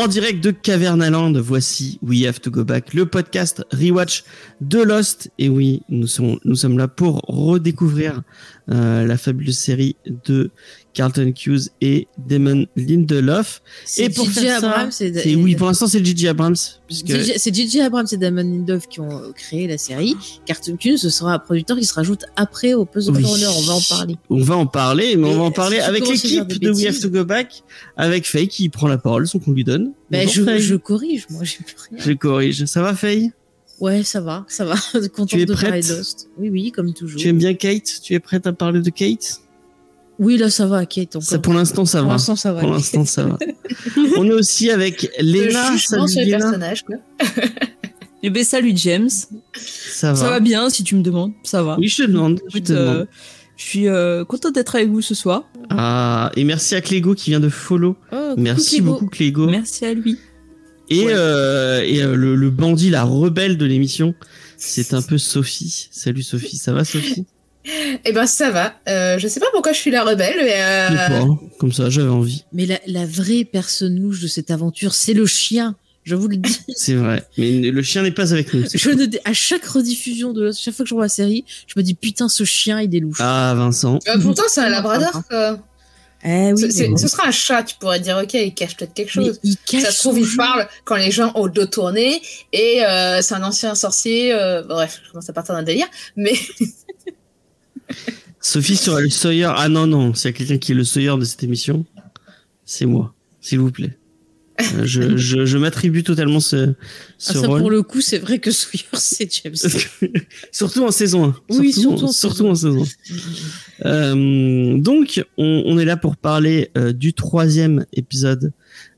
En direct de Cavernaland, voici We Have to Go Back, le podcast rewatch de Lost. Et oui, nous sommes, là pour redécouvrir euh, la fabuleuse série de Carlton Hughes et Damon Lindelof. C'est Et pour faire ça, Abrams et- c'est- oui, pour l'instant c'est Gigi Abrams, puisque. C'est J.J. Abrams et Damon Lindelof qui ont euh, créé la série. Cartoon Kun, ce sera un producteur qui se rajoute après au Puzzle Oui. Corner. On va en parler. on va en parler, mais on va en parler si avec l'équipe de We Have to Go Back, avec Faye qui prend la parole, son qu'on lui donne. Ben, Bonjour, je, je corrige, moi, j'ai plus rien. Je corrige. Ça va Faye? Ouais, ça va, ça va. Contente Tu es de parler prête? Oui, oui, comme toujours. Tu aimes bien Kate? Tu es prête à parler de Kate? Oui, là, ça va, Kate. Ça pour l'instant ça Pour va. l'instant, ça va. Pour l'instant ça va. On est aussi avec Léna. Jugement sur Salut les Léna. personnages, quoi. Eh ben salut James, Ça va. ça va bien si tu me demandes, ça va. Oui, je te demande. Je Écoute, te euh, demande. je suis euh, content d'être avec vous ce soir. Ah, et merci à Clégo qui vient de follow. Oh, Merci Clégo. beaucoup Clégo. Merci à lui. Et, Ouais. euh, et euh, le, le bandit, la rebelle de l'émission, c'est un peu Sophie. Salut Sophie, ça va Sophie? Eh ben ça va. Euh, je sais pas pourquoi je suis la rebelle, mais euh, pas, hein. Comme ça, j'avais envie. Mais la, la vraie personne louche de cette aventure, c'est le chien. Je vous le dis. C'est vrai. Mais le chien n'est pas avec nous. Je ne, à chaque rediffusion de chaque fois que je vois la série, je me dis putain, ce chien, il est louche. Ah, Vincent. euh, pourtant c'est un labrador. quoi. Eh oui, Ce- c'est- mais, ce sera un chat, tu pourrais dire ok, il cache peut-être quelque mais chose. il cache Ça se trouve, il jeu. parle quand les gens ont le dos tourné et euh, c'est un ancien sorcier. euh, bref, je commence à partir d'un délire, mais Sophie sera le Sawyer. Ah non, non, s'il y a quelqu'un qui est le Sawyer de cette émission, c'est moi, s'il vous plaît. Euh, je je, je m'attribue totalement ce, ce Ah, ça, rôle. pour le coup, c'est vrai que Sawyer, c'est James. surtout en saison 1. Oui, surtout, surtout en surtout en saison 1. Euh, donc, on, on est là pour parler euh, du troisième épisode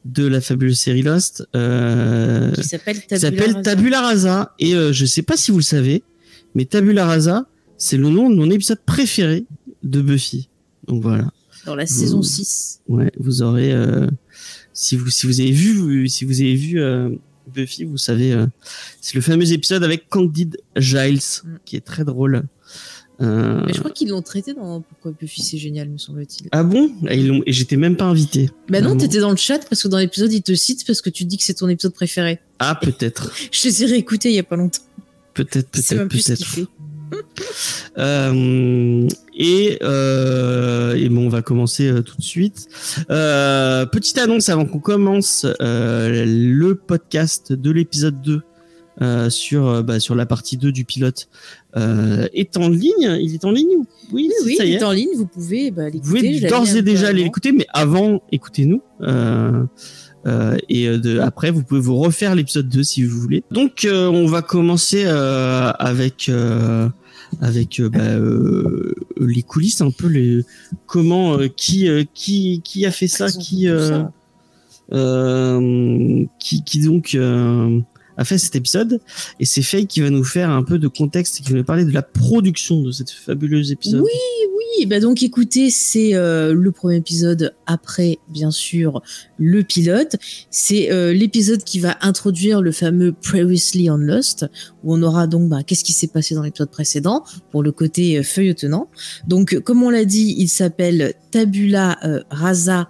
de la fabuleuse série Lost, euh, qui s'appelle Tabula. Tabula Rasa. Et euh, je sais pas si vous le savez, mais Tabula Rasa, c'est le nom de mon épisode préféré de Buffy. Donc voilà. Dans la saison Ouh. 6. Ouais, vous aurez euh, si vous si vous avez vu si vous avez vu euh, Buffy, vous savez euh, c'est le fameux épisode avec Candide Giles Mm. qui est très drôle. Mais je crois qu'ils l'ont traité dans Pourquoi Buffy c'est génial, me semble-t-il. ah bon? Et ils l'ont- Et j'étais même pas invité. Bah non, t'étais dans le chat parce que dans l'épisode, ils te citent parce que tu dis que c'est ton épisode préféré. Ah peut-être, Je les ai réécoutés il y a pas longtemps. peut-être, peut-être, peut-être. Euh, et, euh, et bon, on va commencer euh, tout de suite. Petite annonce avant qu'on commence le podcast de l'épisode 2 euh, sur, bah, sur la partie 2 du pilote est en ligne. Il est en ligne Oui, Oui, oui, ça y il est. est en ligne, vous pouvez bah, Vous l'écouter. l'avais d'ores et déjà aller l'écouter, mais avant, écoutez-nous. Euh, et de, après, vous pouvez vous refaire l'épisode 2 si vous voulez. Donc, euh, on va commencer euh, avec avec euh, bah, euh, les coulisses, un peu les comment euh, qui euh, qui qui a fait ça, qui euh, euh, qui qui donc euh, a fait cet épisode. Et c'est Faye qui va nous faire un peu de contexte et qui va nous parler de la production de cet fabuleux épisode. Oui, oui, bah donc écoutez, c'est euh, le premier épisode après, bien sûr, le pilote. C'est euh, l'épisode qui va introduire le fameux Previously on Lost, où on aura donc bah, qu'est-ce qui s'est passé dans l'épisode précédent pour le côté euh, feuilletonnant. Donc, comme on l'a dit, il s'appelle Tabula euh, Rasa.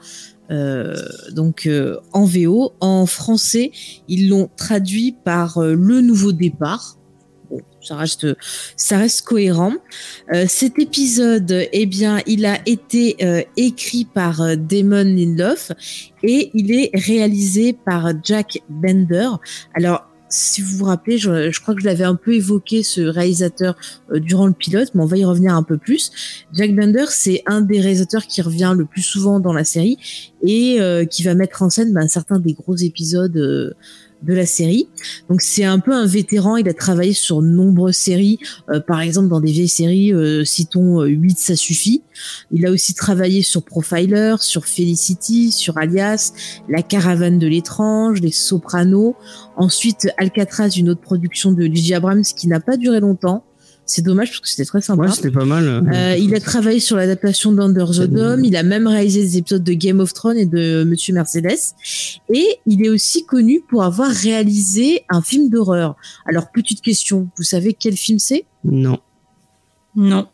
Euh, donc euh, en VO, en français, ils l'ont traduit par euh, le nouveau départ. Bon, ça reste, ça reste cohérent. Cet épisode, eh bien, il a été écrit par Damon Lindelof et il est réalisé par Jack Bender. Alors, si vous vous rappelez, je, crois que je l'avais un peu évoqué ce réalisateur euh, durant le pilote, mais on va y revenir un peu plus. Jack Bender, c'est un des réalisateurs qui revient le plus souvent dans la série et euh, qui va mettre en scène ben, certains des gros épisodes. Euh, de la série. Donc c'est un peu un vétéran, il a travaillé sur nombreuses séries, euh, par exemple dans des vieilles séries, euh, citons euh, 8 ça suffit. Il a aussi travaillé sur Profiler, sur Felicity, sur Alias, La Caravane de l'étrange, Les Sopranos. Ensuite Alcatraz, une autre production de Gigi Abrams qui n'a pas duré longtemps. C'est dommage parce que c'était très sympa. Ouais, c'était pas mal. Euh, il a travaillé sur l'adaptation d'Under the Dome. Il a même réalisé des épisodes de Game of Thrones et de Monsieur Mercedes. Et il est aussi connu pour avoir réalisé un film d'horreur. Alors, petite question. Vous savez quel film c'est? Non. Non.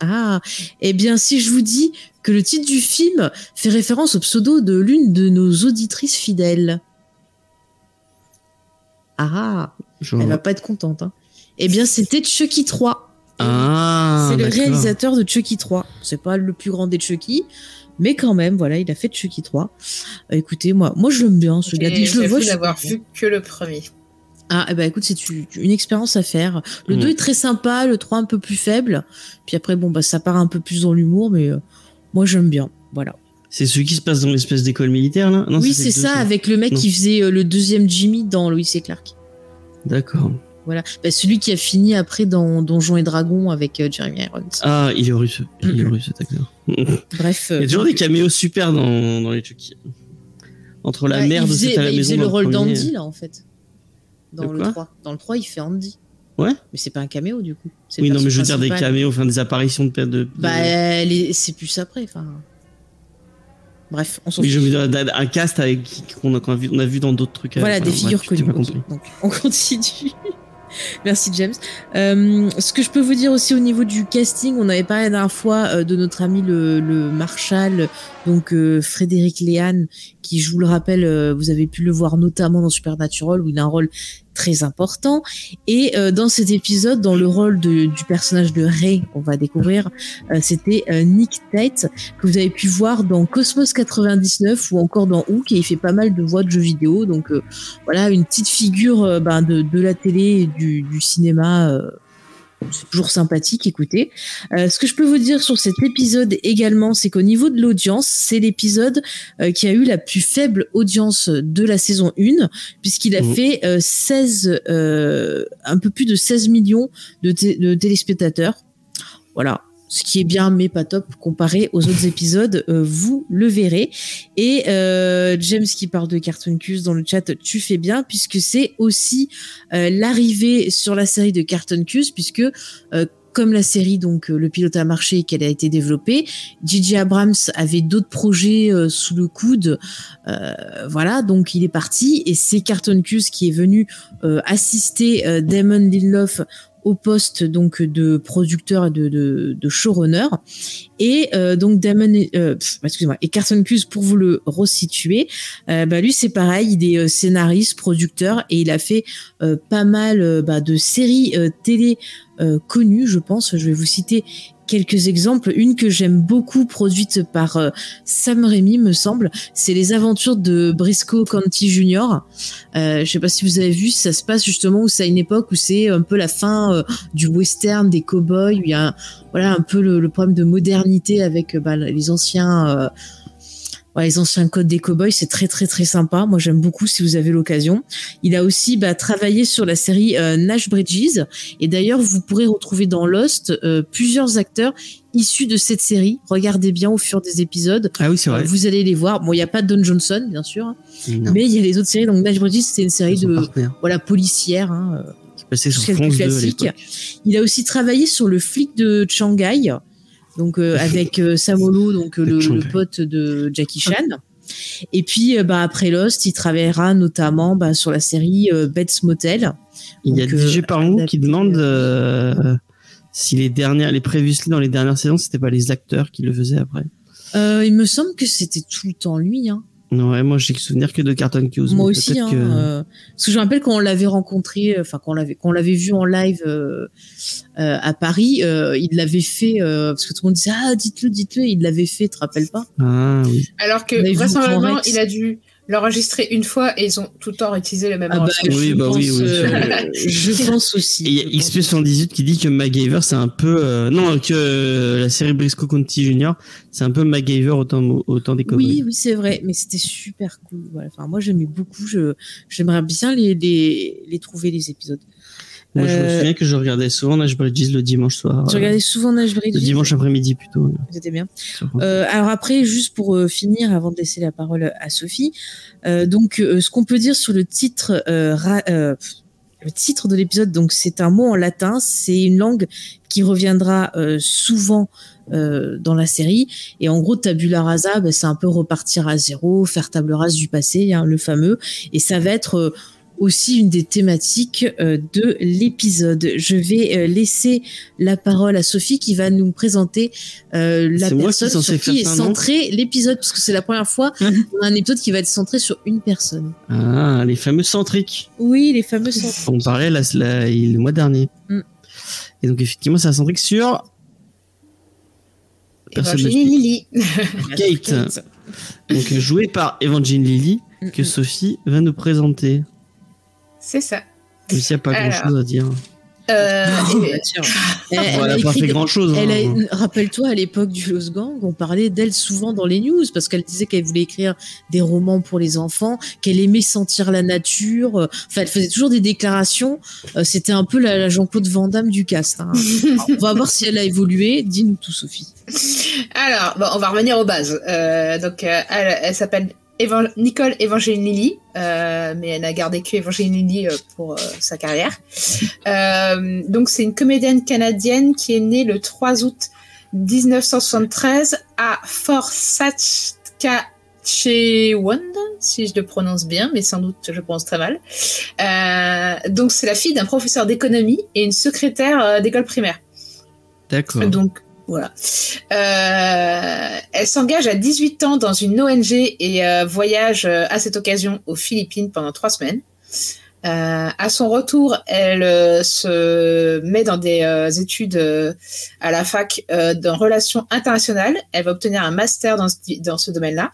Ah, eh bien, si je vous dis que le titre du film fait référence au pseudo de l'une de nos auditrices fidèles. Ah, Je- elle va pas être contente. Hein. Eh bien, c'était Chucky 3. Ah, c'est le réalisateur de Chucky 3. C'est pas le plus grand des Chucky, mais quand même, voilà, il a fait Chucky 3. Euh, écoutez, moi, moi je l'aime bien, ce gars. Dès Et que je le vois, je d'avoir vu que le premier. Ah, ben écoute, c'est une expérience à faire. Le Mm. 2 est très sympa, le 3 un peu plus faible. Puis après, bon, bah, ça part un peu plus dans l'humour, mais euh, moi, j'aime bien. Voilà. C'est celui qui se passe dans l'espèce d'école militaire, là? Non, oui, c'est ça, avec le mec Non. qui faisait euh, le deuxième Jimmy dans Louis et Clark. D'accord. Voilà. Bah, celui qui a fini après dans Donjons et Dragons avec euh, Jeremy Irons. Ah, il est russe. Il est russe, cet acteur. Il Bref. y euh, a toujours des caméos super dans, dans les Chucky. Entre la bah, merde il faisait, c'était à bah, la il maison. faisait le rôle d'Andy, là, en fait. Dans le quoi 3. Dans le 3, il fait Andy. Ouais. Mais c'est pas un caméo, du coup. Le Oui, non, mais je veux dire des caméos, enfin des apparitions de de. Bah, les- c'est plus après. Enfin. Bref, on s'en Oui, je veux dire un cast avec qu'on a, qu'on a vu, on a vu dans d'autres trucs. Voilà, Enfin, des figures connues. donc, on continue. Merci James. Euh, ce que je peux vous dire aussi au niveau du casting, on avait parlé la dernière fois euh, de notre ami le, le Marshall, donc euh, Frédéric Léane, qui, je vous le rappelle, euh, vous avez pu le voir notamment dans Supernatural où il a un rôle très important. Et euh, dans cet épisode, dans le rôle de- du personnage de Ray, on va découvrir, euh, c'était euh, Nick Tate que vous avez pu voir dans Cosmos 99 ou encore dans Hook et il fait pas mal de voix de jeux vidéo. Donc euh, voilà, une petite figure ben, de, de la télé et du, du cinéma. C'est toujours sympathique, écoutez. Euh, ce que je peux vous dire sur cet épisode également, c'est qu'au niveau de l'audience, c'est l'épisode euh, qui a eu la plus faible audience de la saison 1, puisqu'il a Mhm. fait euh, 16, euh, un peu plus de 16 millions de téléspectateurs. Voilà. Ce qui est bien, mais pas top comparé aux autres épisodes, euh, vous le verrez. Et euh, James qui parle de Cartoon Cuse dans le chat, tu fais bien, puisque c'est aussi euh, l'arrivée sur la série de Cartoon Cuse, puisque comme la série, donc le pilote a marché et qu'elle a été développée, J.J. Abrams avait d'autres projets sous le coude. Voilà, donc il est parti et c'est Cartoon Cuse qui est venu assister Damon Lindelof au poste donc de producteur et de, showrunner. Et euh, donc Damon euh, pff, excusez-moi et Carson Cuse pour vous le resituer euh, bah lui c'est pareil il est scénariste producteur et il a fait pas mal bah, de séries télé connues je pense. Je vais vous citer quelques exemples. Une que j'aime beaucoup produite par euh, Sam Raimi me semble c'est les aventures de Briscoe County Jr euh, je sais pas si vous avez vu ça se passe justement où c'est à une époque où c'est un peu la fin euh, du western des cowboys où il y a voilà un peu le, problème de modernité avec euh, bah, les anciens ouais, les anciens codes des cowboys c'est très très très sympa. Moi j'aime beaucoup si vous avez l'occasion. Il a aussi bah, travaillé sur la série euh, Nash Bridges. Et d'ailleurs vous pourrez retrouver dans Lost euh, plusieurs acteurs issus de cette série. Regardez bien au fur des épisodes. Ah oui, c'est vrai. Euh, vous allez les voir. Bon il n'y a pas Don Johnson bien sûr hein, Non, mais il y a les autres séries. Donc Nash Bridges c'est une série de partenaire. voilà policière hein, C'est passé sur c'est le France plus 2 à classique. il a aussi travaillé sur le flic de Shanghai, donc euh, avec euh, Samolo, donc euh, le, pote de Jackie Chan. Et puis euh, bah, après Lost, il travaillera notamment bah, sur la série euh, Bates Motel. Il y a Donc, euh, DJ Parlons qui demande euh, si les dernières, les previously dans les dernières saisons, c'était pas les acteurs qui le faisaient après. Euh, il me semble que c'était tout le temps lui. Hein. Ouais, moi j'ai que souvenir que de Carton Cues. Moi aussi. Hein, que- euh, parce que je me rappelle quand on l'avait rencontré, enfin qu'on l'avait qu'on l'avait vu en live euh, euh, à Paris, euh, il l'avait fait euh, parce que tout le monde disait ah dites-le, dites-le, il l'avait fait, tu te rappelles pas? Ah oui. Alors On que vraisemblablement, il a dû l'enregistrer une fois et ils ont tout le temps utilisé le même Ah bah, enregistrement. Oui, je bah pense, oui, oui, euh, je pense aussi. Il y a je pense XP78 qui dit que MacGyver c'est un peu euh, non que euh, la série Briscoe County Junior c'est un peu MacGyver autant autant des cowboys. Oui, oui, c'est vrai, mais c'était super cool. Voilà. Enfin, moi, j'aimais beaucoup. Je, j'aimerais bien les, les, les trouver les épisodes. Moi je me Euh, souviens que je regardais souvent Nash Bridges le dimanche soir. Je euh, regardais souvent Nash Bridges? le dimanche après-midi plutôt. C'était bien. Euh, alors après, juste pour finir, avant de laisser la parole à Sophie, euh, donc euh, ce qu'on peut dire sur le titre, le titre de l'épisode, donc c'est un mot en latin, c'est une langue qui reviendra souvent euh, dans la série. Et en gros, tabula rasa, bah, c'est un peu repartir à zéro, faire table rase du passé, hein, le fameux. Et ça va être euh, aussi une des thématiques euh, de l'épisode. Je vais euh, laisser la parole à Sophie qui va nous présenter euh, la qui personne sur qui est centré l'épisode, parce que c'est la première fois a un épisode qui va être centré sur une personne. Ah les fameux centriques. Oui, les fameux centres. On parlait la, la- le mois dernier. Mm. Et donc effectivement c'est un centrique sur Evangeline. Lily. Kate. donc joué par Evangeline Lilly que Mm, Sophie va nous présenter. C'est ça. Même s'il n'y a pas Alors. grand chose à dire. Euh, mm. et- Bah, tiens. Elle- elle elle a pas fait grand chose. Elle a, rappelle-toi, à l'époque du Lost Gang, on parlait d'elle souvent dans les news parce qu'elle disait qu'elle voulait écrire des romans pour les enfants, qu'elle aimait sentir la nature. euh, Enfin, elle faisait toujours des déclarations. Euh, C'était un peu la, la Jean-Claude Van Damme du cast. hein. Alors, on va voir si elle a évolué. Dis-nous tout, Sophie. Alors, bon, on va revenir aux bases. Euh, donc, euh, elle, elle s'appelle Nicole Evangeline Lilly, euh, mais elle n'a gardé que Evangeline Lilly euh, pour euh, sa carrière. Euh, donc, c'est une comédienne canadienne qui est née le 3 août 1973 à Fort Saskatchewan, si je le prononce bien, mais sans doute je le prononce très mal. Euh, donc, c'est la fille d'un professeur d'économie et une secrétaire euh, d'école primaire. D'accord. Donc voilà. Euh, elle s'engage à 18 ans dans une ONG et euh, voyage euh, à cette occasion aux Philippines pendant trois semaines. À son retour, elle se met dans des études à la fac dans relations internationales. Elle va obtenir un master dans ce, dans ce domaine-là.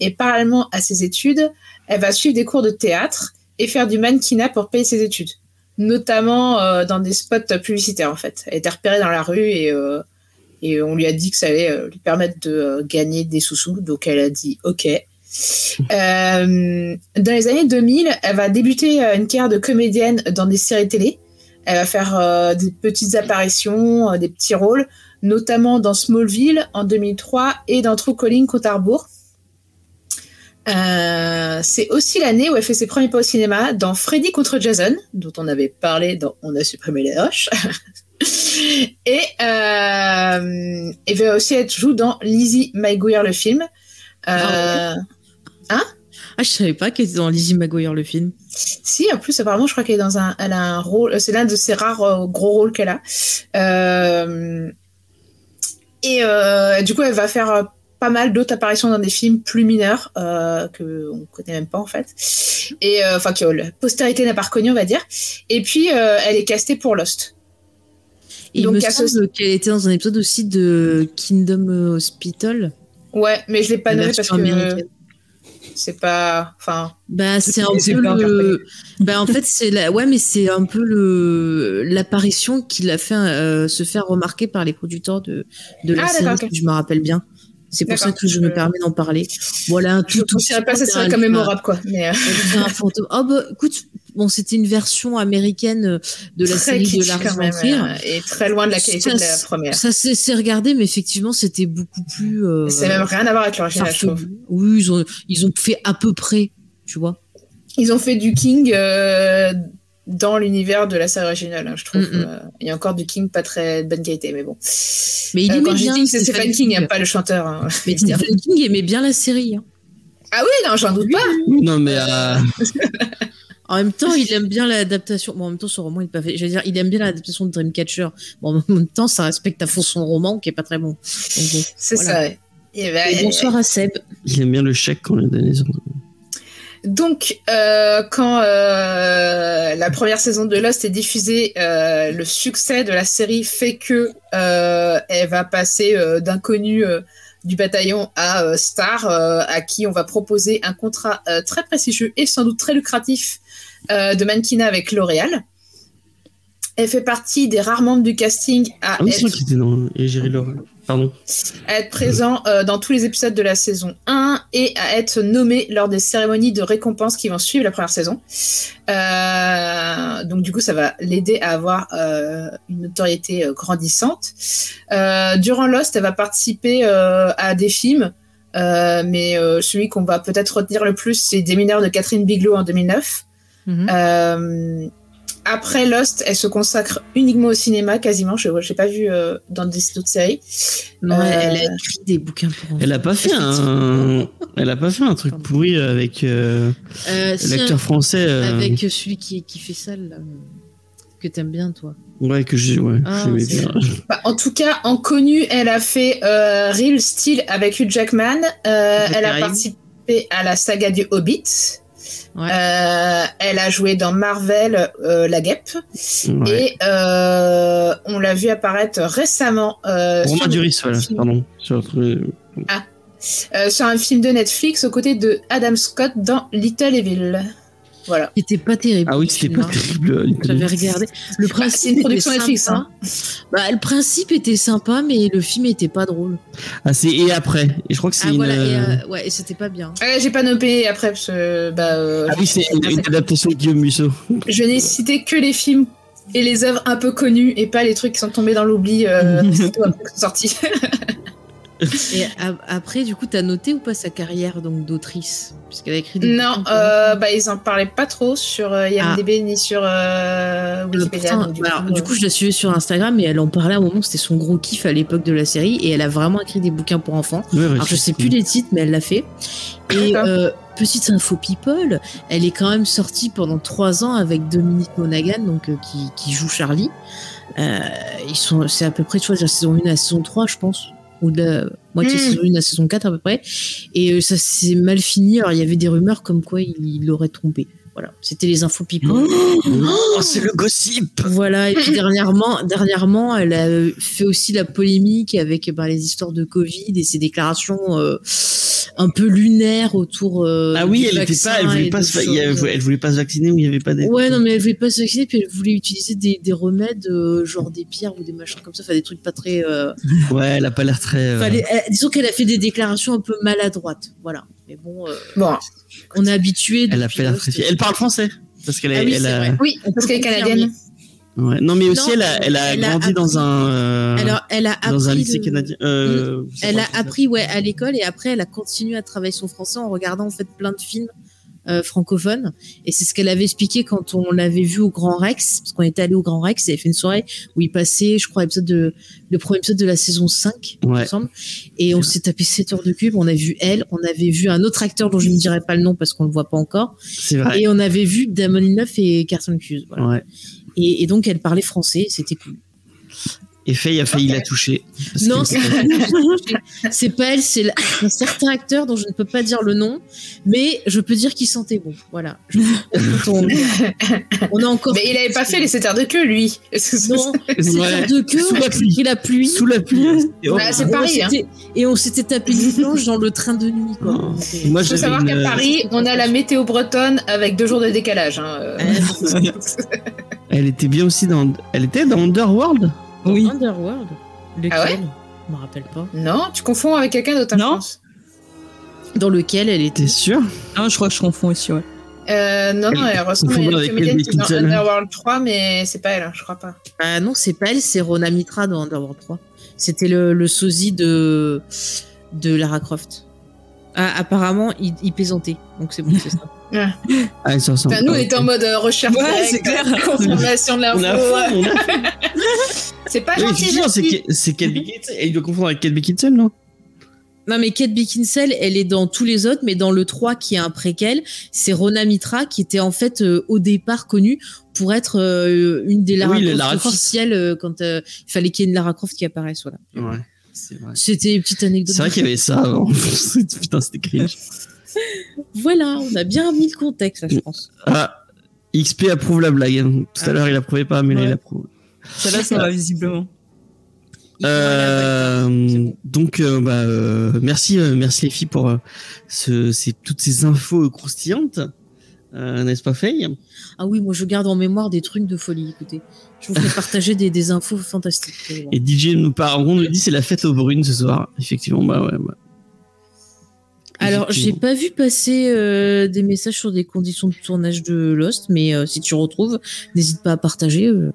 Et parallèlement à ses études, elle va suivre des cours de théâtre et faire du mannequinat pour payer ses études notamment dans des spots publicitaires en fait. Elle était repérée dans la rue et, et on lui a dit que ça allait euh, lui permettre de euh, gagner des sous-sous, donc elle a dit ok. Euh, dans les années 2000, elle va débuter une carrière de comédienne dans des séries télé. Elle va faire euh, des petites apparitions, euh, des petits rôles, notamment dans Smallville en 2003 et dans True Calling. Euh, c'est aussi l'année où elle fait ses premiers pas au cinéma dans Freddy contre Jason, dont on avait parlé dans On a supprimé les roches. et euh, elle va aussi être joue dans Lizzie McGuire le film. Euh, Ah, je savais pas qu'elle était dans Lizzie McGuire le film. Si, en plus, apparemment, je crois qu'elle est dans un, elle a un rôle, c'est l'un de ses rares euh, gros rôles qu'elle a. Euh, et euh, du coup, elle va faire euh, pas mal d'autres apparitions dans des films plus mineurs euh, que on connaît même pas en fait. Et euh, enfin que la postérité n'a pas reconnu, on va dire. Et puis, euh, elle est castée pour Lost. Et Donc, il me à ce- semble qu'elle était dans un épisode aussi de Kingdom Hospital. Ouais, mais je l'ai pas nommé parce que américaine. c'est pas, enfin, Bah, c'est un peu le. Bah, en fait, c'est la. Ouais, mais c'est un peu le l'apparition qui l'a fait euh, se faire remarquer par les producteurs de de la Ah, série, d'accord, ok. si je me rappelle bien. C'est pour ça que je me je- permets d'en parler. Voilà, un je tout. ne pas cette série comme mémorable quoi. Mais euh, un fantôme. Oh bah, écoute, bon, c'était une version américaine euh, de la très série de Lars von Trier. euh, et très loin de la qualité Ça, de la c'est- première. Ça s'est regardé, mais effectivement, c'était beaucoup plus. euh, C'est même rien à voir avec l'original, je trouve. Oui, ils ont, ils ont fait à peu près, tu vois. Ils ont fait du King euh, dans l'univers de la série originale, hein, je trouve. Mm. Euh, Il y a encore du King pas très de bonne qualité, mais bon. Mais il Euh, aimait quand bien. c'est Stephen King, hein, King. pas le chanteur. hein. Mais Stephen King aimait bien la série. hein. Ah oui, non, j'en doute pas. Non mais euh, En même temps, il aime bien l'adaptation. Bon, en même temps, son roman, il est pas fait. Je veux dire, il aime bien l'adaptation de Dreamcatcher. Bon, en même temps, ça respecte à fond son roman, qui est pas très bon. C'est Voilà. ça, ouais. Et ben, Et bonsoir à Seb. il aime bien le chèque qu'on lui a donné. Donc, euh, quand euh, la première saison de Lost est diffusée, euh, le succès de la série fait que euh, elle va passer euh, d'inconnue euh, du bataillon à euh, Star, euh, à qui on va proposer un contrat euh, très prestigieux et sans doute très lucratif euh, de mannequinat avec L'Oréal. Elle fait partie des rares membres du casting à Ah être qui dans et Jerry Laura. Pardon. à être présent euh, dans tous les épisodes de la saison 1 et à être nommé lors des cérémonies de récompense qui vont suivre la première saison. Euh, donc du coup, ça va l'aider à avoir euh, une notoriété euh, grandissante. Euh, durant Lost, elle va participer euh, à des films, euh, mais euh, celui qu'on va peut-être retenir le plus, c'est Des mineurs de Catherine Bigelow en 2009. Mhm. Euh, après Lost, elle se consacre uniquement au cinéma, quasiment. Je n'ai pas vu euh, dans des autres séries. Non, Euh, elle a écrit des bouquins pour Elle a pas fait un, elle a pas fait un truc pourri avec euh, Euh, si, l'acteur français. euh, Avec celui qui, qui fait ça, là, que t'aimes bien, toi. Ouais, que j'ai, ouais. Ah, bien. Bah, en tout cas, en connu, elle a fait euh, Real Steel avec Hugh Jackman. Euh, elle a participé à la saga du Hobbit. Ouais. Euh, elle a joué dans Marvel euh, La Guêpe. Ouais. Et euh, on l'a vu apparaître récemment euh, Romain sur, Duris, voilà, film. pardon. Sur le truc- euh, sur un film de Netflix aux côtés de Adam Scott dans Little Evil. Voilà. C'était pas terrible. Ah oui, c'était pas terrible. Little J'avais regardé. Le Bah, principe c'est une production était Netflix, sympa. hein. Bah, le principe était sympa, mais le film était pas drôle. Ah, c'est et après. Et je crois que c'est Ah une. voilà, et, euh, euh, ouais, et c'était pas bien. Euh, J'ai pas nommé après parce que bah, euh, Ah oui, c'est une, une adaptation de Guillaume Musso. je n'ai cité que les films et les œuvres un peu connues et pas les trucs qui sont tombés dans l'oubli euh, après sortis. Et a- après, du coup, t'as noté ou pas sa carrière donc d'autrice? Puisqu'elle a écrit des non, bouquins, euh, bah, ils en parlaient pas trop sur euh, IMDb ni sur euh, Euh, Wikipédia. pourtant, donc, du, bah, alors, coup, du coup, je la suivais sur Instagram et elle en parlait à un moment, c'était son gros kiff à l'époque de la série et elle a vraiment écrit des bouquins pour enfants. Ouais, ouais, Alors je sais plus les titres, mais elle l'a fait. Et euh, petite info people, elle est quand même sortie pendant trois ans avec Dominique Monaghan, donc euh, qui, qui joue Charlie. Euh, ils sont, c'est à peu près, tu vois, de la saison 1 à la saison 3, je pense, ou de la moitié Mm. saison 1 à saison 4 à peu près. Et euh, ça s'est mal fini. Alors il y avait des rumeurs comme quoi il il l'aurait trompé. Voilà, c'était les infos people. Oh, c'est le gossip. Voilà, et puis dernièrement, dernièrement, elle a euh, fait aussi la polémique avec bah, les histoires de Covid et ses déclarations euh, un peu lunaires autour. euh, Ah oui, elle était vaccin pas, elle voulait pas, se, avait- elle voulait pas se vacciner ou il y avait pas des. Ouais, non, mais elle voulait pas se vacciner, puis elle voulait utiliser des, des remèdes, euh, genre des pierres ou des machins comme ça, enfin des trucs pas très. Ouais, elle a pas l'air très. fallait- elle- disons qu'elle a fait des déclarations un peu maladroites, voilà. Mais bon, euh, Bon, on est habitué. Elle. Elle parle français parce qu'elle Ah oui, a. parce qu'elle est canadienne. Ouais. Non, mais aussi Non, elle a, elle a elle grandi dans un. euh, Alors, elle a dans un lycée le- canadien. Euh, sais Elle a appris ouais à l'école et après elle a continué à travailler son français en regardant en fait plein de films euh, francophones et c'est ce qu'elle avait expliqué quand on l'avait vu au Grand Rex parce qu'on était allé au Grand Rex et elle fait une soirée où il passait je crois épisode de le premier épisode de la saison 5 il me Ouais. semble et on s'est tapé 7 heures de cube on a vu elle on avait vu un autre acteur dont je ne dirai pas le nom parce qu'on le voit pas encore vrai. et on avait vu Damon Lindelof et Carson Cuse voilà. Ouais. et, et donc elle parlait français c'était cool Et Faye a failli la toucher. Non, c'est pas elle. C'est pas elle, c'est la- un certain acteur dont je ne peux pas dire le nom, mais je peux dire qu'il sentait bon. Voilà. Je- on, on a encore. Mais il avait pas fait les 7 heures de queue, lui. Non, c'est Ouais. de queue, Sous on la a pluie. pris la pluie. Sous la pluie. Et Bah, c'est Paris, hein. s'était- Et on s'était tapé une planche dans le train de nuit, quoi. Oh. Donc, euh, Moi, Il faut savoir une- qu'à Paris, on a la météo bretonne avec deux jours de décalage. hein, euh. euh, Elle était bien aussi dans. Elle était dans Underworld? Oui. Underworld. Lequel Ah ouais Je me rappelle pas. non, tu confonds avec quelqu'un d'autre, Non. pense. Dans lequel elle était. T'es sûr Ah, je crois que je confonds aussi, ouais. Euh, non, non, elle ressemble à une comédienne Kate qui est dans. Underworld 3, mais c'est pas elle, hein, je crois pas. Ah non, c'est pas elle, c'est Rona Mitra dans Underworld 3. C'était le, le sosie de, de Lara Croft. Ah, apparemment, il, il plaisantait. Donc c'est bon, c'est ça. Ah. Enfin, nous, on pas, était en mode euh, recherche Ouais, c'est clair. confirmation de l'info. C'est pas Oui, gentil, c'est Kate Beckinsale. Et il doit confondre avec Kate Beckinsale, non? Non, mais Kate Beckinsale, elle est dans tous les autres, mais dans le 3 qui est un préquel, c'est Rona Mitra qui était en fait euh, au départ connue pour être euh, une des Lara Oui, le Croft Lara Croft. officielles euh, quand euh, il fallait qu'il y ait une Lara Croft qui apparaisse. Voilà. Ouais. C'était une petite anecdote. C'est vrai qu'il y avait ça avant. Putain, c'était cringe. Voilà, on a bien mis le contexte, là, je pense. Ah, XP approuve la blague. hein. Tout à Ah. l'heure, il approuvait pas, mais là, il approuve. Celle-là, ça va visiblement. Euh, bon. donc, euh, bah, euh, merci, euh, merci les filles pour euh, ce, ces, toutes ces infos croustillantes, euh, n'est-ce pas Faye? Ah oui, moi je garde en mémoire des trucs de folie. Écoutez, je vous fais partager des, des infos fantastiques. Et DJ nous parle, on nous dit c'est la fête aux brunes ce soir. Effectivement, bah ouais. bah. Alors, j'ai pas vu passer euh, des messages sur des conditions de tournage de Lost, mais euh, si tu retrouves, n'hésite pas à partager. euh.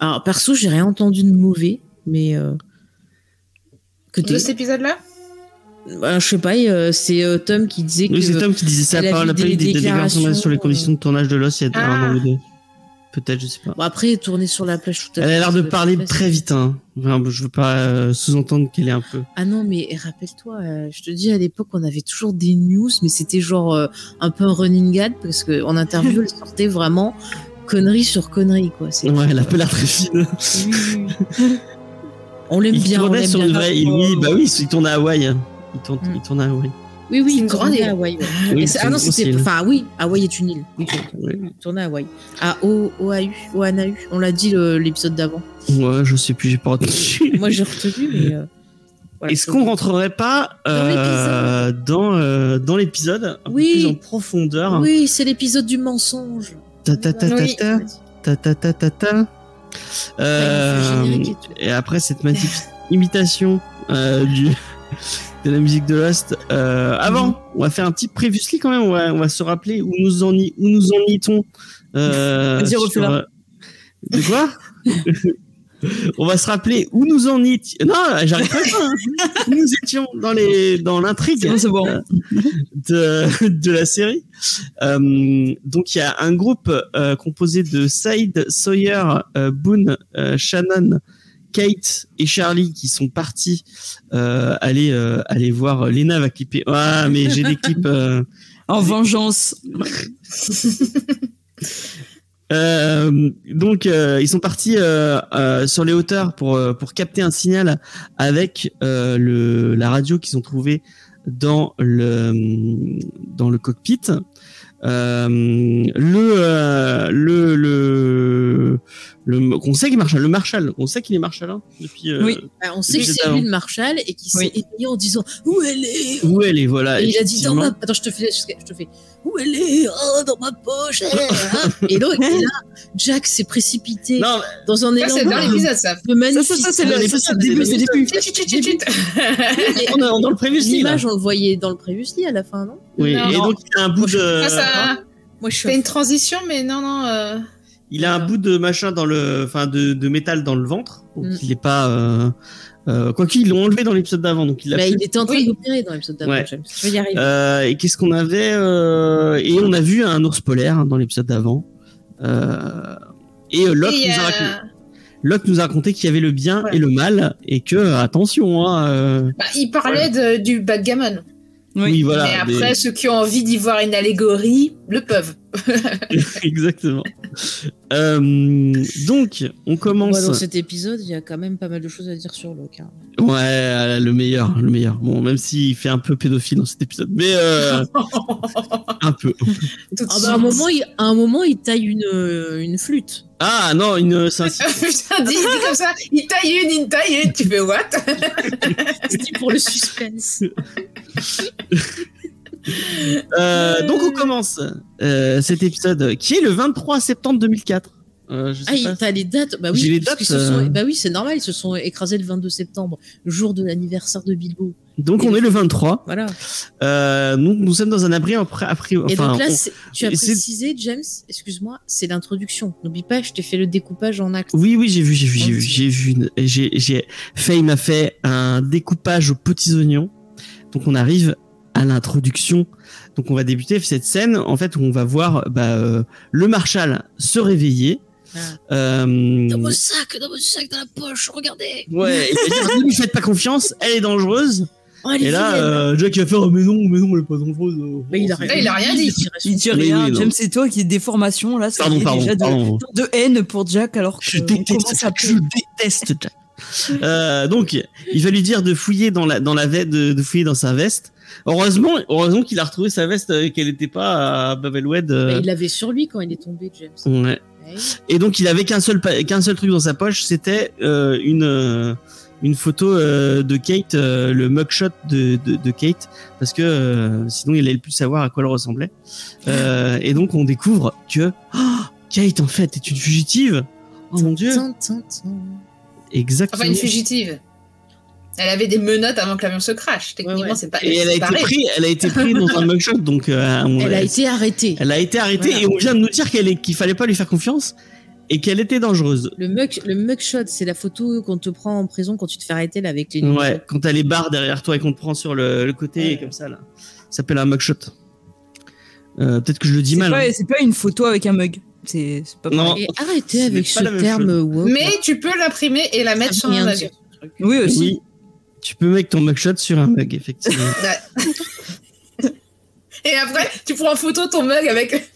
Alors, perso, j'ai rien entendu de mauvais, mais euh, que De cet épisode-là? Bah, je sais pas, euh, c'est euh, Tom qui disait Oui, c'est que Tom qui disait ça. Par la des des, des déclarations sur les conditions de tournage de l'os il y a Ah. un an ou deux. Peut-être, je sais pas. bon, après tourner sur la plage tout à Elle a l'air de parler très vite. Hein. Enfin, je veux pas euh, sous-entendre qu'elle est un peu. Ah non, mais rappelle-toi, euh, je te dis à l'époque, on avait toujours des news, mais c'était genre euh, un peu un running gag parce que en interview, elle sortait vraiment connerie sur connerie, quoi. C'est- Ouais, elle a pas l'air très fine. On l'aime Il bien. on tournait sur bien. une vraie. Oui, bah oui, il tournait à Hawaï. Il tourne, Mm. il tourne à Hawaï. Oui, oui, une grande tournait île. à Hawaï. ouais. Oui, Et ah non, c'était. Enfin, oui, Hawaï est une île. Oui, Ouais. il tournait à Hawaï. À O- OAU, Oanahu. On l'a dit l'épisode d'avant. Ouais, je sais plus, j'ai pas retenu. Moi, j'ai retenu, mais. euh, voilà. Est-ce qu'on rentrerait pas euh, dans euh, dans l'épisode Oui. plus en profondeur? Oui, c'est l'épisode du mensonge. Ta ta ta ta Oui. ta ta ta ta ta ta. Euh, et après cette magnifique imitation euh, du de la musique de Lost. Euh, avant, on va faire un petit previously quand même. On va, on va se rappeler où nous en y, où nous en y-t-on. Euh, sur, euh, De quoi On va se rappeler où nous en étions. Non, j'arrive pas. hein. Nous étions dans les dans l'intrigue bon, bon. Euh, de, de la série. Euh, donc il y a un groupe euh, composé de Saïd, Sawyer, Boone, Shannon, Kate et Charlie qui sont partis euh, aller euh, aller voir Lena va clipper. Ah mais j'ai des clips. euh, En vengeance. Donc ils sont partis sur les hauteurs pour pour capter un signal avec le la radio qu'ils ont trouvée dans le dans le cockpit. Euh, le, euh, le le le on sait qu'il Marshall le Marshall on sait qu'il est Marshall hein, depuis euh, Oui. Bah, on sait que L'épisode c'est lui le Marshall et qui s'est Oui. éveillé en disant Où elle est? Où elle est voilà Et il a dit dans ma. Attends, je te fais. Je te fais. Où elle est Oh, dans ma poche eh, hein. Et donc, et là, Jack s'est précipité non dans un élan c'est dans de- l'épisode, ça. de magnifique. Ça, ça, ça, c'est On le, est ça, pas c'est le sur début, des c'est le début. On est dans le prévu L'image, on le voyait dans le previously à la fin, non? Oui Non. et donc il a un bout de Ah, Moi, je suis. C'est une transition, mais non, non. Euh, Il a un bout de machin dans le, enfin de, de métal dans le ventre, donc Mm. il est pas. Euh, euh, quoi qu'il, ils l'ont enlevé dans l'épisode d'avant, donc il a. Bah, il était en train Oui. d'opérer dans l'épisode d'avant, Ouais. James. Je vais y arriver. Euh, et qu'est-ce qu'on avait euh, Et on a vu un ours polaire hein, dans l'épisode d'avant. Euh, et euh, Locke, et, nous a euh, raconté, Locke nous a raconté qu'il y avait le bien Ouais. et le mal, et que attention, hein, euh, bah, il parlait de- du backgammon. oui, voilà. mais après, mais- ceux qui ont envie d'y voir une allégorie le peuvent. exactement. Euh, donc, on commence. Dans cet épisode, il y a quand même pas mal de choses à dire sur Locke. hein. Ouais, le meilleur, le meilleur. Bon, même s'il fait un peu pédophile dans cet épisode, mais euh, un peu. Ah bah, à, un moment, il, à un moment, il taille une, euh, une flûte. Ah non, une, c'est un- Putain, dis, dis comme ça, il taille une, il taille une, tu fais what? C'était pour le suspense. Euh, donc on commence euh, cet épisode qui est le 23 septembre 2004. Euh, je sais Ah, il- pas. t'as les dates Bah oui, J'ai les dates, qu'ils se sont-. Bah oui, c'est normal, ils se sont écrasés le 22 septembre, jour de l'anniversaire de Bilbo. Donc on est le 23. Voilà. Euh, nous, nous sommes dans un abri après, après Et enfin, donc là, on- tu as et précisé, James, excuse-moi, c'est l'introduction. N'oublie pas, je t'ai fait le découpage en actes. oui, oui, j'ai vu, j'ai vu, j'ai vu, j'ai vu. J'ai, j'ai, Faye m'a fait un découpage aux petits oignons. Donc on arrive à l'introduction. Donc on va débuter cette scène en fait où on va voir bah, euh, le Marshal se réveiller. Ah. Euh, Dans mon sac, dans mon sac, dans la poche, regardez. ouais, il va dire, ne lui faites pas confiance, elle est dangereuse. Oh, elle est Et là, euh, Jack va faire oh, mais non, mais non, elle est pas dangereuse. Mais il a, oh, Là, il a rien dit. Il dit rien. James, c'est toi qui est des formations là. Ça Pardon, pardon, déjà de, pardon. de haine pour Jack alors que Je déteste, commence à je déteste Jack. Euh, donc, il va lui dire de fouiller dans la dans la veste, de, de fouiller dans sa veste. Heureusement, heureusement qu'il a retrouvé sa veste, euh, qu'elle n'était pas à Babelwed. Bah, Euh, il l'avait sur lui quand il est tombé, James. ouais. Et donc il avait qu'un seul qu'un seul truc dans sa poche, c'était euh, une euh, une photo euh, de Kate, euh, le mugshot de, de, de Kate, parce que euh, sinon il allait plus savoir à quoi elle ressemblait. Euh, et donc on découvre que oh, Kate en fait est une fugitive. Oh mon dieu, exactement. Enfin, une fugitive. Elle avait des menottes avant que l'avion se crache. Techniquement, Ouais, ouais. c'est pas. Et elle a été prise, elle a été prise dans un mugshot, donc euh, on- Elle a été arrêtée. elle a été arrêtée Voilà. et on vient de nous dire qu'elle est qu'il fallait pas lui faire confiance et qu'elle était dangereuse. Le mug, le mugshot, c'est la photo qu'on te prend en prison quand tu te fais arrêter là avec les. Ouais, quand t'as les barres derrière toi et qu'on te prend sur le, le côté Ouais. et comme ça là, ça s'appelle un mugshot. Euh, Peut-être que je le dis mal. hein. c'est pas une photo avec un mug. C'est pas Non. Et arrêtez avec ce terme. Mais tu peux l'imprimer et la mettre sur un truc. Oui aussi. Oui, tu peux mettre ton mugshot sur un mug effectivement. Et après, tu prends en photo ton mug avec.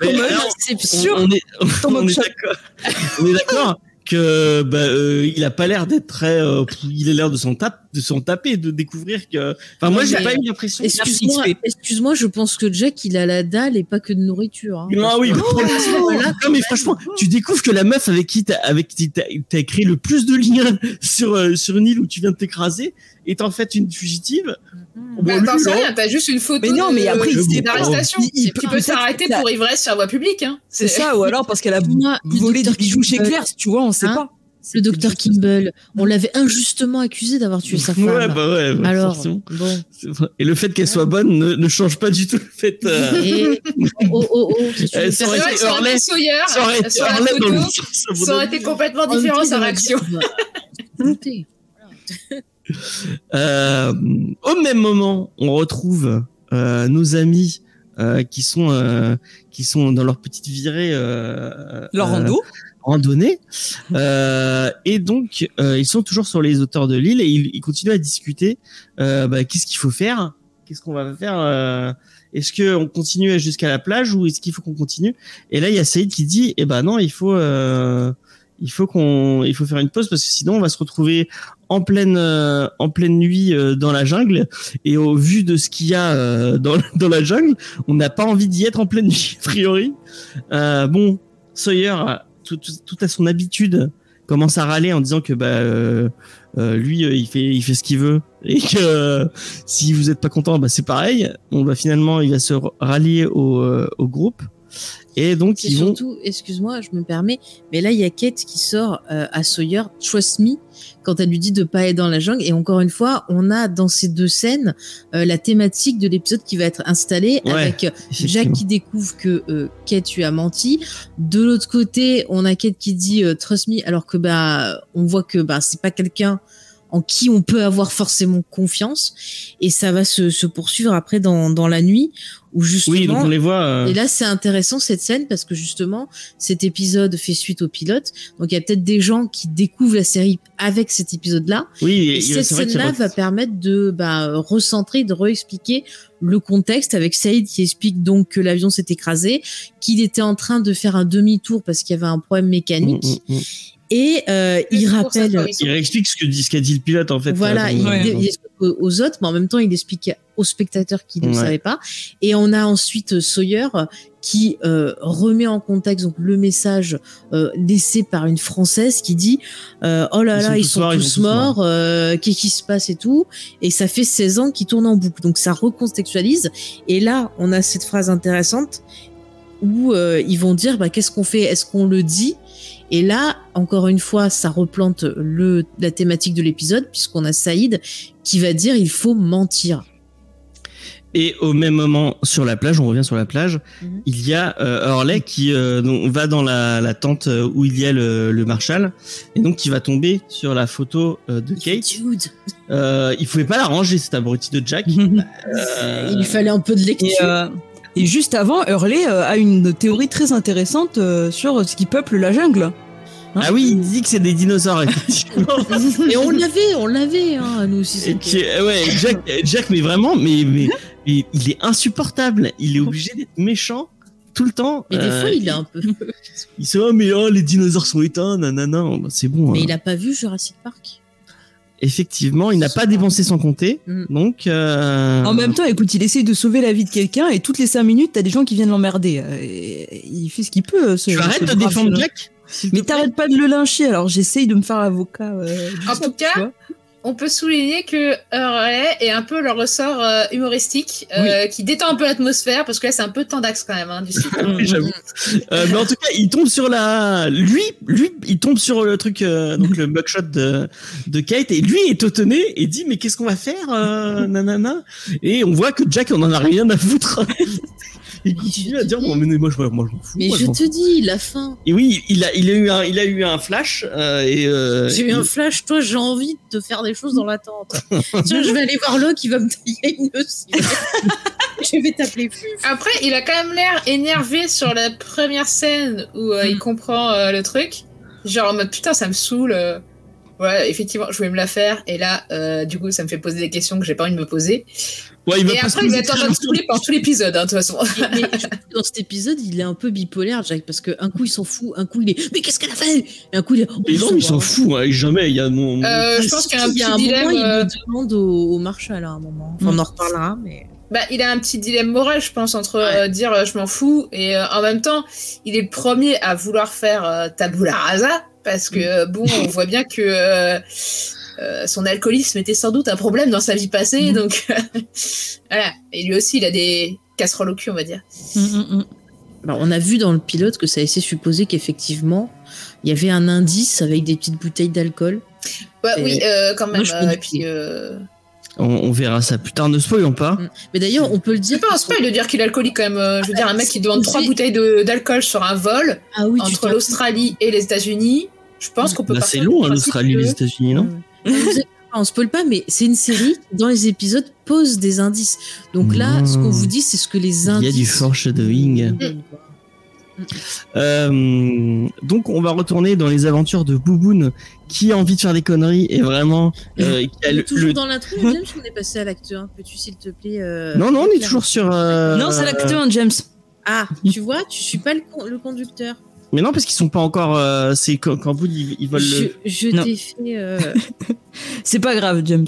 Comme alors, c'est sûr. on est, Ton. On est d'accord que bah, euh, il a pas l'air d'être très. euh, il a l'air de s'en taper, de s'en taper, de découvrir que. Enfin moi j'ai pas eu l'impression. Excuse-moi, excuse-moi, je pense que Jack, il a la dalle et pas que de nourriture. hein. Ah oui, Voilà, non mais franchement, tu découvres que la meuf avec qui t'as avec qui t'as écrit le plus de liens sur euh, sur une île où tu viens de t'écraser est en fait une fugitive. Bah, Bon, rien, t'as juste une photo. Mais non, de- mais après, il de- d'arrestation. il- il Tu peut peux ça- pour ivresse sur la voie publique. Hein. C'est ça, ou alors parce qu'elle a volé des bijoux chez Kimball, Claire, tu vois, on sait Hein pas. Le docteur Kimball, on l'avait injustement accusé d'avoir tué sa femme. Ouais bah ouais. Alors, bon. Et le fait qu'elle soit bonne ne, ne change pas du tout le fait. euh, Et... Oh, oh, oh, veux ça aurait été que ça aurait Hurley. ça aurait été Ça aurait été complètement différent sa réaction. Euh, au même moment, on retrouve euh, nos amis euh, qui sont euh, qui sont dans leur petite virée euh, Leur euh, rando. randonnée Euh, et donc euh, ils sont toujours sur les hauteurs de l'île et ils, ils continuent à discuter euh, bah, qu'est-ce qu'il faut faire qu'est-ce qu'on va faire euh, est-ce que on continue jusqu'à la plage ou est-ce qu'il faut qu'on continue? Et là il y a Saïd qui dit eh ben non il faut euh, il faut qu'on il faut faire une pause parce que sinon on va se retrouver en pleine euh, en pleine nuit euh, dans la jungle. Et au vu de ce qu'il y a euh, dans dans la jungle on n'a pas envie d'y être en pleine nuit a priori. Euh, bon Sawyer tout, tout, tout à son habitude commence à râler en disant que bah euh, euh, lui il fait il fait ce qu'il veut et que si vous êtes pas content bah c'est pareil. On va finalement il va se rallier au, au groupe et donc ils vont surtout, excuse-moi, je me permets, mais là, il y a Kate qui sort euh, à Sawyer, Trust Me, quand elle lui dit de pas aller dans la jungle. Et encore une fois, on a dans ces deux scènes euh, la thématique de l'épisode qui va être installée Ouais, avec Jack effectivement. qui découvre que euh, Kate lui a menti. De l'autre côté, on a Kate qui dit euh, Trust Me, alors que bah on voit que bah c'est pas quelqu'un en qui on peut avoir forcément confiance. Et ça va se, se poursuivre après dans, dans la nuit où justement. oui donc on les voit euh, Et là, c'est intéressant cette scène parce que justement, cet épisode fait suite au pilote. Donc, il y a peut-être des gens qui découvrent la série avec cet épisode-là. oui Et, et, cette scène-là va permettre de bah, recentrer, de réexpliquer le contexte avec Saïd qui explique donc que l'avion s'est écrasé, qu'il était en train de faire un demi-tour parce qu'il y avait un problème mécanique. Mm, mm, mm. Et euh, il ça, rappelle, sont- il réexplique ce que dit ce qu'a dit le pilote en fait voilà, euh, il, Ouais. il explique aux, autres, mais en même temps, il explique aux spectateurs qui ne Ouais. savaient pas. Et on a ensuite euh, Sawyer qui euh, remet en contexte donc le message euh, laissé par une française qui dit euh, oh là Ils sont là ils tous sont morts, ils tous sont tous morts, euh, qu'est-ce qui se passe et tout et ça fait 16 ans qu'ils tournent en boucle donc ça recontextualise et là on a cette phrase intéressante où euh, ils vont dire bah, qu'est-ce qu'on fait? Est-ce qu'on le dit? Et là, encore une fois, ça replante le, la thématique de l'épisode, puisqu'on a Saïd qui va dire il faut mentir. Et au même moment, sur la plage, on revient sur la plage, Mhm. il y a euh, Hurley qui euh, donc, va dans la, la tente euh, où il y a le, le Marshall, et donc qui va tomber sur la photo euh, de Kate. Dude, Euh, il pouvait pas la ranger, cet abruti de Jack. Il lui fallait un peu de lecture. Et, juste avant, Hurley euh, a une théorie très intéressante euh, sur ce qui peuple la jungle. Ah oui, il dit que c'est des dinosaures, effectivement. Et on l'avait, on l'avait, hein, nous aussi. Et c'était- qui- euh, ouais, Jack, Jack, mais vraiment, mais, mais, mais il est insupportable. Il est obligé d'être méchant tout le temps. Mais des Euh, fois, il est un peu. Il se dit, oh, mais oh, les dinosaures sont éteints, nanana. Bah, C'est bon. Mais hein. il a pas vu Jurassic Park? Effectivement, il n'a pas dépensé sans compter. Mm. Donc, euh, En même temps, écoute, il essaye de sauver la vie de quelqu'un et toutes les cinq minutes, t'as des gens qui viennent l'emmerder. Euh, et- Il fait ce qu'il peut. Ce, tu ce arrêtes de défendre. Jack Mais t'arrêtes pas de le lyncher, alors j'essaye de me faire avocat. euh, En tout cas. On peut souligner que Hurley est un peu le ressort euh, humoristique euh, qui détend un peu l'atmosphère parce que là c'est un peu tendax quand même hein, du. Oui, j'avoue. Euh, mais en tout cas, il tombe sur la. Lui, lui, il tombe sur le truc, euh, donc le mugshot de, de Kate, et lui est étonné et dit mais qu'est-ce qu'on va faire, euh, nanana? Et on voit que Jack on en a rien à foutre. Il continue à dire bon mais moi je, moi, je m'en fous. Mais moi, je te dis, la fin. Et oui, il a, il a eu un, il a eu un flash euh, et. euh, J'ai eu un flash, toi j'ai envie de te faire des choses dans l'attente. Tiens, je vais aller voir Locke, il va me tailler une aussi. je vais t'appeler Fuf. Après, il a quand même l'air énervé sur la première scène où euh, il Mm. comprend euh, le truc. Genre en mode putain, ça me saoule. Ouais, effectivement, je voulais me la faire. Et là, euh, du coup, ça me fait poser des questions que j'ai pas envie de me poser. Ouais, il va Et après, il va être en mode saoulé pendant tout l'épisode, hein, de toute façon. Mais, mais dans cet épisode, il est un peu bipolaire, Jack, parce qu'un coup il s'en fout, un coup il est Mais qu'est-ce qu'elle a fait? Et un coup il est Oh, Mais non, il s'en fout, hein, jamais. Il y a mon. mon- Euh, je pense qu'il y a un il y a petit un dilemme. moment, euh, il le demande au, au Marshall à un moment. Enfin, on en reparlera, mais. Bah, il a un petit dilemme moral, je pense, entre Ouais. euh, dire euh, je m'en fous et euh, en même temps, il est le premier à vouloir faire euh, tabula rasa parce que euh, bon, on voit bien que euh, euh, son alcoolisme était sans doute un problème dans sa vie passée, Mhm. donc voilà. Et lui aussi, il a des casseroles au cul, on va dire. Mm, mm, mm. Alors, on a vu dans le pilote que ça laissait supposer qu'effectivement, il y avait un indice avec des petites bouteilles d'alcool. Ouais, Et- oui, euh, quand même. moi, je euh, peux et puis, euh... On, on verra ça plus tard. Ne spoilons pas. Mais d'ailleurs, on peut le c'est dire. pas un spoil de dire qu'il est alcoolique quand même. je veux dire, un mec qui demande c'est- trois bouteilles d'alcool sur un vol Ah oui, entre l'Australie et les États-Unis. Je pense qu'on peut partir c'est long, l'Australie, les États-Unis, non On spoil pas, mais c'est une série qui, dans les épisodes, pose des indices. Donc là, ce qu'on vous dit, c'est ce que les Il y a indices. du foreshadowing. quoi. Euh, donc on va retourner dans les aventures de Bouboun qui a envie de faire des conneries et vraiment euh, qui a le, toujours le- dans l'intro, James, on est passé à l'acte 1 Peux-tu, s'il te plaît. euh, non non on est toujours sur euh, Non, c'est l'acte 1, James. Ah, tu vois, tu suis pas le, con- le conducteur. Mais non parce qu'ils sont pas encore euh, c'est quand, quand Boone ils, ils veulent Je, le je t'ai fait. euh, C'est pas grave, James.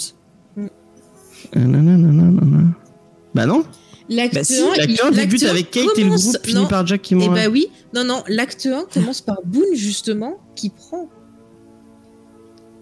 Euh, bah non L'acte Bah si, 1, l'acte 1 débute avec Kate et le commence- groupe par Jack qui Eh mourra bah oui, non, non, l'acte 1 commence par Boone, justement, qui prend.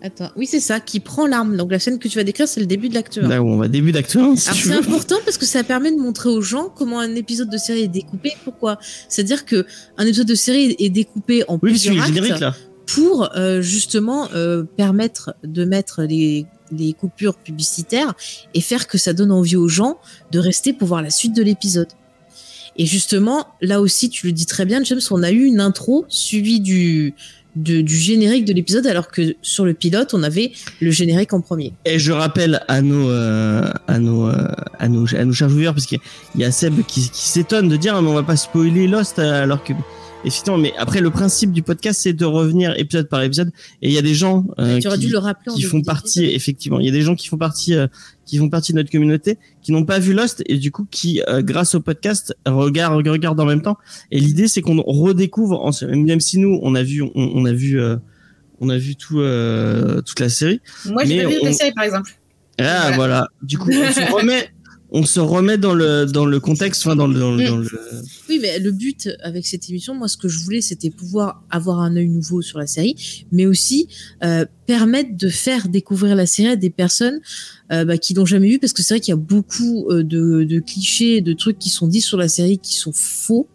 Attends, oui, c'est ça, qui prend l'arme. Donc la scène que tu vas décrire, c'est le début de l'acte 1. là où on va début d'acte 1 si Alors tu c'est important parce que ça permet de montrer aux gens comment un épisode de série est découpé. Pourquoi? C'est-à-dire que un épisode de série est découpé en oui plusieurs actes générique là pour euh, justement euh, permettre de mettre les, les coupures publicitaires et faire que ça donne envie aux gens de rester pour voir la suite de l'épisode. Et justement, là aussi, tu le dis très bien, James, on a eu une intro suivie du, de- du générique de l'épisode, alors que sur le pilote, on avait le générique en premier. Et je rappelle à nos, euh, à nos, euh, à nos, à nos chers joueurs, parce qu'il y a- Seb qui, qui s'étonne de dire, Ah, mais on va pas spoiler Lost, euh, alors que, effectivement, mais après, le principe du podcast, c'est de revenir épisode par épisode. Et il y a des gens, euh, qui, dû le qui font partie, effectivement, il y a des gens qui font partie, euh, qui font partie de notre communauté, qui n'ont pas vu Lost, et du coup, qui, euh, grâce au podcast, regardent, regardent en même temps. Et l'idée, c'est qu'on redécouvre, en- même si nous, on a vu, on, on a vu, euh, on a vu tout, euh, toute la série. Moi, j'ai pas vu on- la série, par exemple. Ah Voilà. voilà. Du coup, on se remet, on se remet dans le dans le contexte, enfin dans le dans le, dans le- Oui, mais le but avec cette émission, moi, ce que je voulais, c'était pouvoir avoir un œil nouveau sur la série, mais aussi euh, permettre de faire découvrir la série à des personnes euh, bah, qui l'ont jamais vue, parce que c'est vrai qu'il y a beaucoup euh, de, de clichés, de trucs qui sont dits sur la série qui sont faux.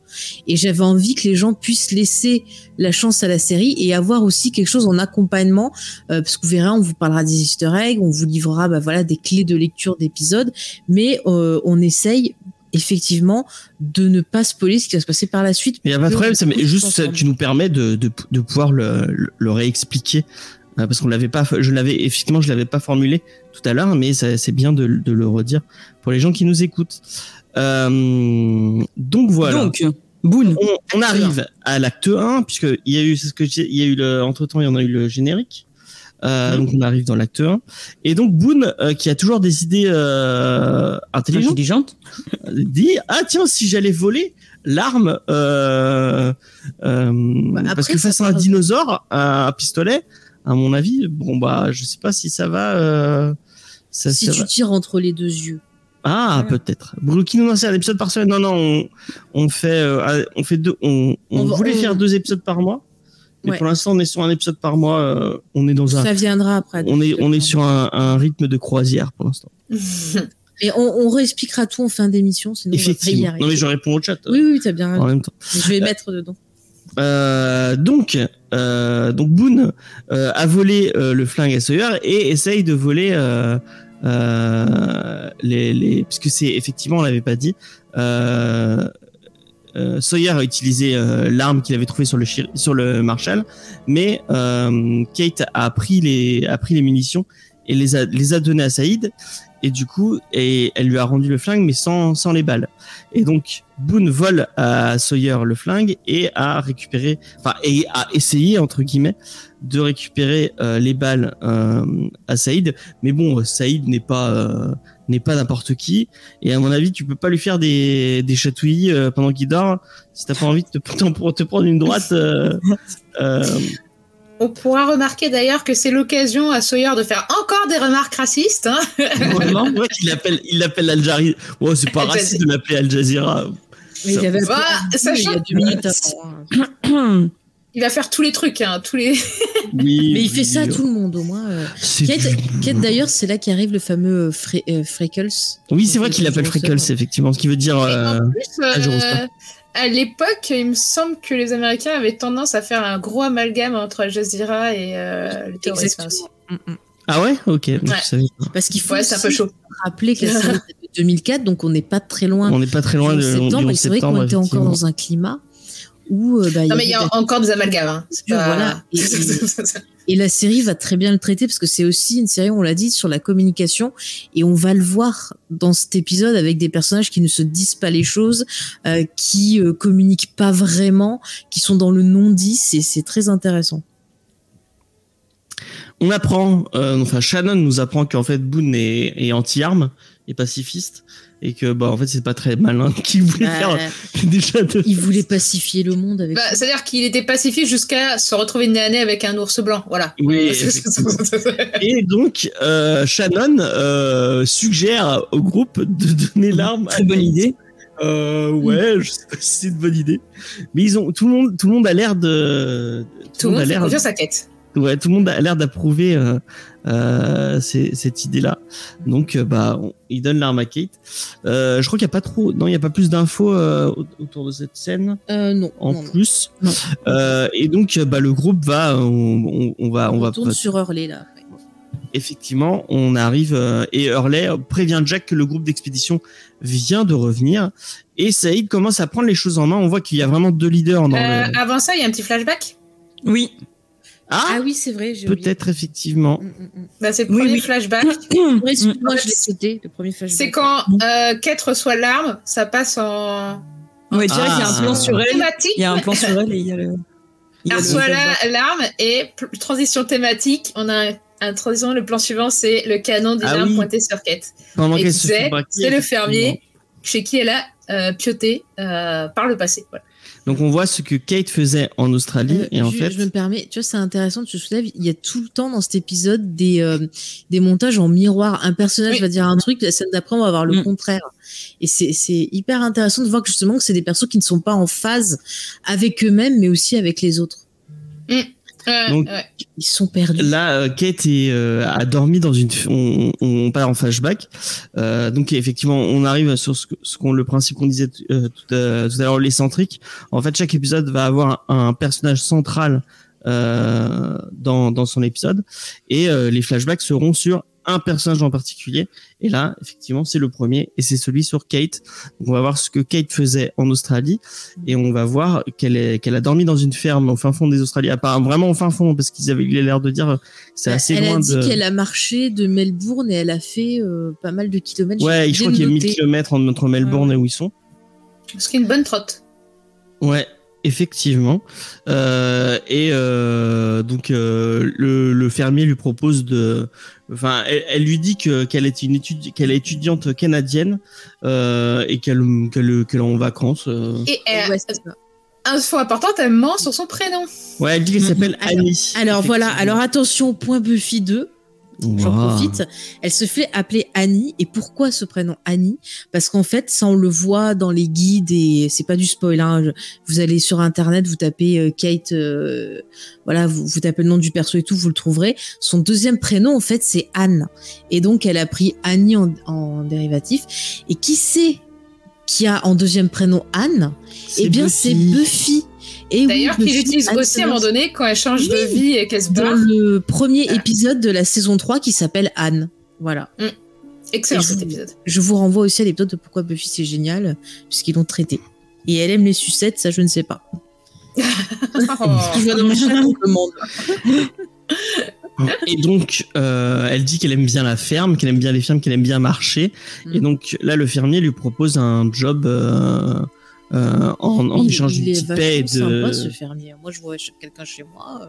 Et j'avais envie que les gens puissent laisser la chance à la série et avoir aussi quelque chose en accompagnement, euh, parce que vous verrez, on vous parlera des Easter eggs, on vous livrera bah, voilà des clés de lecture d'épisodes, mais euh, on essaye effectivement de ne pas spoiler ce qui va se passer par la suite. Il y a pas de problème, ça, mais juste ça, tu nous permets de de, de pouvoir le, le, le réexpliquer parce qu'on l'avait pas, je l'avais effectivement, je l'avais pas formulé tout à l'heure, mais c'est bien de, de le redire pour les gens qui nous écoutent. Euh, donc voilà. Donc, Boone. on, on arrive à l'acte 1 puisque il y a eu c'est ce que il y a eu le entre temps il y en a eu le générique Euh, donc on arrive dans l'acte 1 et donc Boone euh, qui a toujours des idées euh, intelligentes Intelligente. dit ah tiens si j'allais voler l'arme euh, euh, Bah, parce que face à un dinosaure un pistolet à mon avis. Bon bah, je sais pas si ça va. Euh, ça, si ça tu va. tires entre les deux yeux. Ah, peut-être. Brooklyn, non, c'est un épisode par semaine. Non, non, on, on fait, euh, on fait deux. On, on, On voulait on- faire deux épisodes par mois, mais Ouais. pour l'instant, on est sur un épisode par mois. euh, on est dans un. Ça viendra après. On est, on est sur un, un rythme de croisière pour l'instant. Et on, on réexpliquera tout en fin d'émission, sinon on va pas y Effectivement. arriver. Non, mais je réponds au chat. Oui, oui, t'as bien En même temps. Je vais mettre dedans. Euh, donc, euh, donc Boone euh, a volé euh, le flingue à Sawyer et essaye de voler euh, les, les, puisque c'est effectivement, on l'avait pas dit. Sawyer a utilisé l'arme qu'il avait trouvée sur le sur le Marshall, mais Kate a pris les a pris les munitions et les a les a données à Saïd et du coup et elle lui a rendu le flingue mais sans sans les balles. Et donc Boone vole à Sawyer le flingue et a récupéré enfin et a essayé entre guillemets de récupérer euh, les balles euh, à Saïd, mais bon Saïd n'est pas euh, n'est pas n'importe qui et à mon avis tu peux pas lui faire des des chatouillis euh, pendant qu'il dort si t'as pas envie de te, te prendre une droite euh, euh, On pourra remarquer d'ailleurs que c'est l'occasion à Sawyer de faire encore des remarques racistes. Hein Vraiment Ouais, il l'appelle, il l'appelle Al Jazeera. Ouais, c'est pas raciste de l'appeler Al Jazeera. Mais Ça- il avait Bah, appelé un sachant- il y a deux minutes avant. Il va faire tous les trucs, hein, tous les. Oui. Mais il fait ça à tout le monde au moins. euh. Kate, du- Kate, d'ailleurs, c'est là qu'arrive le fameux euh, Fre- euh, Freckles. Oui, c'est vrai qu'il l'appelle Freckles, effectivement, ce qui veut dire. Euh, plus, ah, euh. À l'époque, il me semble que les Américains avaient tendance à faire un gros amalgame entre Al Jazeera et euh, le terrorisme aussi. Mm, mm. Ah ouais, ok. je savais pas. Parce qu'il faut Ouais, c'est un peu chaud. rappeler que la série date de 2004, donc on n'est pas très loin. On n'est pas très loin de 11 du septembre, 11 et c'est vrai qu'on était encore dans un climat où euh, bah, Non, mais il y a encore des amalgames. Hein. Pas- voilà. Et- Et la série va très bien le traiter parce que c'est aussi une série, on l'a dit, sur la communication. Et on va le voir dans cet épisode avec des personnages qui ne se disent pas les choses, euh, qui euh, communiquent pas vraiment, qui sont dans le non-dit. C'est, c'est très intéressant. On apprend, euh, enfin Shannon nous apprend qu'en fait Boone est, est anti-arme et pacifiste et que bah en fait c'est pas très malin qu'il voulait faire déjà de. il voulait pacifier le monde avec. Bah, C'est-à-dire qu'il était pacifique jusqu'à se retrouver nez à nez avec un ours blanc. Voilà. Oui. Et donc euh, Shannon euh, suggère au groupe de donner l'arme. à Très bonne idée. Euh, ouais, je sais pas si c'est une bonne idée, mais ils ont tout le monde, tout le monde a l'air de, Tout le monde a l'air, à Kate. ouais, tout le monde a l'air d'approuver euh, euh, cette idée-là. Donc, euh, bah, on- ils donnent l'arme à Kate. Euh, je crois qu'il y a pas trop, non, il y a pas plus d'infos euh, au- autour de cette scène Euh, non. en non, plus. Non. Euh, et donc, bah, le groupe va, on, on- on va, on, On, va, tourne sur Hurley là. ouais. effectivement, on arrive euh, et Hurley prévient Jack que le groupe d'expédition vient de revenir et Saïd commence à prendre les choses en main. On voit qu'il y a vraiment deux leaders dans Euh, le. Avant ça, il y a un petit flashback? Oui. Ah, Ah oui, c'est vrai. peut-être effectivement. Mm, mm, mm. Bah, c'est le Oui, premier oui. flashback. Je l'ai le premier flashback. C'est quand euh, Kate reçoit l'arme, ça passe en Ouais, y a un plan sur elle. thématique. Il y a un plan sur elle et il y a le. Elle reçoit la- l'arme et transition thématique. On a un, un transition. Le plan suivant, c'est le canon d'une Ah arme oui. pointé sur Kate. C'est le fermier chez qui elle a euh, pioté euh, par le passé. Voilà. Donc on voit ce que Kate faisait en Australie Euh, et en je, fait, je me permets, tu vois, c'est intéressant, tu te soulèves, il y a tout le temps dans cet épisode des, euh, des montages en miroir. Un personnage Oui. va dire un truc, la scène d'après, on va avoir le Mm. contraire. Et c'est c'est hyper intéressant de voir que justement que c'est des persos qui ne sont pas en phase avec eux-mêmes, mais aussi avec les autres. Ouais, Donc, ouais. Ils sont perdus. Là, euh, Kate est, euh, a dormi dans une. On, on part en flashback. Euh, donc effectivement, on arrive sur ce, ce qu'on le principe qu'on disait euh, tout à, tout à l'heure, les centriques. En fait, chaque épisode va avoir un, un personnage central euh, dans dans son épisode, et euh, les flashbacks seront sur un personnage en particulier. Et là, effectivement, c'est le premier, et c'est celui sur Kate. Donc, on va voir ce que Kate faisait en Australie, et on va voir qu'elle est qu'elle a dormi dans une ferme au fin fond des Australies, à part vraiment au fin fond, parce qu'ils avaient eu l'air de dire euh, c'est assez elle loin a dit de. qu'elle a marché de Melbourne et elle a fait euh, pas mal de kilomètres. Ouais, je crois qu'il y a 1000 noté. km entre Melbourne et où ils sont. Ce qui est une bonne trotte. Ouais, effectivement. Euh, et euh, donc euh, le, le fermier lui propose de, enfin, elle, elle lui dit que qu'elle est une étude, qu'elle est étudiante canadienne euh, et qu'elle qu'elle est en vacances. euh. Et, euh, Ouais, info importante, elle ment sur son prénom. Ouais, elle dit qu'elle s'appelle Alors- Annie. Alors voilà, alors attention, point Buffy 2, j'en Wow. profite. Elle se fait appeler Annie. Et pourquoi ce prénom Annie? Parce qu'en fait, ça on le voit dans les guides et c'est pas du spoil. Hein. Vous allez sur internet, vous tapez euh, Kate, euh, voilà, vous, vous tapez le nom du perso et tout, vous le trouverez. Son deuxième prénom en fait c'est Anne. Et donc elle a pris Annie en, en dérivatif. Et qui c'est qui a en deuxième prénom Anne? Eh bien c'est Buffy. Et oui, D'ailleurs, qu'il Buffy utilise Anne aussi à un moment donné quand elle change de Oui. vie et qu'elle se dans barre. le premier Ah. épisode de la saison 3 qui s'appelle Anne. Voilà. Excellent Et je- cet épisode. Je vous renvoie aussi à l'épisode de Pourquoi Buffy c'est génial, puisqu'ils l'ont traité. Et elle aime les sucettes, ça je ne sais pas. Oh. Je vois dans ma le monde. Et donc, euh, elle dit qu'elle aime bien la ferme, qu'elle aime bien les fermes, qu'elle aime bien marcher. Mm. Et donc là, le fermier lui propose un job euh, euh, en, en Il- échange il d'une est petite paix de. sympa ce fermier. Moi je vois quelqu'un chez moi, euh,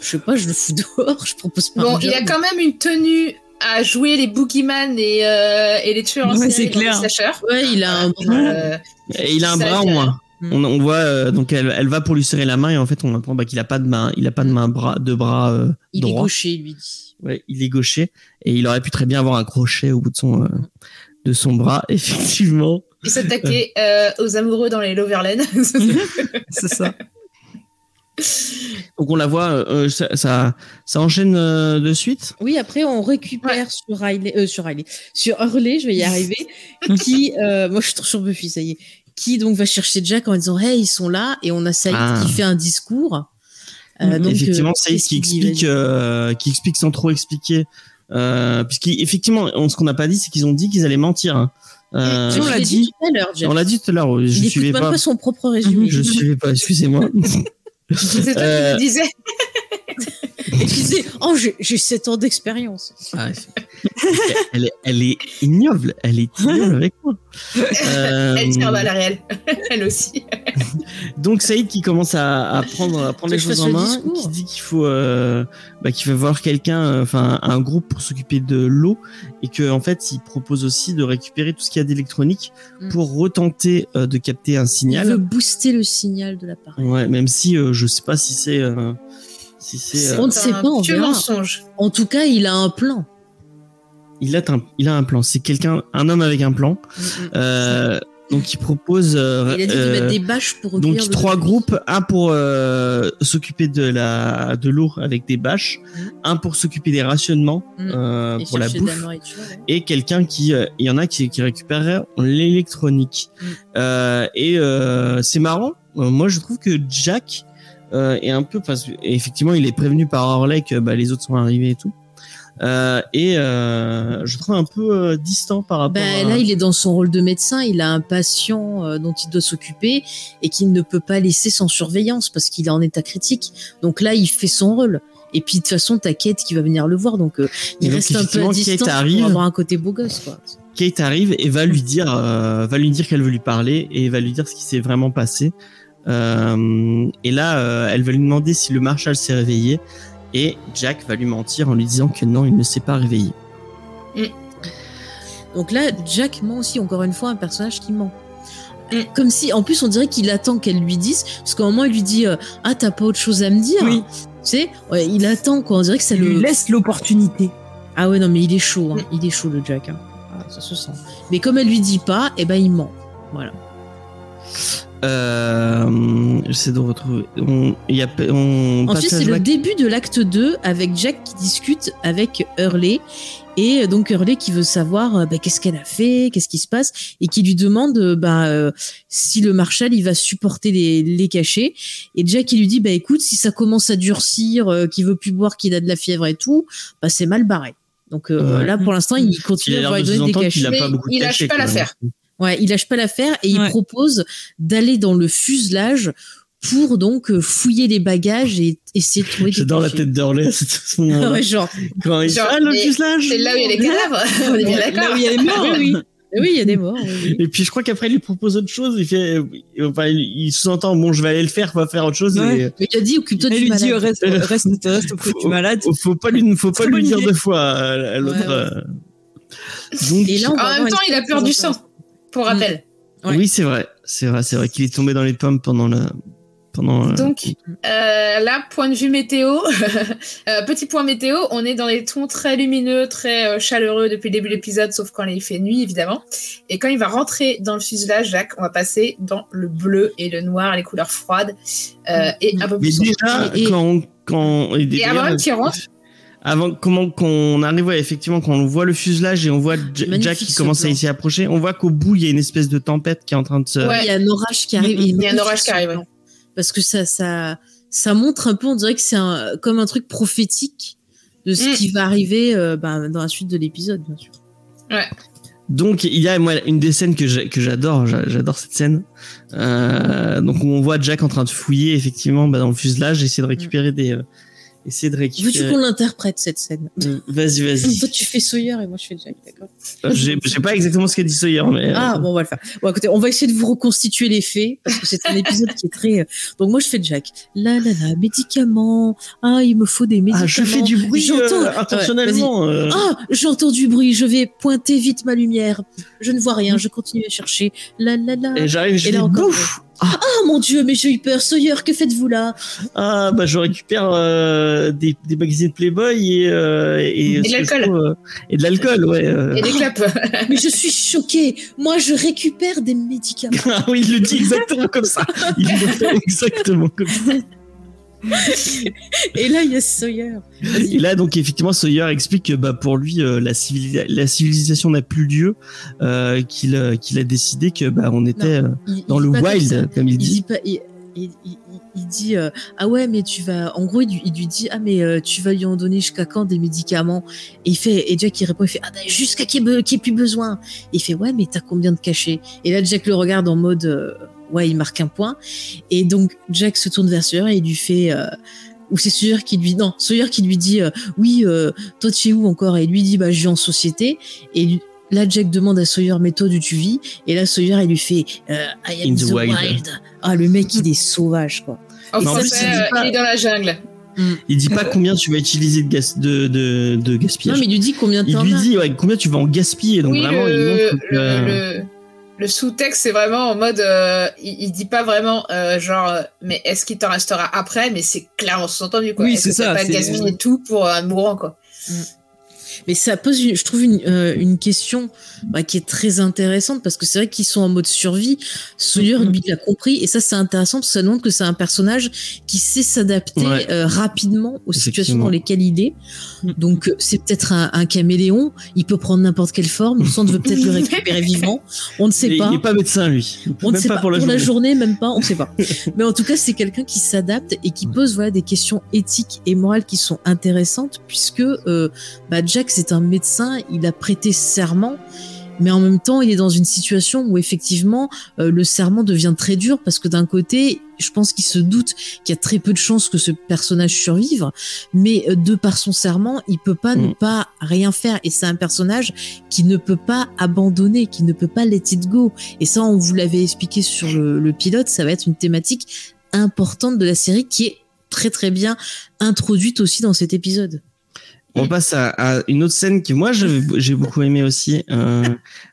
je sais pas, je le fous dehors, je propose pas Bon, un il a job. quand même une tenue à jouer les boogeyman et, euh, et les tueurs en Ouais, série les clair. slashers. Ouais, il a un bras. Euh, Et il a un bras en moins. Mm. On, on voit euh, donc elle, elle va pour lui serrer la main et en fait on apprend bah, qu'il a pas de main, il a pas de main bras, de bras euh, il est droit. gaucher, lui dit. Ouais, il est gaucher et il aurait pu très bien avoir un crochet au bout de son euh, de son bras. Effectivement. Il s'attaquait euh, aux amoureux dans les Loverland. C'est ça. Donc on la voit, euh, ça, ça ça enchaîne euh, de suite? Oui, après on récupère sur Riley, euh, sur Riley, sur Hurley, je vais y arriver, qui, euh, moi je suis trop sur Buffy, ça y est, qui donc va chercher Jack en disant hey ils sont là et on a Saïd Ah. qui fait un discours. Euh, donc, effectivement, euh, Saïd qui explique, euh, qui explique sans trop expliquer, euh, puisqu'effectivement, ce qu'on n'a pas dit, c'est qu'ils ont dit qu'ils allaient mentir. hein. Euh, on l'a l'ai dit. tout à l'heure, on l'a dit tout à l'heure. Je écoute suivais pas. pas son propre résumé. Je suivais pas. Excusez-moi. C'est toi Euh, qui me disais. Et tu disais, oh, j'ai- j'ai 7 ans d'expérience. Ah, elle, est, elle est ignoble. Elle est ignoble avec moi. Euh, Elle tient à la réelle. Elle aussi. donc Saïd qui commence à, à prendre, à prendre les choses en main, discours qui dit qu'il faut, euh, bah, qu'il faut voir quelqu'un, euh, enfin un groupe pour s'occuper de l'eau, et que en fait il propose aussi de récupérer tout ce qu'il y a d'électronique Mm. pour retenter euh, de capter un Il signal. veut booster le signal de l'appareil. Ouais, même si euh, je sais pas si c'est, euh, si c'est, euh, On ne sait pas, on pieux verra. mensonge. En tout cas, il a un plan. il a un, il a un plan. C'est quelqu'un, un homme avec un plan. Euh, donc il propose. euh, Il a dit de euh, mettre des bâches pour Donc le trois groupes, un pour euh, s'occuper de la de l'eau avec des bâches, Mhm. un pour s'occuper des rationnements Et pour la bouffe, nourriture, ouais. et quelqu'un qui euh, il y en a qui, qui récupère l'électronique. Et euh, c'est marrant. Euh, moi je trouve que Jack euh, est un peu parce que effectivement il est prévenu par Orley que bah, les autres sont arrivés et tout. Euh, et euh, je trouve un peu euh, distant par rapport. Ben, à... là, il est dans son rôle de médecin. Il a un patient euh, dont il doit s'occuper et qu'il ne peut pas laisser sans surveillance parce qu'il est en état critique. Donc là, il fait son rôle. Et puis de toute façon, t'as Kate qui va venir le voir, donc euh, il Et donc, reste un peu à effectivement, Kate distance arrive. pour avoir un côté beau gosse, quoi. Kate arrive et va lui dire, euh, va lui dire qu'elle veut lui parler et va lui dire ce qui s'est vraiment passé. Euh, et là, euh, elle va lui demander si le marshal s'est réveillé et Jack va lui mentir en lui disant que non, il ne s'est pas réveillé. Donc là, Jack ment aussi, encore une fois, un personnage qui ment. Mm. Comme si, en plus, on dirait qu'il attend qu'elle lui dise, parce qu'à un moment, il lui dit euh, Ah, t'as pas autre chose à me dire Oui. Tu sais, ouais, il attend, quoi. On dirait que ça lui le. laisse l'opportunité. Ah ouais, non, mais il est chaud, hein. il est chaud, le Jack. hein. Ah, ça se sent. Mais comme elle lui dit pas, eh ben, il ment. Voilà. Euh, J'essaie de retrouver. On, il y a, on passe Ensuite, c'est le début de l'acte 2 avec Jack qui discute avec Hurley. Et donc Hurley qui veut savoir euh, bah, qu'est-ce qu'elle a fait, qu'est-ce qui se passe, et qui lui demande euh, bah, euh, si le Marshal il va supporter les, les cachets. Et Jack il lui dit bah écoute si ça commence à durcir, euh, qu'il veut plus boire, qu'il a de la fièvre et tout, bah c'est mal barré. Donc euh, Ouais. là pour l'instant il Il continue a à avoir des cachets. a pas Mais beaucoup de il lâche cachets, pas l'affaire. Ouais, il lâche pas l'affaire et il propose d'aller dans le fuselage pour donc euh, fouiller les bagages et essayer de trouver des J'adore la tête d'Orley à ce moment-là. ouais, genre, Quand il Genre, ah, le fuselage C'est là où il y a les cadavres. On est bien Là où il y a les morts. oui, oui. Oui, il y a des morts. oui. Et puis je crois qu'après il lui propose autre chose. Il fait, enfin, il, sous-entend bon, je vais aller le faire, on va faire autre chose. Ouais. et- Mais il a dit occupe-toi du lui dit malade. reste, reste, reste auprès du malade. Faut, faut pas lui, faut pas lui dire deux fois euh, à l'autre. Ouais, ouais. euh. Donc, Et là, En même temps, il a peur du sang. Pour rappel. Ouais. oui, c'est vrai, c'est vrai, c'est vrai qu'il est tombé dans les pommes pendant le pendant. euh, Donc, euh, là, point de vue météo, euh, petit point météo, on est dans des tons très lumineux, très euh, chaleureux depuis le début de l'épisode, sauf quand il fait nuit, évidemment. Et quand il va rentrer dans le fuselage, Jacques, on va passer dans le bleu et le noir, les couleurs froides, euh, et un peu mais plus sombre. déjà, Et- quand, quand et Et d'ailleurs, avant qu'il rentre, avant comment qu'on arrive, ouais, effectivement, quand on voit le fuselage et on voit J- Magnifique, Jack qui ce commence à s'y approcher, on voit qu'au bout il y a une espèce de tempête qui est en train de se. Ouais. Il y a un orage qui arrive. Il y a un orage qui arrive. Parce que ça, ça, ça montre un peu, on dirait que c'est un, comme un truc prophétique de ce Mm. qui va arriver euh, bah, dans la suite de l'épisode, bien sûr. Donc il y a moi une des scènes que j'a- que j'adore, j'a- j'adore cette scène. Euh, donc où on voit Jack en train de fouiller effectivement bah, dans le fuselage, essayer de récupérer des, euh, essayer de Veux-tu récupérer. qu'on l'interprète cette scène Euh, Vas-y, vas-y. Toi, tu fais Sawyer et moi, je fais Jack, d'accord Euh, J'ai pas exactement ce qu'a dit Sawyer, mais. euh, Ah, bon, on va le faire. Bon, écoutez, on va essayer de vous reconstituer les faits, parce que c'est un épisode qui est très... euh, Donc, moi, je fais Jack. Là, là, là, médicaments. Ah, il me faut des médicaments. Ah, je fais du bruit J'entends- euh, intentionnellement. euh. Ah, j'entends du bruit, je vais pointer vite ma lumière. Je ne vois rien, je continue à chercher. Là, là, là. et j'arrive, je Et là encore, bouf. Ah, mon Dieu, mais j'ai eu peur. Sawyer, que faites-vous là? Ah bah je récupère euh, des, des magazines Playboy et euh, et, Et de l'alcool. euh, et de l'alcool ouais. euh. et des clopes. Mais je suis choquée. Moi, je récupère des médicaments. Ah oui, il le dit exactement comme ça. Il le fait exactement comme ça. Et là, il y a Sawyer. Et là, donc, effectivement, Sawyer explique que bah, pour lui, euh, la, civilisa- la civilisation n'a plus lieu, euh, qu'il euh, qu'il a décidé que bah, on était Il- dans il le wild, comme il il dit. dit. pas il, dit ah ouais mais tu vas en gros il, lui- dit ah mais tu vas lui en donner jusqu'à quand des médicaments? Et il fait et Jack il répond il fait ah ben jusqu'à qu'il n'y ait, plus besoin! Et il fait ouais mais t'as combien de cachets? Et là Jack le regarde en mode ouais il marque un point et donc Jack se tourne vers Sawyer et il lui fait euh, ou c'est Sawyer qui lui non Sawyer qui lui dit euh, oui euh, toi tu es où encore? Et lui dit bah je vis en société et lui- Là, Jack demande à Sawyer, mais toi, d'où tu vis? Et là, Sawyer, il lui fait euh, I am In the, the wild. wild. Ah, le mec, il est sauvage, quoi. Mais en plus, il dit euh, pas- il est dans la jungle. Il dit pas combien tu vas utiliser de, gas, de, de, de gaspillage. Non, mais il lui dit combien il lui dit ouais, combien tu vas en gaspiller. Donc oui, vraiment, le, il montre que, le, le- le sous-texte, c'est vraiment en mode. euh, il, il dit pas vraiment, euh, genre, euh, mais est-ce qu'il t'en restera après? Mais c'est clairement sous-entendu, quoi. Oui, c'est ça, pas gaspillé tout pour un mourant, quoi? Mais ça pose, une- je trouve, une, euh, une question bah, qui est très intéressante parce que c'est vrai qu'ils sont en mode survie. Sawyer, Mhm. lui, il a compris. Et ça, c'est intéressant parce que ça montre que c'est un personnage qui sait s'adapter Ouais. euh, rapidement aux situations dans lesquelles il est. Mhm. Donc, euh, c'est peut-être un, un caméléon. Il peut prendre n'importe quelle forme. Le centre veut peut-être le récupérer vivant. On ne sait pas. il est pas médecin lui. On ne sait pas, pas, pour la journée. journée, même pas, on ne sait pas. Mais en tout cas, c'est quelqu'un qui s'adapte et qui pose voilà des questions éthiques et morales qui sont intéressantes puisque euh, bah, Jack c'est un médecin, il a prêté serment. Mais en même temps, il est dans une situation où effectivement euh, le serment devient très dur parce que d'un côté, je pense qu'il se doute qu'il y a très peu de chances que ce personnage survive, mais euh, de par son serment, il peut pas ne Mm. pas rien faire et c'est un personnage qui ne peut pas abandonner, qui ne peut pas let it go. Et ça, on vous l'avait expliqué sur le, le pilote, ça va être une thématique importante de la série qui est très très bien introduite aussi dans cet épisode. On passe à, à une autre scène que moi j'ai beaucoup aimé aussi, euh,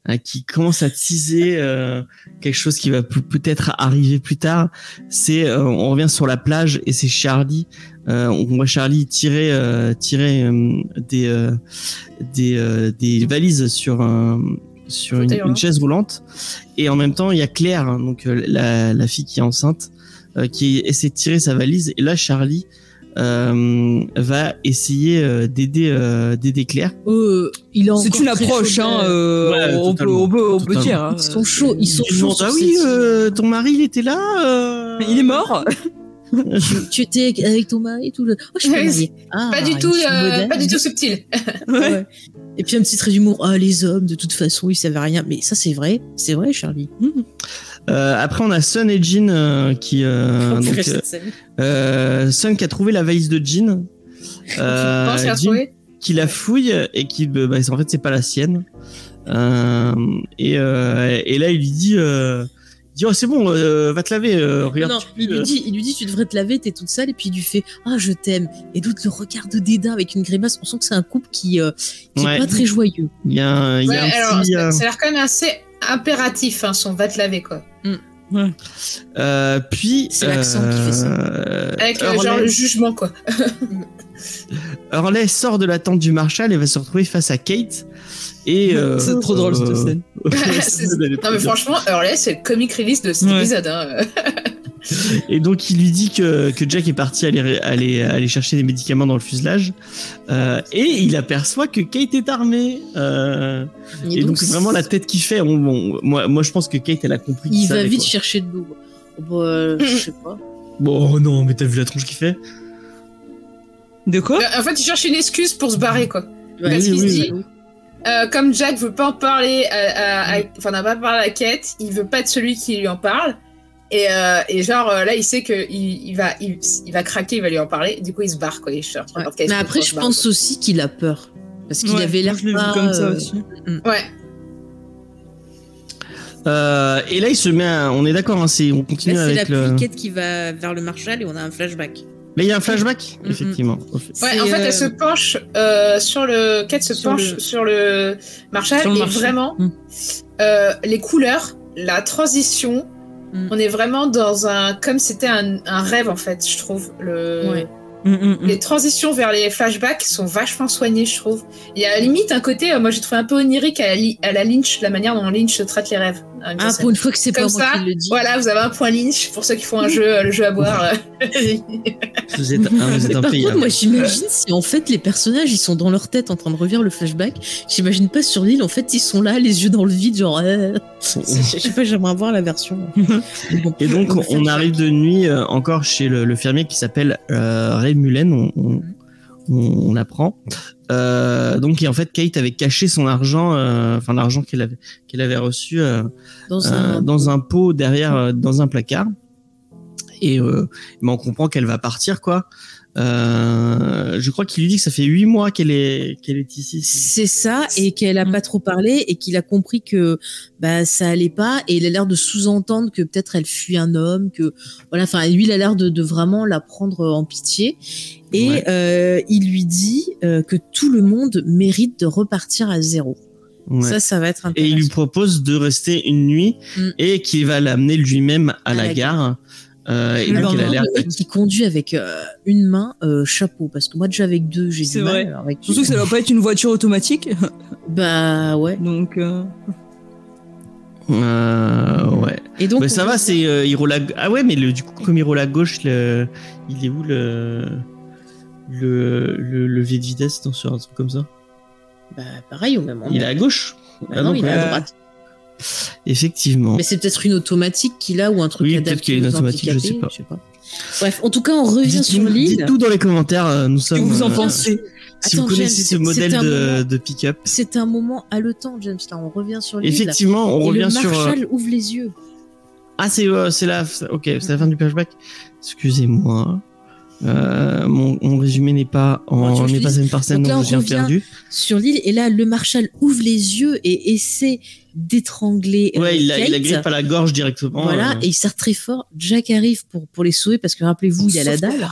euh, qui commence à teaser euh, quelque chose qui va peut- peut-être arriver plus tard. C'est euh, on revient sur la plage et c'est Charlie. Euh, on voit Charlie tirer euh, tirer euh, des euh, des euh, des valises sur un sur une, chaise roulante et en même temps il y a Claire hein, donc la la fille qui est enceinte euh, qui essaie de tirer sa valise et là Charlie va essayer euh, d'aider euh, d'aider Claire. Euh, il a C'est une approche, hein, euh, euh, Ouais, on, peut, on, peut, on peut Totalement. dire. hein. Ils sont chauds, ils sont ah oui, euh, ton mari il était là. euh. Il est mort tu, étais avec ton mari et tout le. Oh, je suis pas Oui, mariée. Ah, pas du tout, euh, pas du tout subtil. Ouais. Et puis un petit trait d'humour. Ah, les hommes, de toute façon, ils savaient rien. Mais ça, c'est vrai. C'est vrai, Charlie. Euh, après on a Sun et Jean euh, qui euh, donc, euh, euh, Sun qui a trouvé la valise de Jean. Euh, Je pense qu'il a Jean trouvé. qui la fouille et qui bah, en fait c'est pas la sienne. Euh, et, euh, et là il lui dit euh, il dit oh c'est bon euh, va te laver euh, regarde non, tu- il lui euh, dit, il lui dit, tu devrais te laver, t'es toute sale, et puis il lui fait, ah, je t'aime. Et d'autres le regardent de dédain avec une grimace. On sent que c'est un couple qui, euh, qui Ouais. est pas très joyeux. il y a, un- il y Ouais, a un alors, petit, euh, ça a l'air quand même assez impératif, hein, son va te laver, quoi. Ouais. Euh, puis C'est l'accent qui fait ça. euh, Avec euh, Hurley- genre le jugement, quoi. Hurley sort de la tente du Marshal et va se retrouver face à Kate. Et euh, C'est trop drôle cette euh, scène. C'est- non, mais franchement, Hurley, c'est le comic release de cet Ouais. épisode. Hein. Et donc il lui dit que, que Jack est parti aller, aller, aller chercher des médicaments dans le fuselage. Euh, et il aperçoit que Kate est armée. Euh, et, donc, vraiment la tête qu'il fait. on- on- moi, moi je pense que Kate elle a compris. Il va vite quoi. chercher de l'eau. Bon, euh, je sais pas. Bon oh non mais t'as vu la tronche qu'il fait? De quoi? En fait, il cherche une excuse pour se barrer, quoi. Ouais, Parce oui, qu'il se oui, dit, euh, comme Jack veut pas en parler, enfin n'a pas parlé à Kate, il veut pas être celui qui lui en parle. Et, euh, et genre euh, là, il sait que il, il va, il, il va craquer, il va lui en parler. Du coup, il se barre quoi. Il cherche. Ouais. Mais après, je pense aussi qu'il a peur. Parce qu'il Ouais, avait l'air pas, comme ça euh, aussi. quoi. Ouais. Euh, et là il se met à- on est d'accord hein, c'est on continue Là, c'est la avec le pliquette qui va vers le Marshall et on a un flashback. là il y a un flashback Mhm. effectivement Ouais, C'est, en fait, euh, elle se penche euh, sur le. Kate se sur penche le- sur le Marshall Sur le et Marshall. vraiment Mm. euh, les couleurs, la transition. Mm. On est vraiment dans un comme c'était un, un rêve en fait, je trouve. Le Ouais. Mm, mm, mm. les transitions vers les flashbacks sont vachement soignées, je trouve. Il y a à la limite un côté, euh, moi j'ai trouvé un peu onirique à la, li- à la Lynch, la manière dont Lynch traite les rêves. hein, une Ah, scène. pour une fois que c'est pas Comme moi ça, qui le dis. Voilà, vous avez un point Lynch pour ceux qui font un jeu, euh, le jeu à boire. vous êtes, ah, vous êtes par impayable. contre, moi, j'imagine si en fait les personnages ils sont dans leur tête en train de revivre le flashback. J'imagine pas sur l'île, en fait, ils sont là, les yeux dans le vide, genre. euh, Je sais pas, j'aimerais voir la version. Bon. Et donc, on arrive de nuit euh, encore chez le, le fermier qui s'appelle euh, Ray Mullen, on, on, on, on apprend. Euh, donc, et en fait, Kate avait caché son argent, euh, enfin l'argent qu'elle avait, qu'elle avait reçu euh, dans un. dans un pot derrière, dans un placard. Et mais on comprend qu'elle va partir, quoi. Euh, je crois qu'il lui dit que ça fait huit mois qu'elle est, qu'elle est ici. C'est ça, et qu'elle a pas trop parlé, et qu'il a compris que bah ça allait pas, et il a l'air de sous-entendre que peut-être elle fuit un homme, que voilà, enfin lui il a l'air de, de vraiment la prendre en pitié, et Ouais. euh, il lui dit euh, que tout le monde mérite de repartir à zéro. Ouais. Ça, ça va être et il lui intéressant. propose de rester une nuit Mm. et qu'il va l'amener lui-même à, À la, la gare. Euh, et Le donc, il a lendemain, l'air Le mec qui conduit avec euh, une main, euh, chapeau, parce que moi déjà avec deux, j'ai C'est du mal. vrai. alors avec Surtout que ça doit pas être une voiture automatique. Bah ouais. Donc, euh, Euh, ouais. Et donc Mais ça va, c'est euh, il roule à... Ah ouais, mais le, du coup, comme il roule à gauche, le... il est où le le, le levier de vitesse dans sur un truc comme ça? Bah pareil au même endroit. Il est à gauche? Bah Ah non, donc, il est à ouais. droite. Effectivement. Mais c'est peut-être une automatique qu'il a ou un truc Oui, adapté peut-être qu'il y a une automatique, je handicapés, sais pas. Bref, en tout cas, on revient sur Dites-nous l'île. dites-nous dans les commentaires, euh, nous que sommes. vous en euh, pensez Si Attends, vous connaissez James, ce modèle de, moment- de pick-up. C'est un moment haletant, James. Là, on revient sur l'île. Effectivement, on Et revient le sur. euh, Marshall ouvre les yeux. Ah, c'est euh, c'est la, ok, c'est la fin du flashback. Excusez-moi. Euh, mon, mon résumé n'est pas en n'est pas dise scène par scène, Donc là, donc on revient perdu. sur l'île et là le Marshall ouvre les yeux et essaie d'étrangler euh, Ouais, il la, il la grippe à la gorge directement. voilà euh. et il serre très fort. Jack arrive pour pour les sauver parce que rappelez-vous il a la dalle.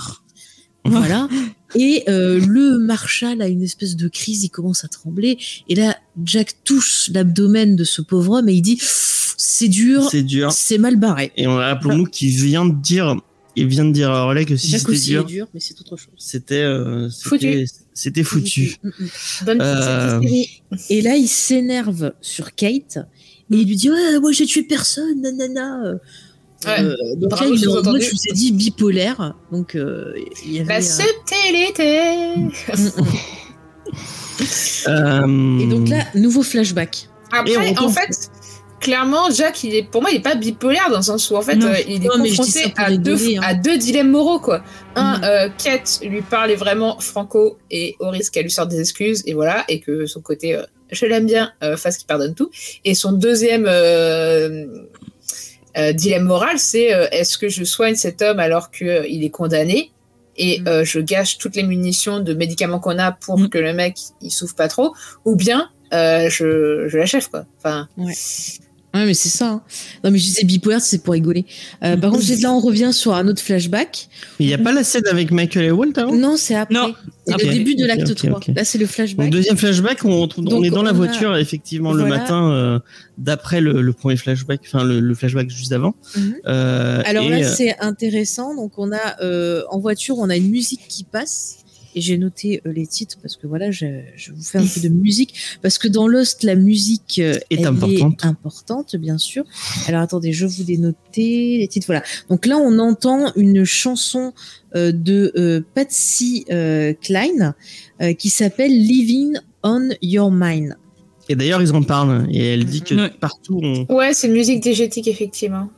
voilà. Et euh, le Marshall a une espèce de crise il commence à trembler. Et là Jack touche l'abdomen de ce pauvre homme et il dit c'est dur c'est dur. c'est mal barré. Et on rappelons-nous qu'il vient de dire, il vient de dire à Relais que si c'était dur, mais c'est autre chose c'était euh, Foutu. c'était- c'était foutu. Mm, mm. Bonne petite Euh. Et là, il s'énerve sur Kate et il lui dit Ouais, moi j'ai tué personne, nanana. Ouais. Euh, donc Bravo, là, il est en sous-entendu. mode, je vous ai dit bipolaire. Donc, euh, il y avait. La un- subtilité. Mm, mm. Euh, Et donc là, nouveau flashback. Après, en fait, clairement, Jack, il est, pour moi, il est pas bipolaire dans le sens où, en fait, Non. euh, il est Non, confronté à deux, hein. à deux dilemmes moraux, quoi. Un, Mhm. euh, Kate lui parlait vraiment franco et au risque qu'elle lui sorte des excuses, et voilà, et que son côté, euh, je l'aime bien, euh, fasse qu'il pardonne tout. Et son deuxième euh, euh, dilemme moral, c'est euh, est-ce que je soigne cet homme alors qu'il il est condamné? Et euh, je gâche toutes les munitions de médicaments qu'on a pour Mhm. que le mec il souffre pas trop, ou bien euh, je, je l'achève quoi. Enfin, Ouais, mais c'est ça. hein. Non, mais je disais bipolaire, c'est pour rigoler. Euh, par contre, là, on revient sur un autre flashback. il n'y a pas la scène avec Michael et Walt avant? Non, c'est après. Non. C'est Ok, le début de l'acte ok, 3. ok. Là, c'est le flashback. Donc deuxième flashback, on, on Donc, est dans la a- voiture effectivement le matin euh, d'après le, le premier flashback, enfin le, le flashback juste avant. Mhm. Euh, Alors et, là, c'est intéressant. Donc, on a euh, en voiture, on a une musique qui passe. Et j'ai noté euh, les titres parce que voilà, je, je vous fais un peu de musique. Parce que dans Lost, la musique euh, Est elle importante. est importante, bien sûr. Alors attendez, je vous ai noté les titres. Voilà. Donc là, on entend une chanson euh, de euh, Patsy euh, Cline euh, qui s'appelle Living on Your Mind. et d'ailleurs ils en parlent et elle dit que Ouais. partout on Ouais, c'est une musique diégétique, effectivement.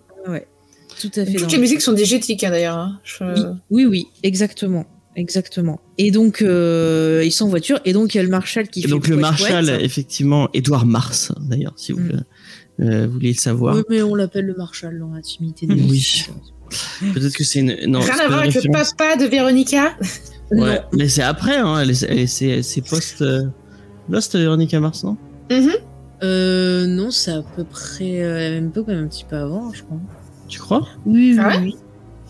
Tout à fait. Toutes le- les musiques sont diégétiques, hein, d'ailleurs. hein. Je- Oui, oui, oui, exactement. Exactement. Et donc, euh, ils sont en voiture, et donc il y a le Marshal qui et fait donc le pouet, Marshal effectivement Edouard Mars d'ailleurs si vous Mm. euh, voulez le savoir. Oui, mais on l'appelle le Marshal dans l'intimité des Oui. Peut-être que c'est une non. c'est Rien pas à voir avec le papa de Véronica. Non. Ouais, mais c'est après hein, elle c'est c'est post euh, Lost Véronica Mars non? Mhm. Euh, non, c'est à peu près euh, même époque, même un petit peu avant, je crois. Tu crois? Oui, oui, Ah ouais? oui.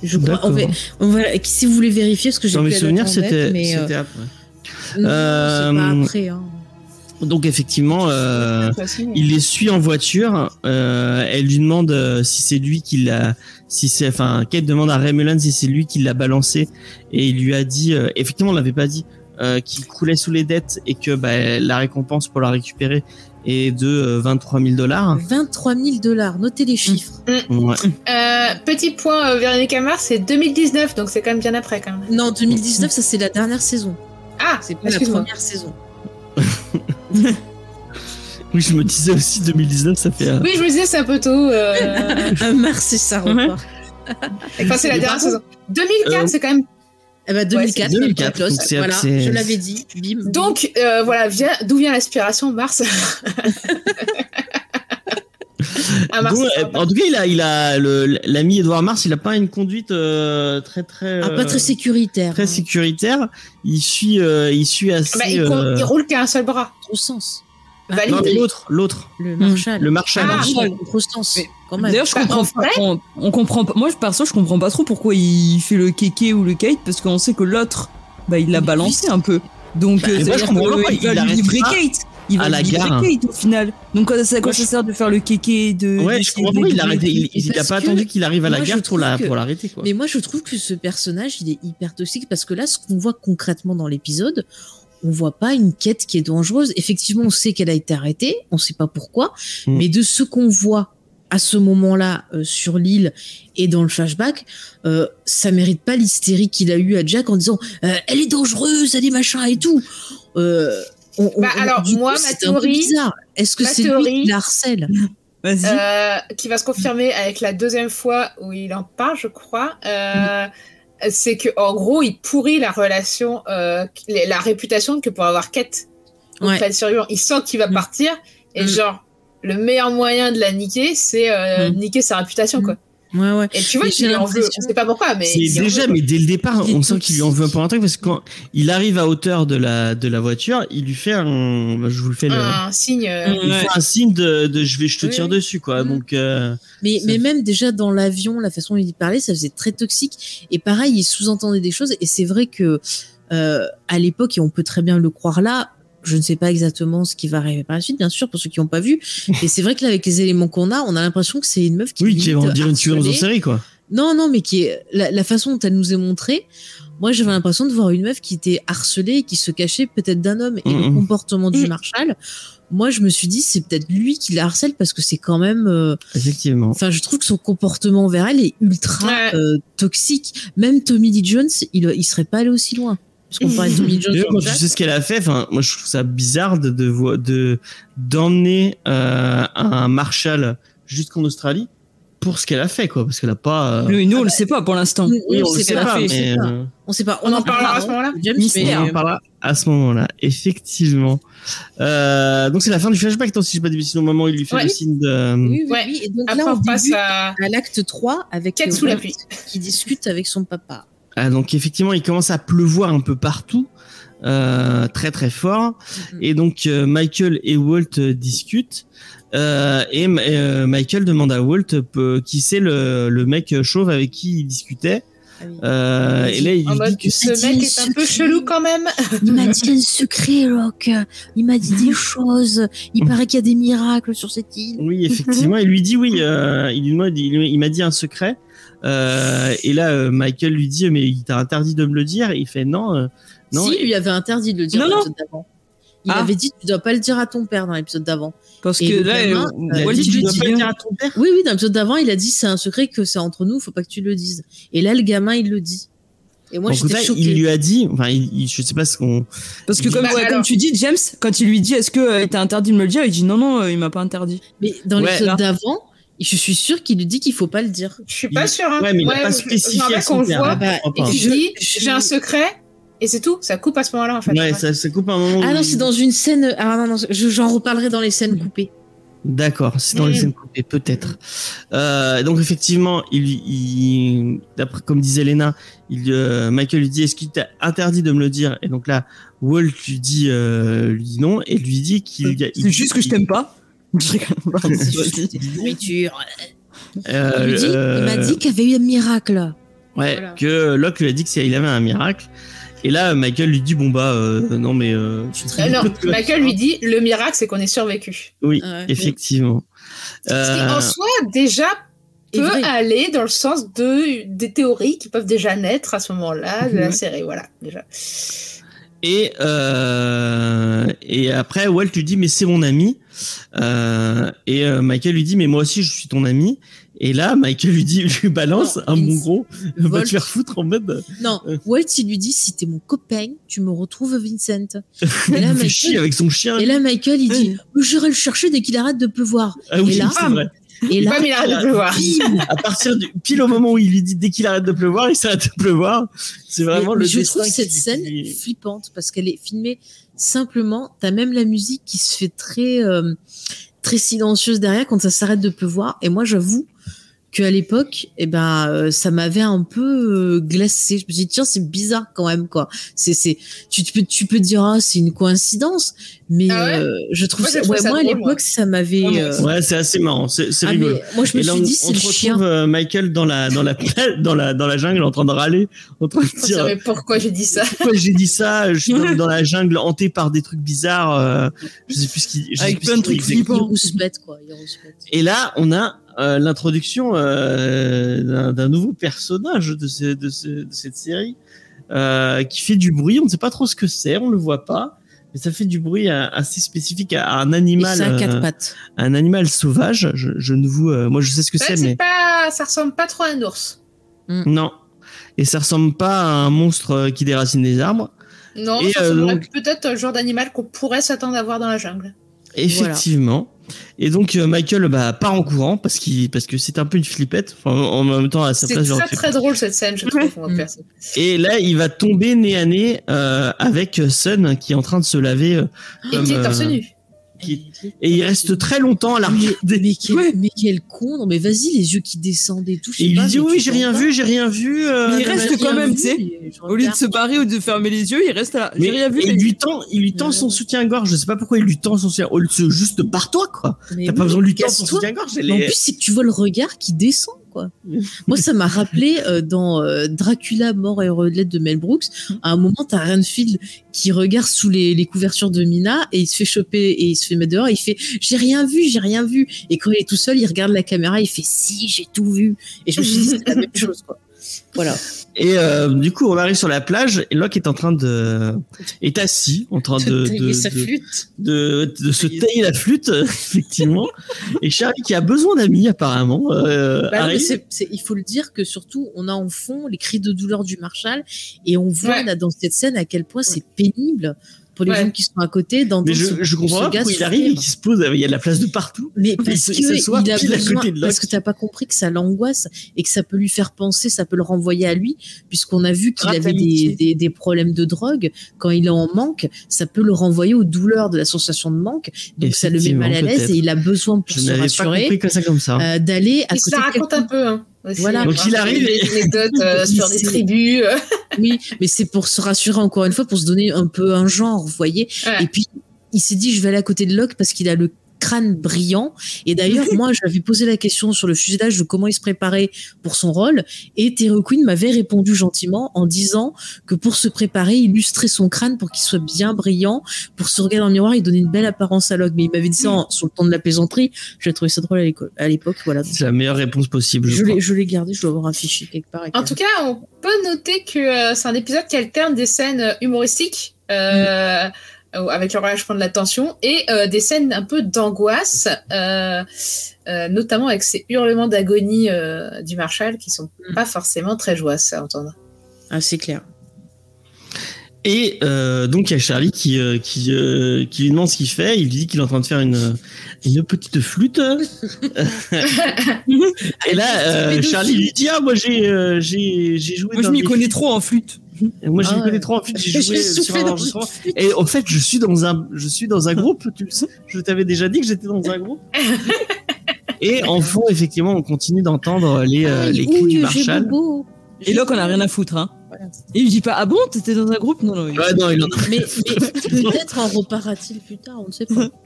Je crois. D'accord. On va, on va- si vous voulez vérifier, parce que j'ai Dans mes souvenirs c'était euh, c'était après. non, Euh, c'est pas après. Hein. Donc effectivement euh, Facile. il les suit en voiture. euh, elle lui demande euh, si c'est lui qui l'a, si c'est, enfin, Kate demande à Ray Mullen si c'est lui qui l'a balancé et il lui a dit, euh, effectivement, on l'avait pas dit, euh, qu'il coulait sous les dettes et que bah, la récompense pour la récupérer est de euh, 23 000 dollars. 23 000 dollars, notez les chiffres. Ouais. Euh, petit point, euh, Véronica Mars, c'est 2019, donc c'est quand même bien après, quand même. Non, 2019, ça c'est la dernière saison. Ah, C'est pas la première saison. Oui, je me disais aussi 2019, ça fait. euh, Oui, je me disais, c'est un peu tôt. euh, mars, c'est ça repart. Enfin, c'est la dernière saison. 2004, Euh, c'est quand même. Eh ben 2004, c'est comme 2004, Jack Lost. donc c'est- voilà, je l'avais dit. Bim. Donc, euh, voilà, d'où vient l'aspiration, Mars? Ah, Mars. donc, euh, en tout cas, il a, il a le- l'ami Edouard Mars, il a pas une conduite euh, très très. Ah, pas euh, très sécuritaire. très hein. sécuritaire. Il suit, euh, il suit assez. Bah, il, co- euh, il roule qu'à un seul bras. Trop sens. Valide. L'autre, l'autre, Le Marshall. le Marshal. Ah, Marshall. Mais- Quand même. D'ailleurs, je Bah, comprends en pas. On, on comprend pas. Moi, perso, je comprends pas trop pourquoi il fait le kéké ou le kite parce qu'on sait que l'autre, bah, il l'a balancé un peu. Donc, Bah, euh, moi, je comprends que, pas, il va il lui arrête livrer Kate. Il va à la lui livrer gare. Kate au final. Donc, à ça, Moi, ça sert de faire le kéké de. Ouais, je comprends pas. Il a arrêté. Il, il a pas attendu qu'il arrive à la gare pour la pour l'arrêter quoi. Mais moi, je trouve que ce personnage, il est hyper toxique parce que là, ce qu'on voit concrètement dans l'épisode, on voit pas une quête qui est dangereuse. Effectivement, on sait qu'elle a été arrêtée, on sait pas pourquoi, Mm. mais de ce qu'on voit à ce moment-là euh, sur l'île et dans le flashback, euh, ça mérite pas l'hystérie qu'il a eu à Jack en disant euh, elle est dangereuse, elle est machin et tout. Euh, on- on- Bah, on- alors, du moi, coup, ma c'est un peu théorie- bizarre. Est-ce que c'est lui qui la harcèle? Vas-y. Euh, qui va se confirmer avec la deuxième fois où il en parle, je crois. Euh, C'est que en gros, il pourrit la relation, euh, la réputation que pour avoir Kate Ouais. auprès de survivants. Il sent qu'il va Mm. partir et Mm. genre le meilleur moyen de la niquer, c'est euh, Mm. niquer sa réputation, quoi. Ouais, ouais. Et tu vois qu'il lui en veut. l'impression- On sait pas pourquoi, mais C'est déjà, mais dès le départ, on sent qu'il lui en veut un peu un truc parce que quand il arrive à hauteur de la de la voiture, il lui fait un, bah, je vous le fais le, un signe. euh, il Ouais. fait un signe de, de je vais, je te Oui, tire oui. dessus quoi. Mm. Donc euh, Mais, mais même déjà dans l'avion, la façon dont il parlait, ça faisait très toxique. Et pareil, il sous-entendait des choses. Et c'est vrai que euh, à l'époque, et on peut très bien le croire là, je ne sais pas exactement ce qui va arriver par la suite, bien sûr, pour ceux qui n'ont pas vu. Et c'est vrai que là, avec les éléments qu'on a, on a l'impression que c'est une meuf qui est oui, qui limite va dire une tueuse en série quoi. Non, non, mais qui est la, la façon dont elle nous est montrée. Moi, j'avais l'impression de voir une meuf qui était harcelée, qui se cachait peut-être d'un homme. Et le Mhm. comportement du. Marshall, moi, je me suis dit, c'est peut-être lui qui la harcèle parce que c'est quand même. euh, Effectivement. Enfin, je trouve que son comportement envers elle est ultra Ouais. euh, toxique. Même Tommy Lee Jones, il, il serait pas allé aussi loin. Parce qu'on parlait de Tommy Jones. Quand tu sais ce qu'elle a fait, enfin, moi je trouve ça bizarre de de de d'emmener euh, un Marshall jusqu'en Australie pour ce qu'elle a fait quoi, parce qu'elle a pas. euh, Le- nous, on le sait pas pour l'instant. Oui, on on le sait sait pas, on sait mais pas. euh, On sait pas. On en parlera à ce moment-là. On en parlera à ce moment-là, effectivement. Euh, donc c'est la fin du flashback, tant si je pas dit bêtises, au moment où il lui fait Ouais. le signe de. oui, oui, Ouais. oui. Et donc Après, là, on on passe à à l'acte 3 avec euh, sous la Walt pluie. qui discute avec son papa. Ah, donc effectivement, il commence à pleuvoir un peu partout, euh, très très fort. Mhm. Et donc euh, Michael et Walt euh, discutent. Euh, et euh, Michael demande à Walt euh, qui c'est le, le mec chauve avec qui il discutait. Euh, et là, il En lui mode, dit que ce mec est un peu chelou quand même. Il m'a dit un secret, Locke. Il m'a dit des choses. Il paraît qu'il y a des miracles sur cette île. Oui, effectivement, il lui dit oui. Euh, il m'a dit un secret. Euh, et là, euh, Michael lui dit mais il t'a interdit de me le dire. Et il fait non, euh, non. Si, il lui avait interdit de le dire Non, dans non. l'épisode d'avant. Il Ah. avait dit tu dois pas le dire à ton père dans l'épisode d'avant. Parce Et que là, gamin, il a dit, il tu dois pas le dire à ton père. Oui, oui, dans l'épisode d'avant, il a dit c'est un secret que c'est entre nous, faut pas que tu le dises. Et là, le gamin, il le dit. Et moi, Donc, j'étais là, choquée. il lui a dit, enfin, il, il- je sais pas ce qu'on. Parce que Bah, comme, ouais, alors- comme tu dis, James, quand il lui dit est-ce que euh, il t'a interdit de me le dire, il dit non, non, euh, il m'a pas interdit. Mais dans Ouais, l'épisode là. d'avant, je suis sûre qu'il lui dit qu'il faut pas le dire. Je suis pas Il- sûre. Hein. Ouais, mais il a pas je- spécifié je me rappelle à son père. voit Ah bah, je et Je- dit je- j'ai un secret et c'est tout. Ça coupe à ce moment-là en fait. Ouais, ça, ça coupe un moment. Ah où- non, c'est dans une scène. Ah non, non, je- j'en reparlerai dans les scènes coupées. D'accord, c'est dans les Mm. scènes coupées, peut-être. Euh, donc effectivement, il, comme disait Lena, il, euh, Michael lui dit est-ce qu'il t'a interdit de me le dire? Et donc là, Walt lui dit, euh, lui dit non et lui dit qu'il. il- C'est juste que je t'aime pas. Je rigole. Nourriture. Euh, Il, lui dit, euh, il m'a dit qu'il y avait eu un miracle. Ouais, Voilà. que Locke lui a dit que c'est- il avait un miracle. Et là, Michael lui dit bon bah euh, non mais euh, Euh, non, Michael lui dit le miracle c'est qu'on ait survécu. oui, Ouais. effectivement. Ce qui Euh, en soi déjà peut vrai. aller dans le sens de des théories qui peuvent déjà naître à ce moment-là de la Ouais. série. Voilà déjà. Et, euh, et après, Walt lui dit, mais c'est mon ami. Euh, et euh, Michael lui dit, mais moi aussi, je suis ton ami. Et là, Michael lui dit, lui balance Non, un bon gros, va Walt. te faire foutre en mode, Non, Euh. Walt, il lui dit si t'es mon copain, tu me retrouves Vincent. Et il là, Michael, chier avec son chien. et là, Michael, il dit J'irai le chercher dès qu'il arrête de pleuvoir. ah oui, et là, c'est vrai. Et là, il arrête de pleuvoir. bim À partir du, pile au moment où il lui dit, dès qu'il arrête de pleuvoir, il s'arrête de pleuvoir. C'est vraiment Mais- le mais je trouve cette qui- scène flippante parce qu'elle est filmée simplement. T'as même la musique qui se fait très euh, très silencieuse derrière quand ça s'arrête de pleuvoir. Et moi, j'avoue qu'à l'époque, eh ben, euh, ça m'avait un peu euh, glacé. Je me suis dit tiens, c'est bizarre quand même quoi. C'est c'est tu tu peux tu peux dire ah c'est une coïncidence, mais Ah ouais euh, je trouve Moi, ça, ouais, ça moi à l'époque ça m'avait. Euh. Ouais, c'est assez marrant. C'est c'est ah, rigolo. moi je me Et là, suis dit on c'est le chien. retrouve euh, Michael dans la dans la dans la dans la jungle en train de râler, en train de On dire pourquoi j'ai dit ça. pourquoi j'ai dit ça Je suis dans, dans la jungle hantée par des trucs bizarres. euh, je sais plus ce qui. Avec plein de trucs flippants. Et là, on a euh, l'introduction euh, d'un- nouveau personnage de, ce- de, ce- de cette série euh, qui fait du bruit. On ne sait pas trop ce que c'est, on le voit pas, mais ça fait du bruit assez spécifique à un animal, c'est à quatre euh, pattes. un animal sauvage. Je, je ne vous, euh, moi, je sais ce que Ouais, c'est, mais pas, ça ressemble pas trop à un ours. non. Et ça ressemble pas à un monstre qui déracine des arbres. Non, Et, ça euh, donc- peut-être un genre d'animal qu'on pourrait s'attendre à voir dans la jungle. Effectivement. Et donc euh, Michael bah, part en courant parce qu'il parce que c'est un peu une flippette. Enfin, en même temps à sa C'est place. j'aurais très très drôle cette scène, je trouve. moi, Mm. perso. Et là, il va tomber nez à nez euh, avec Sun qui est en train de se laver. euh, Et comme, qui est torse euh, nu. Qui- Et il reste très longtemps à la Mais, regarder. mais quel, Ouais. mais quel con, non mais vas-y, les yeux qui descendent et tout. Et il pas, lui dit oui, j'ai rien pas. vu, j'ai rien vu. euh, Mais il reste quand même, tu sais, Au lieu de se barrer ou de fermer les yeux, il reste là. Mais J'ai rien vu. il lui tend, il lui tend son soutien-gorge. Je sais pas pourquoi il lui tend son soutien. Au lieu de se juste barre-toi quoi. Mais T'as pas besoin de lui tendre son soutien-gorge. En plus, c'est que tu vois le regard qui descend, Moi, ça m'a rappelé euh, dans euh, Dracula, mort et relève de Mel Brooks. À un moment, t'as Renfield qui regarde sous les, couvertures de Mina et il se fait choper et il se fait mettre dehors. Et il fait J'ai rien vu, j'ai rien vu. Et quand il est tout seul, il regarde la caméra, il fait Si, j'ai tout vu. Et je me suis dit, c'est la même chose. Voilà. Et euh, du coup, on arrive sur la plage et Locke est en train de est assis en train de tailler de, sa de- flûte. de, de se tailler la flûte, effectivement. Et Charlie, qui a besoin d'amis, apparemment, euh, Bah non, il faut le dire que surtout, on a en fond les cris de douleur du Marshal et on voit Ouais. là dans cette scène à quel point c'est pénible pour les Ouais. gens qui sont à côté d'entendre Mais je, ce- je comprends ce pas il arrive et qu'il se pose, il y a de la place de partout. Mais parce que il a besoin, parce que t'as pas compris que ça l'angoisse et que ça peut lui faire penser, ça peut le renvoyer à lui, puisqu'on a vu qu'il avait des, des, des problèmes de drogue. Quand il est en manque, ça peut le renvoyer aux douleurs de la sensation de manque. Donc ça le met mal à l'aise et il a besoin pour Je se n'avais pas rassurer compris comme ça comme ça. euh, d'aller à Il côté de raconte un peu. Hein, aussi. Voilà. Donc, il arrive Des anecdotes euh, sur des tribus. Oui, mais c'est pour se rassurer encore une fois, pour se donner un peu un genre, vous voyez. Ouais. Et puis, il s'est dit, je vais aller à côté de Locke parce qu'il a le crâne brillant. Et d'ailleurs, moi, j'avais posé la question sur le fuselage de comment il se préparait pour son rôle. Et Terry Quinn m'avait répondu gentiment en disant que pour se préparer, il lustrait son crâne pour qu'il soit bien brillant. Pour se regarder dans le miroir, il donnait une belle apparence à Locke. Mais il m'avait dit ça en- sur le temps de la plaisanterie. J'ai trouvé ça drôle à l'époque. Voilà. C'est la meilleure réponse possible. Je l'ai, je l'ai gardé, je dois avoir un fichier quelque part. En tout cas, on peut noter que euh, c'est un épisode qui alterne des scènes euh, humoristiques euh, euh, avec le relâchement de la tension et euh, des scènes un peu d'angoisse, euh, euh, notamment avec ces hurlements d'agonie euh, du Marshall qui sont Mm. pas forcément très joyeux à entendre. Ah, c'est clair. Et euh, donc il y a Charlie qui euh, qui euh, qui lui demande ce qu'il fait. Il lui dit qu'il est en train de faire une une petite flûte. Et là, euh, Charlie lui dit ah moi j'ai euh, joué. Moi, je m'y connais trop en flûte. Et Moi, je Ah ouais. trop. En fait, j'ai J'ai joué sur soufflé un enregistrement. Et en fait, je suis dans un, je suis dans un groupe. Tu le sais. Je t'avais déjà dit que j'étais dans un groupe. Et en fond, effectivement, on continue d'entendre les, euh, les cris du j'ai Marshall. Et là, on a rien à foutre. Hein. Voilà. Et il dit pas Ah bon, t'étais dans un groupe? Non, non. il- Ouais, non, il en a- Mais, mais peut-être en reparera-t-il plus tard, on ne sait pas.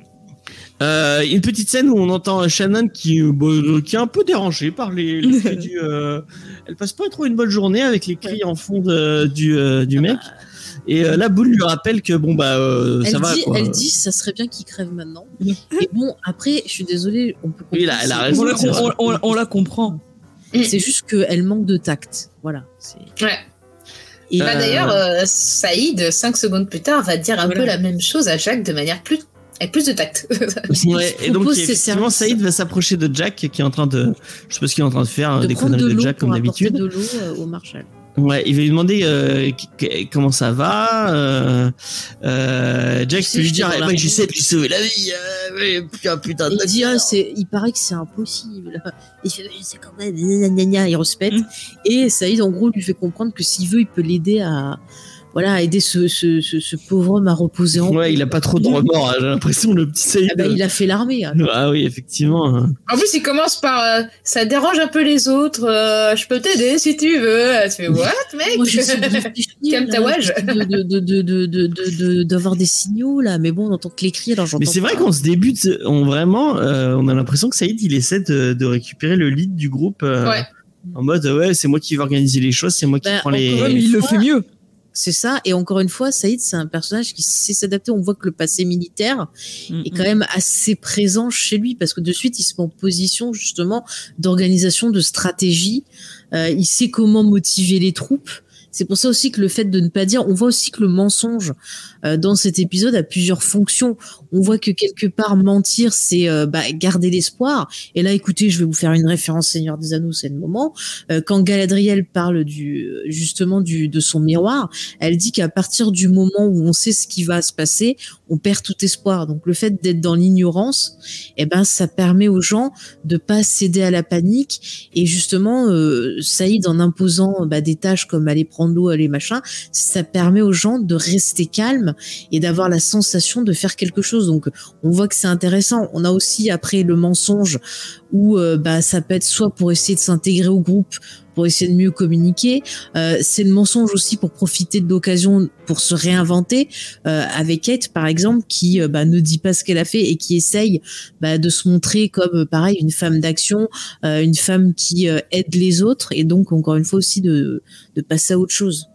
Euh, une petite scène où on entend Shannon qui, euh, bah, qui est un peu dérangée par les, les cris du. euh, elle passe pas trop une bonne journée avec les cris en fond de- du, euh, du mec. Et euh, la boule lui rappelle que bon bah euh, Elle ça va dit, quoi. elle dit, ça serait bien qu'il crève maintenant. Et bon, après, je suis désolée, on peut Oui, a- elle a raison, On la, c'est vrai. on- on- on la comprend. C'est juste qu'elle manque de tact. Voilà. c'est- Ouais. Et Bah, D'ailleurs, euh, Saïd, cinq secondes plus tard, va dire un Voilà. peu la même chose à Jacques de manière plus avec plus de tact. Ouais, et donc effectivement. Saïd va s'approcher de Jack qui est en train de, je sais pas ce qu'il est en train de faire, de des de conneries de l'eau Jack comme d'habitude. de l'eau euh, au Marshall. Ouais, il va lui demander euh, comment ça va. Euh, euh, Jack Tu sais, peut lui dire, ben, route. j'essaie de lui sauver la vie. Mais putain, il dit, ah, il paraît que c'est impossible. Il fait, c'est quand même, il respecte. Mm. Et Saïd, en gros, lui fait comprendre que s'il veut, il peut l'aider à, voilà, aider ce, ce, ce, ce pauvre homme à reposer en Ouais, il a pas trop de remords. hein, J'ai l'impression le petit Saïd. Ah bah, il a fait l'armée. hein. Ah oui, effectivement. hein. En plus, il commence par euh, ça dérange un peu les autres. euh, je peux t'aider si tu veux. Tu fais what, mec? Moi, de- de- d'avoir des signaux, là. Mais bon, on entend que les cris, alors j'entends Mais c'est vrai qu'on se débute, on vraiment, euh, on a l'impression que Saïd, il essaie de, de récupérer le lead du groupe. euh, Ouais. En mode, ouais, c'est moi qui vais organiser les choses, c'est moi qui Bah, prends les. mais il le fait mieux. C'est ça. Et encore une fois, Saïd, c'est un personnage qui sait s'adapter. On voit que le passé militaire Mm, est quand même assez présent chez lui parce que de suite, il se met en position justement d'organisation, de stratégie. Euh, il sait comment motiver les troupes. C'est pour ça aussi que le fait de ne pas dire, on voit aussi que le mensonge euh, dans cet épisode a plusieurs fonctions. On voit que quelque part mentir, c'est euh, bah, garder l'espoir. Et là, écoutez, je vais vous faire une référence Seigneur des Anneaux, c'est le moment. Euh, quand Galadriel parle du justement du de son miroir, elle dit qu'à partir du moment où on sait ce qui va se passer, on perd tout espoir. Donc le fait d'être dans l'ignorance, eh ben ça permet aux gens de pas céder à la panique et justement euh, Saïd en imposant bah, des tâches comme aller prendre l'eau, aller machin, ça permet aux gens de rester calmes et d'avoir la sensation de faire quelque chose. Donc on voit que c'est intéressant. On a aussi après le mensonge où euh, bah ça peut être soit pour essayer de s'intégrer au groupe pour essayer de mieux communiquer. Euh, c'est le mensonge aussi pour profiter de l'occasion pour se réinventer. Euh, avec Kate, par exemple, qui euh, bah, ne dit pas ce qu'elle a fait et qui essaye bah, de se montrer comme, euh, pareil, une femme d'action, une femme qui aide les autres et donc, encore une fois aussi, de, de passer à autre chose.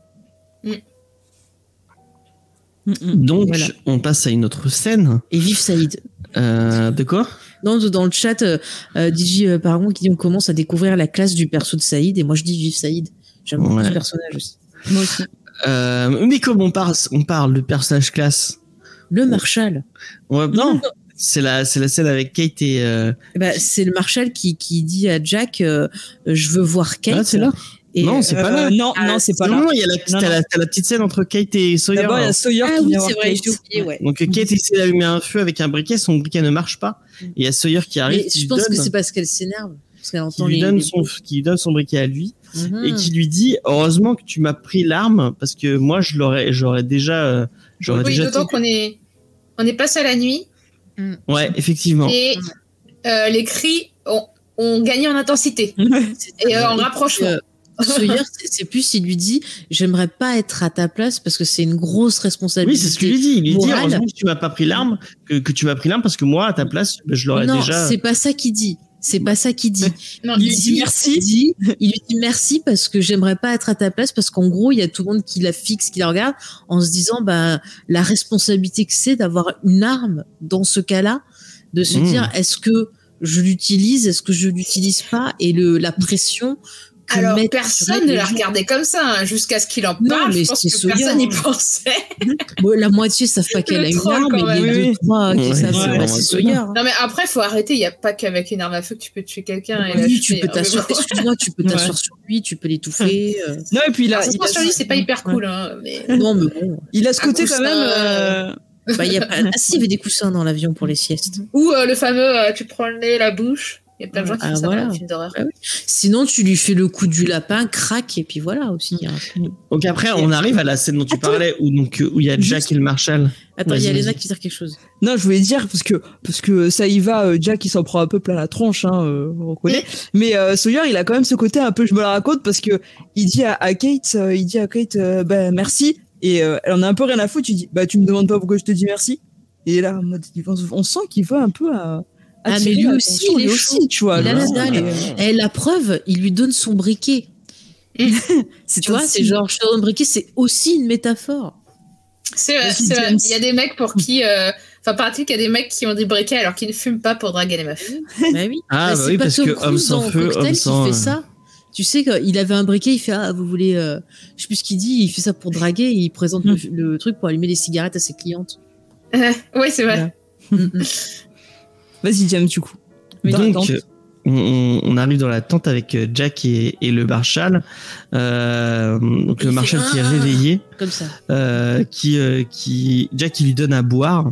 Donc, Voilà. on passe à une autre scène. Et vive Saïd. Euh, de quoi? Non, dans le chat, euh, euh, DJ euh, Paragon qui dit on commence à découvrir la classe du perso de Saïd et moi je dis vive Saïd. J'aime beaucoup ce personnage aussi. Moi aussi. euh, Mais comme on parle, on parle de personnage classe. Le Marshall. Ouais, non, c'est la, c'est la scène avec Kate et. Euh... Ben, c'est le Marshall qui, qui dit à Jack euh, je veux voir Kate. Ah, c'est là. Et, Non, c'est pas Euh, là. Non, Ah, non, c'est pas non, là. non, il y a la, Non, t'as non. la, t'as la petite scène entre Kate et Sawyer. D'abord, il y a Sawyer Ah qui oui, vient c'est voir vrai, Kate. j'ai oublié, ouais. Donc Kate essaie d'allumer un feu avec un briquet, son briquet ne marche pas. Et il y a Sawyer qui arrive, Mais qui je pense que c'est parce qu'elle s'énerve. Parce qu'elle qui entend lui les. donne les son, qui lui donne son briquet à lui et qui lui dit heureusement que tu m'as pris l'arme parce que moi je l'aurais, j'aurais déjà, euh, j'aurais Oui, déjà. d'autant qu'on est, on est passé à la nuit Ouais, effectivement. et euh, les cris ont, ont gagné en intensité et euh, en rapprochement. Sawyer, c'est- c'est plus, il lui dit, j'aimerais pas être à ta place parce que c'est une grosse Oui, responsabilité. c'est ce qu'il lui dit. Il lui dit heureusement que tu m'as pas pris l'arme, que, que tu m'as pris l'arme parce que moi, à ta place, je l'aurais non, déjà. c'est pas ça qu'il dit. C'est pas ça qu'il dit. Non, Il Il lui dit dit merci. Il, dit- il lui dit merci parce que j'aimerais pas être à ta place parce qu'en gros, il y a tout le monde qui la fixe, qui la regarde en se disant, bah, la responsabilité que c'est d'avoir une arme dans ce cas-là, de se Mmh. dire, est-ce que je l'utilise, est-ce que je l'utilise pas, et le, la pression Alors, personne ne la regardait comme ça, hein, jusqu'à ce qu'il en Non, parle. mais je pense c'est que Sawyer, personne n'y hein. pensait. Bon, la moitié savent pas qu'elle Le a une arme, et les même. deux, trois qui savent, c'est. Non, mais après, faut arrêter. Il n'y a pas qu'avec une arme à feu que tu peux tuer quelqu'un. et Oui, tu peux hein, t'asseoir, mais bon. excuse-moi, tu peux Ouais. t'asseoir sur lui, tu peux l'étouffer. euh. Non, et puis il a, il a, sur lui, c'est pas hyper cool. Hein, mais... Non, mais bon. il a ce Un côté quand même. euh, Bah, y a pas... Ah, si, il y avait des coussins dans l'avion pour les siestes. Ou euh, le fameux euh, tu prends le nez, la bouche. Il y a plein de gens qui Ah, font ça voilà. dans les films d'horreur. Ah oui. Sinon, tu lui fais le coup du lapin, crac, et puis voilà aussi. hein. Donc après, on arrive à la scène dont tu parlais où donc euh, où il y a Jack et le Marshal. Attends, il y a Léna qui dit quelque chose. Non, je voulais dire parce que parce que ça y va, Jack il s'en prend un peu plein la tronche, hein, euh, on reconnaît. Mais euh, Sawyer il a quand même ce côté un peu, je me la raconte parce que il dit à, à Kate, euh, il dit à Kate, euh, bah merci, et euh, elle en a un peu rien à foutre. Tu dis, bah tu me demandes pas pourquoi je te dis merci. Et là, on sent qu'il veut un peu à. Ah, mais lui aussi, il est chaud. tu vois. Il a le- la dalle. euh, Et la preuve, il lui donne son briquet. Tu vois, c'est genre, je te donne le briquet, c'est aussi une métaphore. C'est vrai, c'est. Il y a des mecs pour qui. euh, Enfin, paraît-il qu'il y a des mecs qui ont des briquets alors qu'ils ne fument pas pour draguer les meufs. bah oui. Ah, Bah, bah c'est oui, pas parce Tom que Cruise homme sans dans feu, Cocktail homme sans. fait euh, ça. Tu sais qu'il avait un briquet, il fait ah vous voulez, euh, je sais plus ce qu'il dit, il fait ça pour draguer, et il présente le, le truc pour allumer les cigarettes à ses clientes. oui, c'est vrai. Mm, mm. Vas-y, James, du coup. Mais Donc, on, on arrive dans la tente avec euh, Jack et, et le Marshal. Euh, donc Il le Marshal qui est réveillé, Comme ça. euh, qui, euh, qui Jack qui lui donne à boire,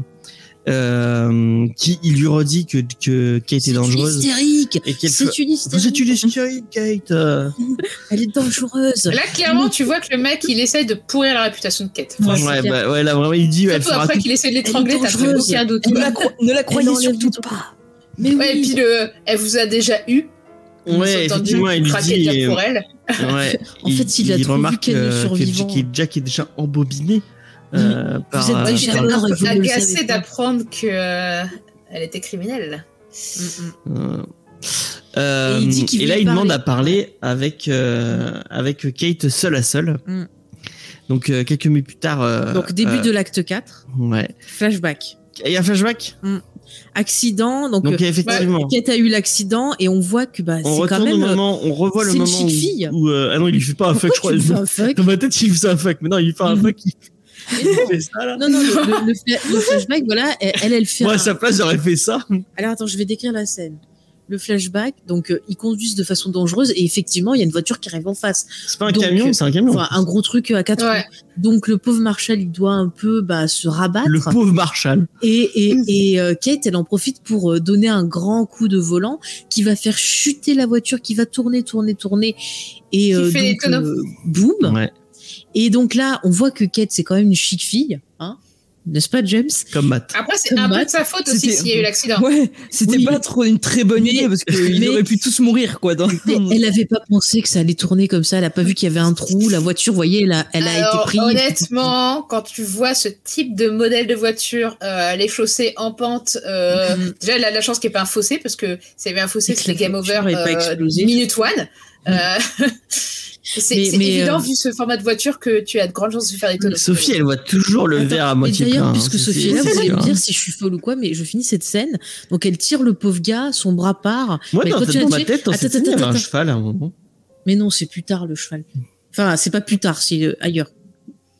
euh, qui il lui redit que, que Kate est C'est une dangereuse hystérique. et C'est fait, une vous êtes une hystérique. hystérique, Kate. Elle est dangereuse. Là, clairement, tu vois que le mec, il essaye de pourrir la réputation de Kate. Ouais, Ouais, bah, ouais, là vraiment il dit, elle fera après tout. qu'il essaie de l'étrangler, t'as plus dangereuse. aucun doute. Ne la, cro- ne la Elle croyez surtout pas. Mais oui. Et puis le, elle vous a déjà eu. Ouais, effectivement, entendu il lui craquer dit. pour elle. Ouais, En fait, il a trop vu remarque qu'elle est euh, que Jack est déjà embobiné. Euh, par, êtes euh, déjà vous agacé d'apprendre que euh, était criminelle. Et il dit qu'il et veut là, il demande à parler avec euh, avec Kate seule à seule. Mm. Donc euh, quelques minutes plus tard. euh, Donc début euh, de l'acte 4, Ouais. flashback. Il y a un flashback? Accident, donc, Donc effectivement, Kate a eu l'accident et on voit que bah, on c'est quand même... moment, on revoit le c'est une moment chic où, fille. où, euh, ah non, il lui fait pas un fuck, je crois. Dans ma tête, il lui fait un fuck, mais non, il lui fait un Mm. fuck. Non. il fait ça là. Non, non, le, le- le fla- le flashback, voilà, elle, elle, fait Moi, un- à sa place, j'aurais fait ça. Alors attends, je vais décrire la scène. Le flashback, donc euh, ils conduisent de façon dangereuse et effectivement, il y a une voiture qui arrive en face. C'est pas un Donc, camion, c'est un camion. Enfin, un gros truc à quatre Ouais. Donc le pauvre Marshall, il doit un peu bah, se rabattre. le pauvre Marshall. Et, et, et euh, Kate, elle en profite pour euh, donner un grand coup de volant qui va faire chuter la voiture, qui va tourner, tourner, tourner. Et Qui euh, fait des donc, tonneaux. euh, boum. Ouais, Et donc là, on voit que Kate, c'est quand même une chic fille. Hein N'est-ce pas, James? Comme Matt. Après, c'est un peu de sa faute aussi s'il y a eu l'accident. Ouais, c'était Oui. pas trop une très bonne Mais- idée parce qu'ils mais- auraient pu tous mourir, quoi. Dans... Mais elle avait pas pensé que ça allait tourner comme ça. Elle a pas vu qu'il y avait un trou. La voiture, vous voyez, elle a, elle a Alors, été prise. honnêtement, quand tu vois ce type de modèle de voiture, euh, les chaussées en pente, euh, Mhm. déjà elle a de la chance qu'il n'y ait pas un fossé, parce que s'il y avait un fossé, c'était game over euh, minute one. Euh, c'est Mais- c'est évident, euh, vu ce format de voiture, que tu as de grandes chances de faire des tonneaux. Sophie, elle voit toujours le Attends, verre à moitié plein. d'ailleurs, hein. puisque Sophie est là, vous allez me hein. dire si je suis folle ou quoi, mais je finis cette scène. Donc elle tire le pauvre gars, son bras part. Moi, mais dans, ma tête, il y avait un cheval à un moment. Mais non, c'est plus tard le cheval. Enfin, c'est pas plus tard, c'est euh, ailleurs.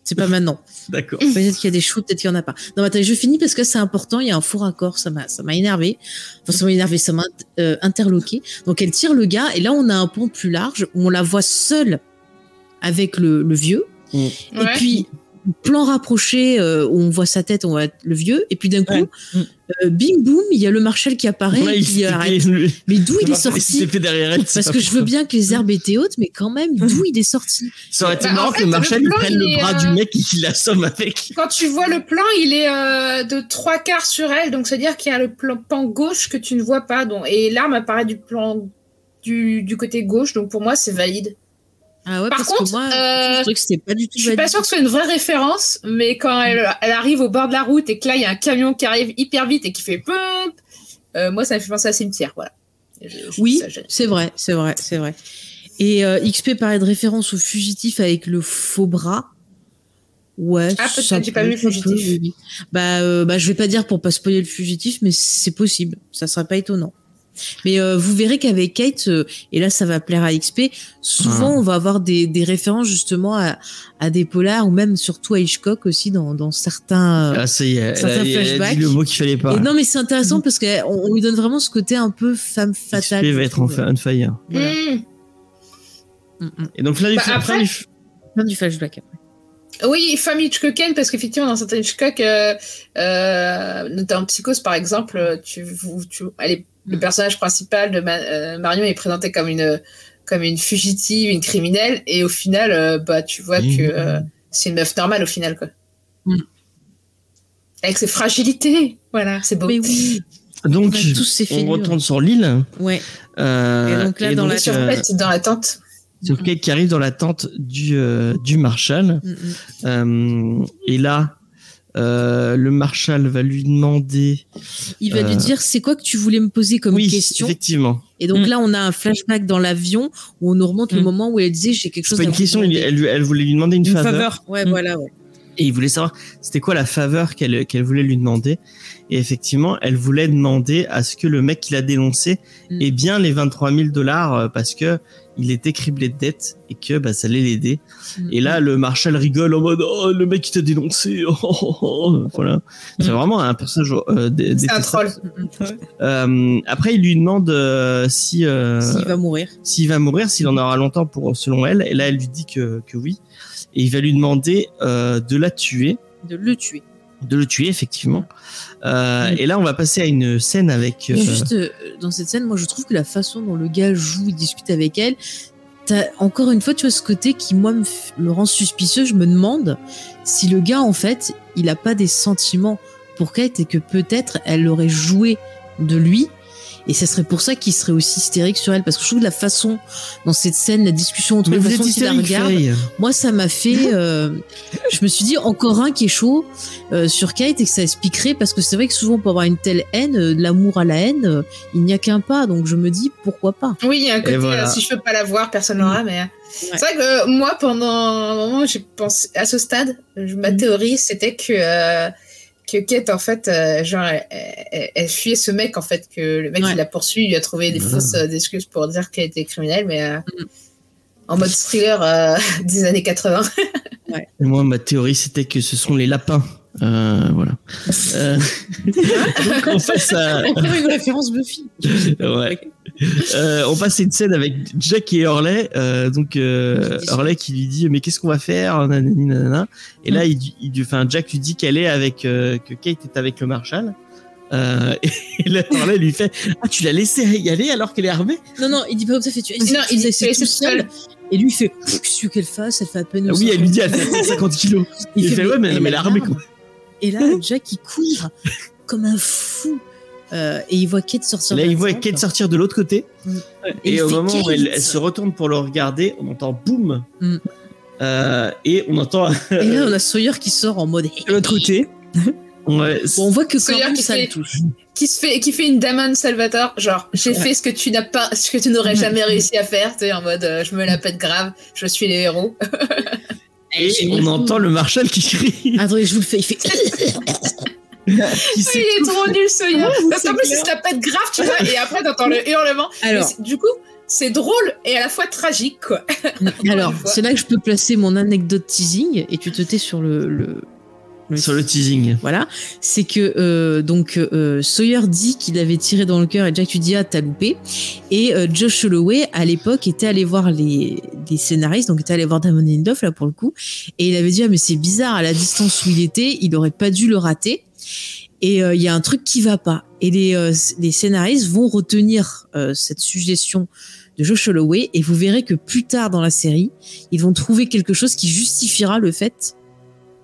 C'est pas maintenant. D'accord. Peut-être qu'il y a des choux, peut-être qu'il y en a pas. Non, mais attends, je finis parce que c'est important. Il y a un faux raccord. Ça m'a, ça m'a énervé. Enfin, ça m'a énervé. Ça m'a euh, interloqué. Donc, elle tire le gars. Et là, on a un pont plus large où on la voit seule avec le, le vieux. Ouais. Et puis, plan rapproché euh, où on voit sa tête, on voit le vieux. Et puis d'un coup, Ouais. Mm. euh, bing boum, il y a le Marshall qui apparaît. Ouais, et qui arrête. Mais d'où il est sorti fait derrière elle. Parce que je veux bien que les herbes étaient hautes, mais quand même, d'où il est sorti Ça aurait été Bah, en marrant fait, que le Marshall il plan, prenne le bras euh, du mec et qu'il l'assomme avec. Quand tu vois le plan, il est euh, de trois quarts sur elle, donc c'est-à-dire qu'il y a le plan, pan gauche que tu ne vois pas, donc, et l'arme apparaît du plan du, du côté gauche, donc pour moi c'est valide. Ah ouais, Par parce contre, que moi, euh, je que c'était pas du tout Je suis pas sûre que ce soit une vraie référence, mais quand elle, elle arrive au bord de la route et que là, il y a un camion qui arrive hyper vite et qui fait pump, euh, moi, ça me fait penser à cimetière, voilà. Je- je Oui, c'est vrai, c'est vrai, c'est vrai. Et euh, XP parlait de référence au fugitif avec le faux bras. Ouais. Ah, peut-être, ça j'ai pas vu le fugitif. oui. Bah, bah, je vais pas dire pour pas spoiler le fugitif, mais c'est possible. Ça serait pas étonnant. Mais euh, vous verrez qu'avec Kate, euh, et là ça va plaire à XP, souvent Ah. on va avoir des, des références justement à, à des polars ou même surtout à Hitchcock aussi dans, dans certains. euh, Ah, ça y est, elle Certains elle a flashbacks. dit le mot qu'il fallait pas. Et non mais c'est intéressant parce qu'on on lui donne vraiment ce côté un peu femme fatale. XP va être en on fire. Voilà. Hmm. Mm, mm. Et donc là, du Bah, fin- après- fin du- flashback. après. Oui, femme Hitchcockienne, parce qu'effectivement, dans certains Hitchcock, euh, euh, notamment Psychose, par exemple, tu, tu, elle est- le Mm. personnage principal de Ma- euh, Marion est présenté comme une, comme une fugitive, une criminelle, et au final, euh, bah, tu vois que euh, c'est une meuf normale au final, quoi. Mm. Avec ses fragilités, voilà, c'est beau. Mais oui, Donc, on tous retourne sur l'île. Ouais. Euh, Et donc là, dans la Sur euh, Pet, dans la tente. sur Kate qui arrive dans la tente du, euh, du Marshal. Mm, et là, euh, le Marshal va lui demander. Il va Euh, lui dire c'est quoi que tu voulais me poser comme oui, question? effectivement. Et donc Mm. là, on a un flashback dans l'avion où on nous remonte le Mm. moment où elle disait j'ai quelque C'est chose pas à une question, elle, elle voulait lui demander une, Une faveur. faveur. Ouais, Mm. voilà, ouais. Et il voulait savoir c'était quoi la faveur qu'elle qu'elle voulait lui demander. Et effectivement, elle voulait demander à ce que le mec qui l'a dénoncé ait bien les 23 000 dollars euh, parce que il était criblé de dettes et que bah, ça allait l'aider. Mm. Et là, le Marshal rigole en mode oh, le mec qui t'a dénoncé. oh, oh, oh. Voilà. C'est Mm. vraiment un personnage. Euh, C'est un troll. Euh, après, il lui demande euh, si euh, S'il va mourir. s'il va mourir, s'il en aura longtemps pour selon elle. Et là, elle lui dit que, que oui. Et il va lui demander euh, de la tuer, De le tuer. de le tuer effectivement. Euh. Et là, on va passer à une scène avec. euh, Juste euh, dans cette scène, moi je trouve que la façon dont le gars joue, il discute avec elle, t'as encore une fois, tu vois ce côté qui moi me rend suspicieux. Je me demande si le gars en fait, il a pas des sentiments pour Kate et que peut-être elle aurait joué de lui. Et ça serait pour ça qu'il serait aussi hystérique sur elle. Parce que je trouve que la façon, dans cette scène, la discussion entre êtes façon qu'il la regarde, Faye. moi, ça m'a fait. euh, je me suis dit encore un qui est chaud euh, sur Kate et que ça expliquerait parce que c'est vrai que souvent pour avoir une telle haine, euh, de l'amour à la haine, euh, il n'y a qu'un pas. Donc je me dis pourquoi pas? Oui, il y a un côté, voilà. euh, si je peux pas la voir, personne l'aura, mais. euh, C'est vrai que euh, moi, pendant un moment, j'ai pensé, à ce stade, je- ma Mhm. théorie, c'était que, euh, que Kate, en fait, euh, genre, elle, elle- elle fuyait ce mec, en fait, que le mec Ouais. qui l'a poursuivi, il lui a trouvé des Mhm. fausses euh, excuses pour dire qu'elle était criminelle, mais euh, Mhm. en mode thriller euh, des années 80. Et moi, ma théorie, c'était que ce sont les lapins. Euh, voilà. Euh, donc on passe à, Encore une référence Buffy. ouais. Euh, on passe à une scène avec Jack et Hurley. Euh, donc euh, Hurley qui lui dit mais qu'est-ce qu'on va faire? Nanani, nanana. Et là, il, il, enfin Jack lui dit qu'elle est avec euh, que Kate est avec le Marshal. Euh, et là, Hurley lui fait ah tu l'as laissé y aller alors qu'elle est armée? Non, non, il dit pas comme ça, il fait tu Non, il dit c'est laissé tout seul. seul. Et lui, il fait qu'est-ce que tu veux qu'elle fasse? Elle fait à peine. Ah oui, elle lui dit elle fait 50 kilos. Il, fait, ouais mais, mais elle est armée quoi. Et là, Jack, il court comme un fou. Euh, et il voit Kate sortir. Là, il voit. Kate sortir de l'autre côté. Et Et, au moment où elle, se retourne pour le regarder, on entend boum. Mm. Euh, et on entend. Et là, on a Sawyer qui sort en mode. De l'autre côté. ouais, Bon, on voit que Sawyer qui ça fait- le touche. qui se fait, qui fait une Damon Salvatore, genre, j'ai Ouais. fait ce que tu n'as pas, ce que tu n'aurais jamais réussi à faire, tu sais, en mode, euh, je me la pète grave, je suis les héros. et on entend le Marshal qui crie. Attendez, je vous le fais. Il fait. il est trop nul. Parce c'est qu'en plus, se la pète grave, tu vois, et après, t'entends le hurlement. Alors, du coup, c'est drôle et à la fois tragique, quoi. alors c'est là que je peux placer mon anecdote teasing et tu te tais sur le. le- le- Sur le teasing. Voilà, c'est que euh, donc euh, Sawyer dit qu'il avait tiré dans le cœur et Jack tu dis ah t'as loupé. Et euh, Josh Holloway à l'époque était allé voir les, les scénaristes donc était allé voir Damon Lindelof là pour le coup. Et il avait dit ah mais c'est bizarre à la distance où il était il aurait pas dû le rater. Et euh, il y a un truc qui va pas. Et les, euh, les scénaristes vont retenir euh, cette suggestion de Josh Holloway. Et vous verrez que plus tard dans la série ils vont trouver quelque chose qui justifiera le fait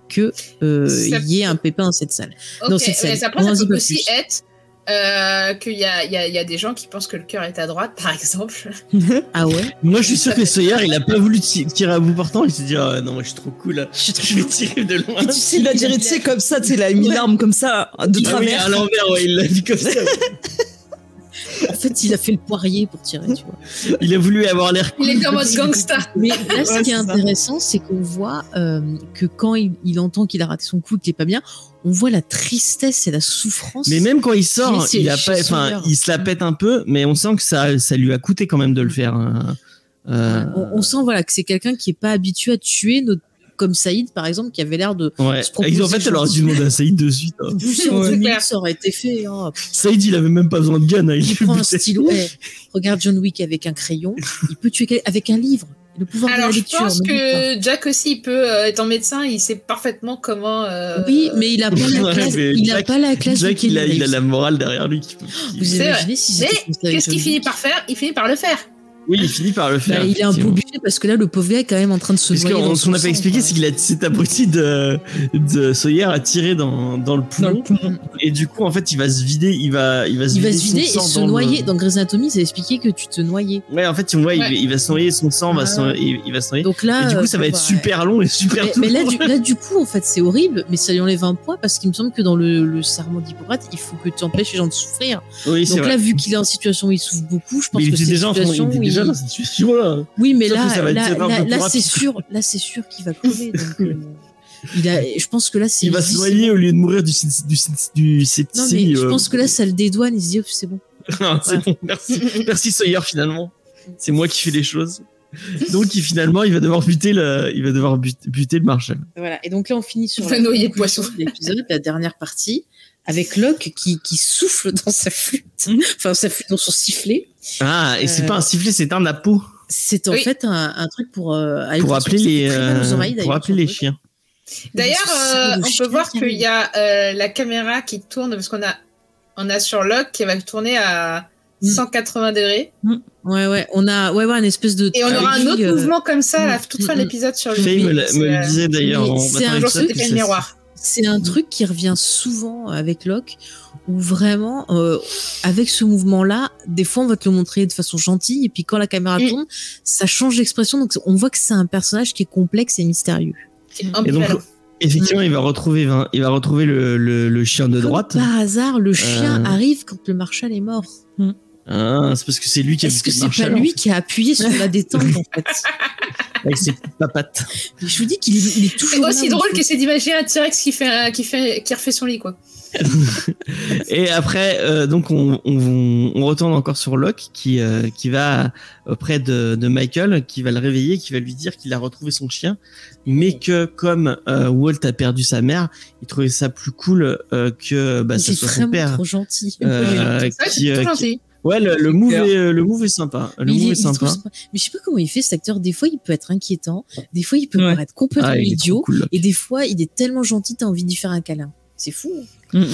que euh, Ça il y ait un pépin dans cette salle. Ok, Dans cette scène. mais après, On en ça peut aussi plus. être euh, qu'il y a, il y, a, il y a des gens qui pensent que le cœur est à droite, par exemple. Ah ouais? Moi, je suis sûr que Sawyer, il a pas voulu ti- tirer à bout portant. Il s'est dit, ah, non, moi, je suis trop cool. là. Je vais tirer de loin. Et tu sais, il a tiré, tu sais, comme ça, tu sais, il a mis l'arme comme ça, de Ah oui, travers. à l'envers, ouais, il l'a dit comme ça. En fait, il a fait le poirier pour tirer, tu vois. Il a voulu avoir l'air cool. Il est en mode gangsta. Mais là, ce qui est intéressant, c'est qu'on voit euh, que quand il, il entend qu'il a raté son coup, qu'il est pas bien, on voit la tristesse et la souffrance. Mais même quand il sort, il a pas, enfin, il se la pète un peu, mais on sent que ça, ça lui a coûté quand même de le faire. hein. Euh, on, on sent voilà que c'est quelqu'un qui est pas habitué à tuer, notre- comme Saïd par exemple, qui avait l'air de. ouais. se proposer Ils en fait, elle aurait dû demander à Saïd de suite. hein. En ça aurait été fait. hein. Saïd, il avait même pas besoin de gun. hein, il Il prend un stylo. eh, regarde John Wick avec un crayon. Il peut tuer avec un livre. Le pouvoir de Alors, la je lecture. pense n'oublie pas. que Jack aussi, il peut, euh, étant médecin, il sait parfaitement comment. euh, Oui, mais il a pas la classe. il a pas la classe. Jack, de il a, il la morale derrière lui. qui- qui- Vous C'est imaginez si Qu'est-ce qu'il finit par faire? Il finit par le faire. Oui, il finit par le faire. Bah, il est un peu obligé parce que là, le pauvre gars est quand même en train de se Parce noyer. ce qu'on n'a pas expliqué, c'est qu'il a cet abruti de, de Sawyer a tiré dans, dans le Dans le poumon. Et du coup, en fait, il va se vider, il va, il va se Il va se vider et se dans le- noyer. Dans Grey's Anatomy, ça expliqué que tu te noyais. Ouais, en fait, il, Ouais. il va se noyer, son sang va se, Ah. il, il va se noyer. Donc là, Et du coup, euh, ça va être super long et super Mais, mais là, du, là, du coup, en fait, c'est horrible, mais ça lui enlève un poids parce qu'il me semble que dans le, le serment d'Hippocrate, il faut que tu empêches les gens de souffrir. Oui, c'est Donc là, vu qu'il est en situation où il souffre beaucoup, je pense que c'est une déjà, déjà dans cette situation-là. Oui, mais Sauf là, là, c'est sûr, là, c'est sûr qu'il va crever. Donc, euh, il a, je pense que là, c'est. Il va se noyer au lieu de mourir du, du, du, du Non, mais je euh. pense que là, ça le dédouane. Il se dit, oh, c'est bon. Ah, c'est bon, merci. Merci Sawyer finalement. C'est moi qui fais les choses. Donc il, finalement, il va devoir buter le, il va devoir but- buter le Marshall. Voilà. Et donc là, on finit sur Il va la noyer de poisson. de l'épisode, la dernière partie, avec Locke qui, qui souffle dans sa flûte, enfin sa flûte dans son sifflet. Ah, et c'est Euh, pas un sifflet, c'est un napo C'est en Oui. fait un, un truc pour euh, aller pour voir appeler les, euh, oreilles, pour appeler les chiens. D'ailleurs, euh, on chien peut voir qui qu'il y a euh, la caméra qui tourne parce qu'on a, on a sur Locke qui va tourner à Mm. 180 degrés. Ouais, ouais, on a, ouais, ouais, un espèce de. Et on aura un autre euh, mouvement comme ça à la mm, toute fin mm, de l'épisode sur le Faye me, me le euh, disait d'ailleurs c'est un truc miroir. C'est un truc qui revient souvent avec Locke, où vraiment, euh, avec ce mouvement-là, des fois on va te le montrer de façon gentille, et puis quand la caméra Mm. tourne, ça change d'expression, donc on voit que c'est un personnage qui est complexe et mystérieux. Et donc, effectivement, il va retrouver, il va retrouver le, le, le chien de Comme droite. par hasard, le chien Euh. arrive quand le Marshal est mort. Ah, c'est parce que c'est lui qui a Est-ce que c'est pas lui qui a appuyé sur la détente en fait? Avec ses papates. Mais Je vous dis qu'il est, il est C'est toujours aussi là, drôle que c'est d'imaginer un T-Rex qui fait, qui fait, qui refait son lit, quoi. Et après, euh, donc on, on, on retourne encore sur Locke qui euh, qui va auprès de, de Michael, qui va le réveiller, qui va lui dire qu'il a retrouvé son chien, mais que comme euh, Walt a perdu sa mère, il trouvait ça plus cool euh, que bah, ça est soit son père. trop gentil. euh, qui, euh, qui-. Ouais, le, le move est, le move est sympa. Le Mais move est- sympa. sympa. Mais je sais pas comment il fait cet acteur. Des fois, il peut être inquiétant. Des fois, il peut Ouais. paraître complètement Ah, idiot. cool. Et des fois, il est tellement gentil, t'as envie d'y faire un câlin. C'est fou. Mm.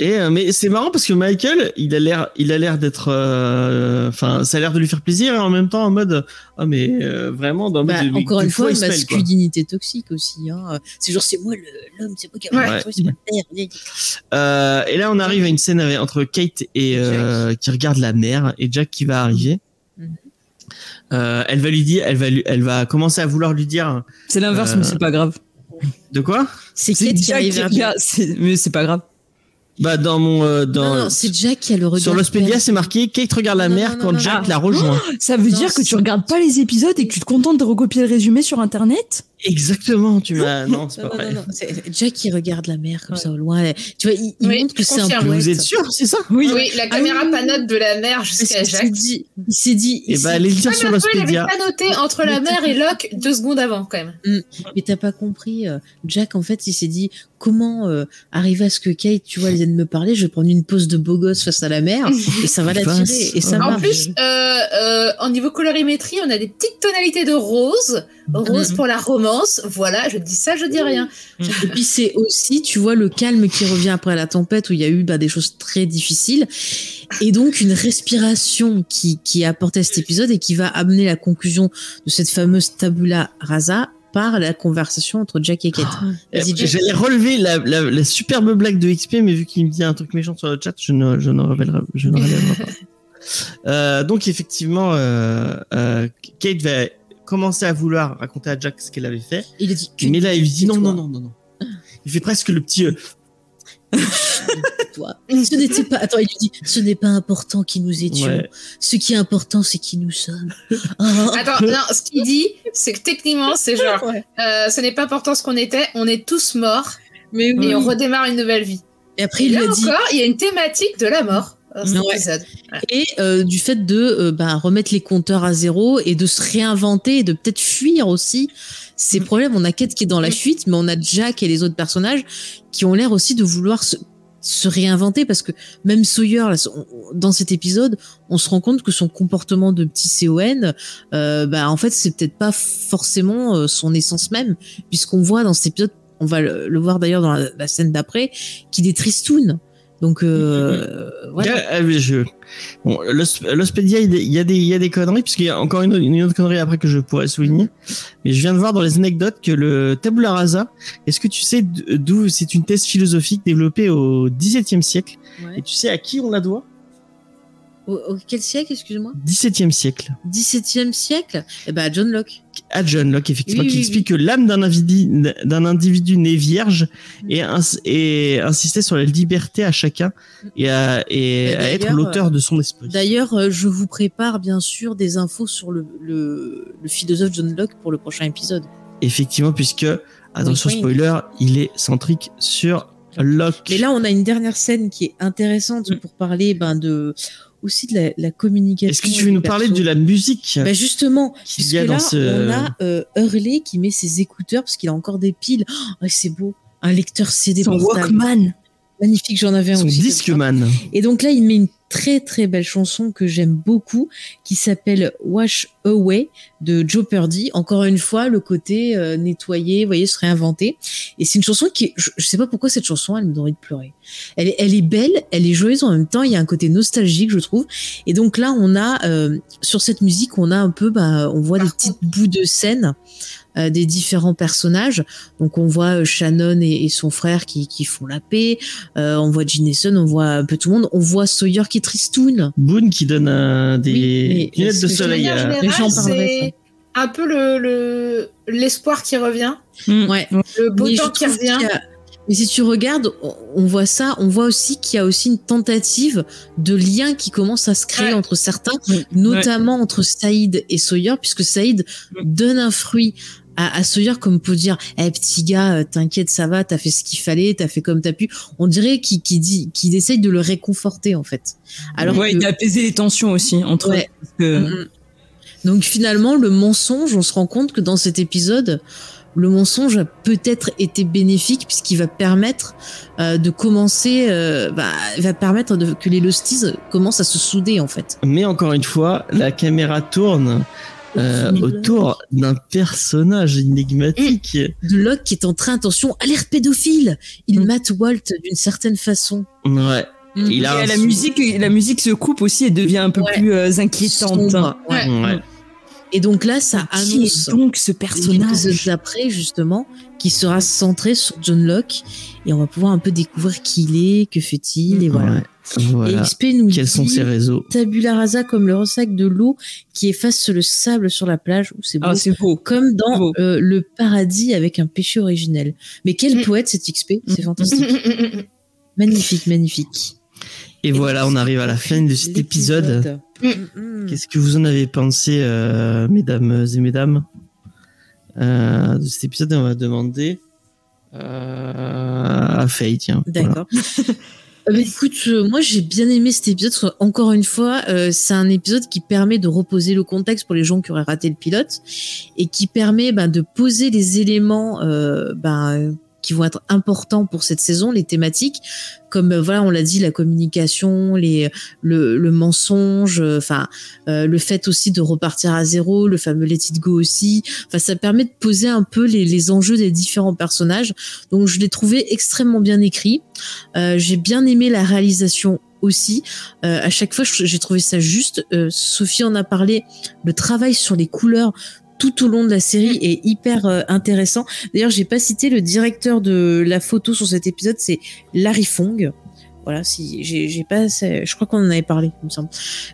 Et euh, mais c'est marrant parce que Michael, il a l'air, il a l'air d'être, euh, enfin, ça a l'air de lui faire plaisir et en même temps en mode, ah mais euh, vraiment dans le Bah, mode, encore une fois, il se mêle, quoi. masculinité toxique aussi. Hein. C'est genre, c'est moi le- l'homme, c'est moi qui ai Ouais. c'est ma. Euh, et là, on arrive à une scène avec- entre Kate et euh, qui regarde la mer et Jack qui va arriver. Mhm. Euh, elle va lui dire, elle va, lui- elle va commencer à vouloir lui dire C'est l'inverse, Euh, mais c'est pas grave. De quoi? C'est C'est Kate qui Jack arrive qui vers regarde, c'est- mais c'est pas grave. Bah dans mon, euh, dans Non, non, c'est Jack qui a le regard. sur l'Ospedia, c'est marqué Kate regarde la Non, mer quand non, Jack non. la rejoint. Ça veut Non, dire que tu regardes pas les épisodes et que tu te contentes de recopier le résumé sur internet? Exactement, tu m'as. Non, c'est pas non, vrai. non, non. C'est Jack qui regarde la mer comme Ouais. ça au loin. Tu vois, il, il Oui, montre que c'est un vous êtes sûr, c'est ça? Oui. Oui, la caméra Ah oui. panote de la mer jusqu'à qu'il s'est Jacques. dit, il s'est dit, il Et s'est bah allez le dire Ah, sur peu, il avait l'Ospedia. panoté entre la mer et Locke deux secondes avant, quand même. Mais t'as pas compris, euh, Jack, en fait, il s'est dit comment euh, arriver à ce que Kate, tu vois, elle vienne me parler, je vais prendre une pose de beau gosse face à la mer et ça va l'attirer. Et ça En En marche. plus, euh, euh, en niveau colorimétrie, on a des petites tonalités de rose. Rose Mhm. pour la romance. Voilà, je dis ça, je dis rien. Et puis c'est aussi, tu vois, le calme qui revient après la tempête où il y a eu bah, des choses très difficiles. Et donc une respiration qui, qui est apportée à cet épisode et qui va amener la conclusion de cette fameuse tabula rasa par la conversation entre Jack et Kate. Jack. J'allais relever la, la, la superbe blague de XP, mais vu qu'il me dit un truc méchant sur le chat, je ne, je ne révélerai, je ne révélerai pas. Euh, donc effectivement, euh, euh, Kate va commencer à vouloir raconter à Jack ce qu'elle avait fait, Il a dit. mais là il lui dit non, non, non, non, non. Il fait presque le petit. euh, Toi. Ce n'était pas. Attends, il lui dit. Ce n'est pas important qui nous étions. Ouais. Ce qui est important, c'est qui nous sommes. Ah, Attends, non, ce qu'il dit, c'est que techniquement, c'est genre, Ouais. euh, ce n'est pas important ce qu'on était, on est tous morts Mais oui. et on redémarre une nouvelle vie. Et après, Et il lui là a dit. encore, il y a une thématique de la mort cet Ouais. épisode. et euh, du fait de euh, bah, remettre les compteurs à zéro et de se réinventer et de peut-être fuir aussi ces problèmes. On a Kate qui est dans la fuite, mais on a Jack et les autres personnages qui ont l'air aussi de vouloir se, se réinventer parce que même Sawyer, là, on- dans cet épisode, on se rend compte que son comportement de petit CON, euh, bah, en fait, c'est peut-être pas forcément son essence même, puisqu'on voit dans cet épisode, on va le, le voir d'ailleurs dans la, la scène d'après, qu'il est tristoun. Donc, euh, voilà. Euh, je... bon, l'os- l'Ospédia, il y a- des, il y a des conneries, puisqu'il y a encore une, une autre connerie après que je pourrais souligner. Mais je viens de voir dans les anecdotes que le tabula rasa, est-ce que tu sais d'où c'est une thèse philosophique développée au XVIIe siècle? Ouais. Et tu sais à qui on la doit? Au, au quel siècle, excuse-moi? XVIIe siècle. 17e siècle? Eh ben, John Locke. À John Locke, effectivement, Oui, qui oui, explique que l'âme d'un individu, d'un individu né vierge et, ins- et insistait sur la liberté à chacun et à, et Et à être l'auteur de son esprit. D'ailleurs, euh, je vous prépare bien sûr des infos sur le, le, le philosophe John Locke pour le prochain épisode. Effectivement, puisque, attention spoiler, il est centrique sur Locke. Mais là, on a une dernière scène qui est intéressante Mm. pour parler ben, de, aussi de la, la communication. Est-ce que tu veux nous parler de la musique Bah justement, puisque y a là, dans ce... on a euh, Hurley qui met ses écouteurs parce qu'il a encore des piles. Oh, c'est beau, un lecteur CD Son portable. Walkman. Magnifique, j'en avais un son aussi. Discman Et donc là, il met une très très belle chanson que j'aime beaucoup, qui s'appelle Wash Away de Joe Purdy. Encore une fois, le côté euh, nettoyer, vous voyez, se réinventer. Et c'est une chanson qui, je, je sais pas pourquoi cette chanson, elle me donne envie de pleurer. Elle est, elle est belle, elle est joyeuse en même temps. Il y a un côté nostalgique, je trouve. Et donc là, on a euh, sur cette musique, on a un peu, bah, on voit des petits bouts de scène. Euh, des différents personnages. Donc on voit euh, Shannon et, et son frère qui, qui font la paix. Euh, on voit Gene Nelson, on voit un peu tout le monde. On voit Sawyer qui est tristoun. Boone qui donne euh, des Oui, lunettes de soleil. C'est un peu le le- l'espoir qui revient, Ouais. le beau Mais temps qui revient. a- Mais si tu regardes, on- voit ça, on voit aussi qu'il y a aussi une tentative de lien qui commence à se créer Ouais. entre certains, Oui. notamment entre Saïd et Sawyer, puisque Saïd donne un fruit à, à Sawyer comme pour dire Eh, petit gars euh, t'inquiète ça va t'as fait ce qu'il fallait t'as fait comme t'as pu on dirait qu'il qu'il dit qu'il essaye de le réconforter en fait alors ouais, que- il a apaisé les tensions aussi entre Ouais. eux, parce que- Mhm. Donc finalement, le mensonge, on se rend compte que dans cet épisode, le mensonge a peut-être été bénéfique puisqu'il va permettre euh, de commencer, euh, bah, il va permettre de, que les Losties commencent à se souder en fait. Mais encore une fois, la caméra tourne euh, Autour d'un personnage énigmatique. De Locke qui est en train, attention, alerte pédophile, il Mm. mate Walt d'une certaine façon. Ouais. Il a Et la sou- musique, la musique se coupe aussi et devient un peu Ouais. plus euh, inquiétante. Sombre, ouais. Ouais. Et donc là, ça Qui annonce est donc ce personnage d'après justement qui sera centré sur John Locke et on va pouvoir un peu découvrir qui il est, que fait-il et voilà. Ouais. Voilà. Et XP nous Quels sont ses réseaux tabula rasa comme le ressac de l'eau qui efface le sable sur la plage. C'est beau. Ah, c'est beau. comme dans beau. euh, le paradis avec un péché originel. Mais quel Mm. poète cet XP, c'est fantastique. magnifique, magnifique. Et voilà, on arrive à la fin de cet épisode. Mm, mm. Qu'est-ce que vous en avez pensé, euh, mesdames et mesdames, euh, de cet épisode On va demander euh, à Faye, tiens. D'accord. Bah, écoute, euh, moi j'ai bien aimé cet épisode. parce que, Encore une fois, euh, c'est un épisode qui permet de reposer le contexte pour les gens qui auraient raté le pilote et qui permet ben, de poser les éléments euh, ben, qui vont être importants pour cette saison, les thématiques, comme euh, voilà, on l'a dit, la communication, les, le, mensonge, euh, enfin euh, le fait aussi de repartir à zéro, le fameux Let It Go aussi. Enfin, ça permet de poser un peu les, les enjeux des différents personnages. Donc je l'ai trouvé extrêmement bien écrit. J'ai bien aimé la réalisation aussi. À chaque fois, j'ai trouvé ça juste. Sophie en a parlé. Le travail sur les couleurs, tout au long de la série est hyper euh, intéressant. D'ailleurs, j'ai pas cité le directeur de la photo sur cet épisode, c'est Larry Fong. Voilà, si j'ai pas, je crois qu'on en avait parlé, il me semble.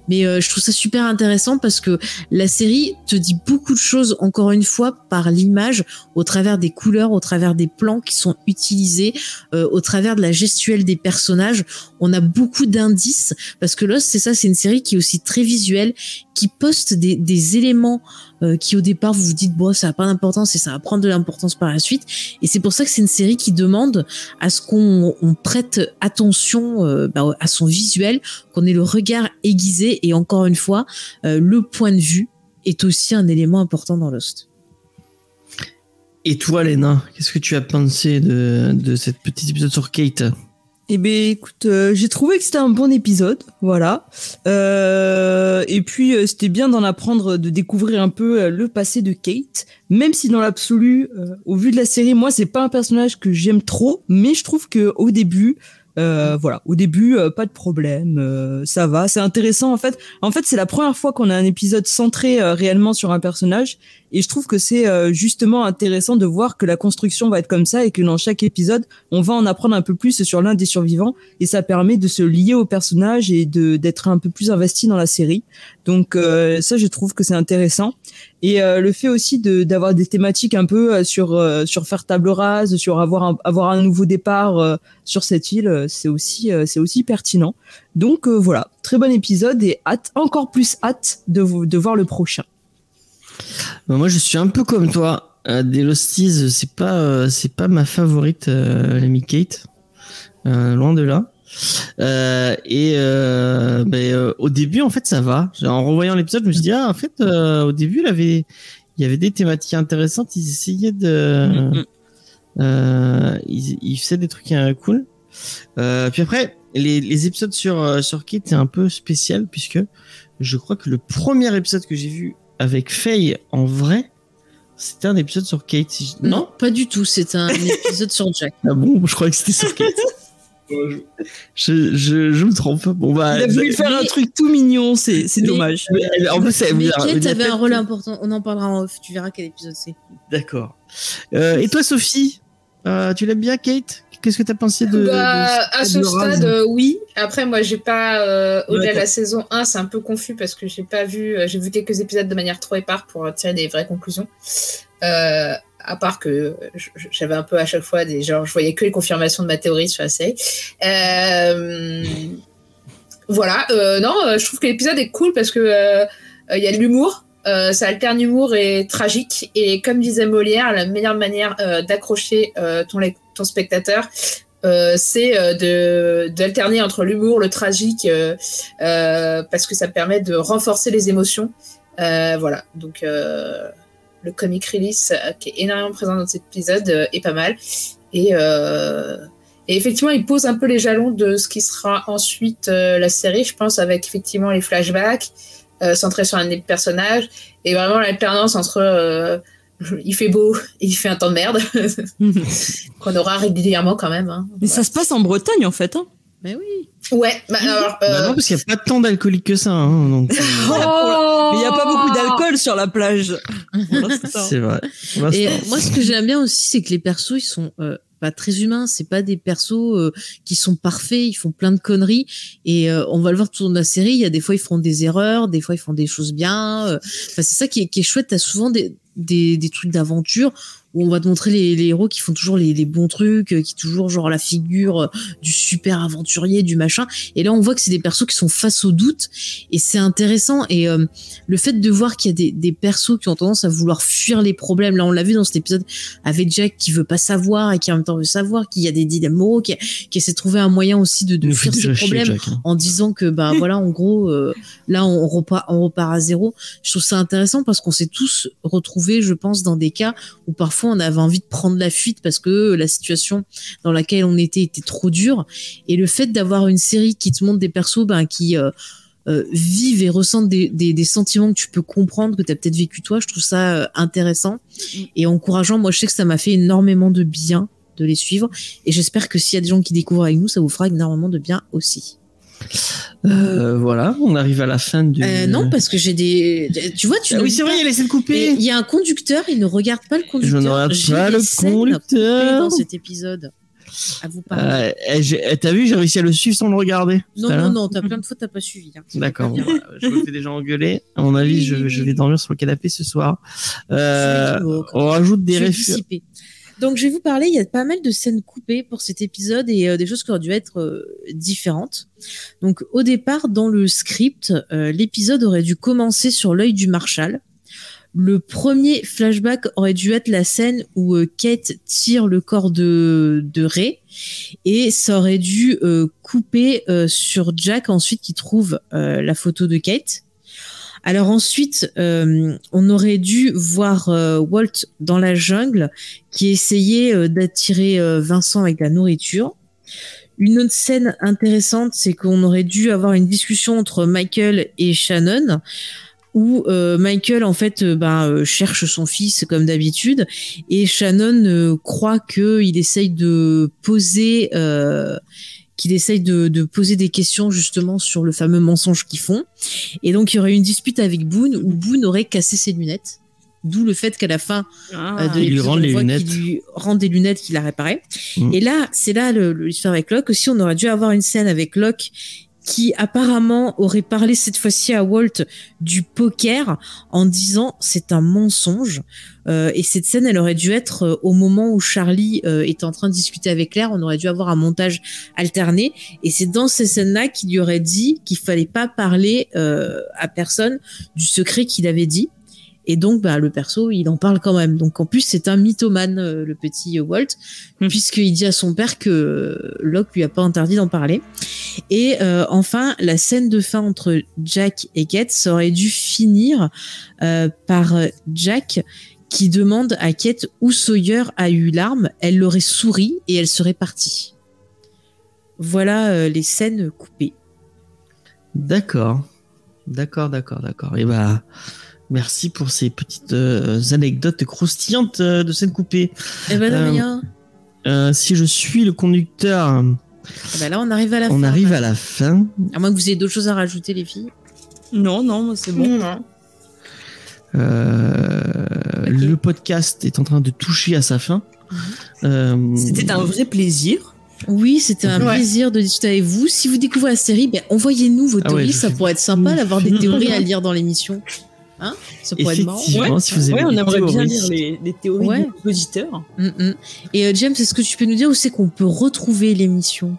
Mais euh, je trouve ça super intéressant parce que la série te dit beaucoup de choses encore une fois par l'image, au travers des couleurs, au travers des plans qui sont utilisés, euh, au travers de la gestuelle des personnages. On a beaucoup d'indices parce que Lost, c'est ça, c'est une série qui est aussi très visuelle, qui poste des, éléments euh, qui au départ vous vous dites bon ça n'a pas d'importance et ça va prendre de l'importance par la suite et c'est pour ça que c'est une série qui demande à ce qu'on on prête attention euh, bah, à son visuel qu'on ait le regard aiguisé et encore une fois euh, le point de vue est aussi un élément important dans Lost. Et toi, Léna, qu'est-ce que tu as pensé de, de cette petite épisode sur Kate? Eh ben écoute, euh, j'ai trouvé que c'était un bon épisode, voilà. Euh, et puis euh, c'était bien d'en apprendre, de découvrir un peu le passé de Kate, même si dans l'absolu, au vu de la série, moi c'est pas un personnage que j'aime trop, mais je trouve que au début, euh, voilà, au début, euh, pas de problème, euh, ça va, c'est intéressant en fait. En fait, c'est la première fois qu'on a un épisode centré réellement sur un personnage, et je trouve que c'est justement intéressant de voir que la construction va être comme ça et que dans chaque épisode, on va en apprendre un peu plus sur l'un des survivants, et ça permet de se lier au personnage et de d'être un peu plus investi dans la série. Donc ça, je trouve que c'est intéressant. Et le fait aussi d'avoir des thématiques un peu sur sur faire table rase, sur avoir un, nouveau départ sur cette île euh, c'est aussi euh, pertinent. Donc euh, voilà, très bon épisode et hâte encore plus hâte de de voir le prochain. Bah, moi je suis un peu comme toi. des Losties, c'est pas c'est pas ma favorite l'ami Kate. loin de là. Et ben, au début, en fait, ça va. En revoyant l'épisode, je me suis dit, ah, en fait, au début, il, avait, il y avait des thématiques intéressantes. Ils essayaient de. Mm, mm. ils, ils, faisaient des trucs cool. Euh, puis après, les, les épisodes sur euh, sur Kate c'est un peu spécial puisque je crois que le premier épisode que j'ai vu avec Faye en vrai, c'était un épisode sur Kate. Non, pas du tout. C'est un épisode sur Jack. Ah bon, je croyais que c'était sur Kate. je, je, je, me trompe. Bon, bah, il a voulu faire un truc tout mignon, c'est dommage. Mais, en plus, mais Kate avait un rôle important. On en parlera en off. Tu verras quel épisode c'est. D'accord. Euh, et toi, Sophie, euh, tu l'aimes bien, Kate? Qu'est-ce que tu as pensé de, bah, À ce stade, euh, oui. Après, moi, j'ai pas. Euh, au-delà de la saison 1, c'est un peu confus parce que j'ai pas vu. Euh, j'ai vu quelques épisodes de manière trop épars pour tirer des vraies conclusions. À part que j'avais un peu à chaque fois des. Genre, je voyais que les confirmations de ma théorie sur la série. voilà. non, je trouve que l'épisode est cool parce que il y a de l'humour. ça alterne humour et tragique. Et comme disait Molière, la meilleure manière d'accrocher ton, spectateur, euh, c'est euh, d'alterner entre l'humour, le tragique, euh, parce que ça permet de renforcer les émotions. voilà, donc le comic release qui est énormément présent dans cet épisode est pas mal. Et, et, effectivement, il pose un peu les jalons de ce qui sera ensuite la série, je pense, avec effectivement les flashbacks centrés sur un des personnages et vraiment l'alternance entre il fait beau et il fait un temps de merde qu'on aura régulièrement quand même. Hein. Mais ça se passe en Bretagne en fait. Hein. Mais oui. Ouais, bah, alors, bah non, euh, parce qu'il n'y a pas tant d'alcoolique que ça. Hein, donc... Euh. oh Mais il n'y a pas beaucoup d'alcool sur la plage. c'est vrai. Et moi, ce que j'aime bien aussi, c'est que les persos, ils sont euh, pas très humains. C'est pas des persos qui sont parfaits. Ils font plein de conneries. Et on va le voir tout au long de la série. Il y a des fois, ils font des erreurs. Des fois, ils font des choses bien. Enfin, c'est ça qui est, qui est chouette. T'as souvent des, des, des trucs d'aventure où on va te montrer les, les héros qui font toujours les, les, bons trucs, euh, qui toujours genre la figure euh, du super aventurier, du machin. Et là, on voit que c'est des persos qui sont face au doute et c'est intéressant. Et euh, le fait de voir qu'il y a des, des persos qui ont tendance à vouloir fuir les problèmes, là, on l'a vu dans cet épisode avec Jack qui veut pas savoir et qui en même temps veut savoir, qu'il y a des dilemmes moraux, qui, qui essaie de trouver un moyen aussi de, de fuir ces problèmes hein. en disant que bah voilà, en gros, là, on repart, on repart à zéro. Je trouve ça intéressant parce qu'on s'est tous retrouvés, je pense, dans des cas où parfois on avait envie de prendre la fuite parce que la situation dans laquelle on était était trop dure. Et le fait d'avoir une série qui te montre des persos ben, qui euh, euh, vivent et ressentent des, sentiments que tu peux comprendre, que tu as peut-être vécu toi, je trouve ça euh, intéressant mm. et encourageant. Moi, je sais que ça m'a fait énormément de bien de les suivre et j'espère que s'il y a des gens qui découvrent avec nous, ça vous fera énormément de bien aussi. Euh, voilà, on arrive à la fin du. Euh, non, parce que j'ai des. Tu vois, tu Ah oui, c'est vrai, il y a scènes Et coupées. Il y a un conducteur, il ne regarde pas le Je conducteur. ne regarde pas le conducteur. dans cet épisode. À vous parler. Euh, eh, eh, T'as vu, j'ai réussi à le suivre sans le regarder. non, non, non, t'as plein de fois, t'as pas suivi. hein. D'accord, bon, voilà, je me fais déjà engueuler. À mon avis, Oui, je, je vais dormir sur le canapé ce soir. Euh, Je on rajoute des références. Donc, je vais vous parler. Il y a pas mal de scènes coupées pour cet épisode et euh, des choses qui auraient dû être euh, différentes. Donc, au départ, dans le script, euh, l'épisode aurait dû commencer sur l'œil du Marshal. Le premier flashback aurait dû être la scène où Kate tire le corps de, Ray et ça aurait dû couper sur Jack ensuite qui trouve la photo de Kate. Alors ensuite, euh, on aurait dû voir euh, Walt dans la jungle qui essayait euh, d'attirer Vincent avec la nourriture. Une autre scène intéressante, c'est qu'on aurait dû avoir une discussion entre Michael et Shannon où Michael en fait euh, cherche son fils comme d'habitude et Shannon croit que il essaye de poser qu'il essaye de, de poser des questions justement sur le fameux mensonge qu'ils font et donc il y aurait une dispute avec Boone où Boone aurait cassé ses lunettes d'où le fait qu'à la fin euh, de Il lui l'épisode, qu'il lui rend des lunettes qu'il a réparées. Mm. Et là, c'est là le- le- l'histoire avec Locke. Aussi, on aurait dû avoir une scène avec Locke qui apparemment aurait parlé cette fois-ci à Walt du poker en disant c'est un mensonge. Euh, et cette scène, elle aurait dû être euh, au moment où Charlie euh, était en train de discuter avec Claire. On aurait dû avoir un montage alterné. Et c'est dans ces scènes-là qu'il lui aurait dit qu'il fallait pas parler euh, à personne du secret qu'il avait dit. Et donc, bah, le perso, il en parle quand même. Donc, en plus, c'est un mythomane, euh, le petit euh, Walt, Hmm. puisqu'il dit à son père que euh, Locke lui a pas interdit d'en parler. Et euh, enfin, la scène de fin entre Jack et Kate, ça aurait dû finir euh, par Jack qui demande à Kate où Sawyer a eu l'arme. Elle l'aurait souri et elle serait partie. Voilà euh, les scènes coupées. D'accord. D'accord, d'accord, d'accord. Et bah, merci pour ces petites euh, anecdotes croustillantes euh, de scène coupée. Eh ben, de Euh, rien. Euh, si je suis le conducteur, Eh ben là, on arrive à la fin. on arrive à la fin. À moins que vous ayez d'autres choses à rajouter, les filles. Non, non, c'est bon. Non, non. Euh, Le podcast est en train de toucher à sa fin. Euh, C'était un vrai plaisir. Oui, c'était un Ouais. plaisir de discuter avec vous. Si vous découvrez la série, ben, envoyez-nous vos Ah ouais, théories. ça fais- pourrait être sympa d'avoir des théories à lire dans l'émission. Hein Ça pourrait être marrant. Effectivement, si vous avez Ouais, on aimerait bien théories. lire les, les théories Ouais. des auditeurs. Mm, mm. Et euh, James, est-ce que tu peux nous dire où c'est qu'on peut retrouver l'émission?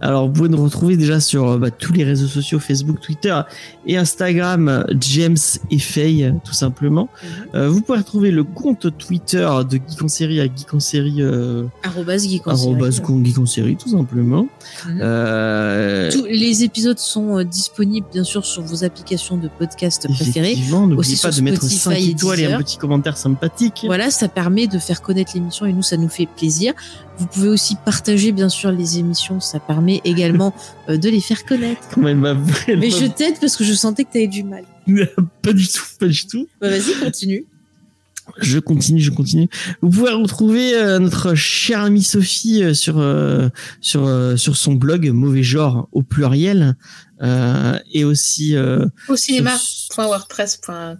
Alors, vous pouvez nous retrouver déjà sur euh, bah, tous les réseaux sociaux, Facebook, Twitter et Instagram, James et Faye, tout simplement. Euh, vous pouvez retrouver le compte Twitter de Geek en série à Geek en série, euh, Arrobas Geek en série. arrobas Geek en série, tout simplement. Mhm. Euh, Tous les épisodes sont disponibles, bien sûr, sur vos applications de podcast préférées. Effectivement, n'oubliez pas de mettre Spotify 5 et étoiles et un petit commentaire sympathique. Voilà, ça permet de faire connaître l'émission et nous, ça nous fait plaisir. Vous pouvez aussi partager, bien sûr, les émissions. Ça permet également euh, de les faire connaître. Comment elle m'a elle Mais m'a- je t'aide parce que je sentais que tu avais du mal. pas du tout, pas du tout. Bah, Vas-y, continue. Je continue, je continue. Vous pouvez retrouver euh, notre chère amie Sophie euh, sur euh, sur euh, sur son blog Mauvais genre au pluriel euh, et aussi euh, Au cinéma. sur- Point WordPress. point-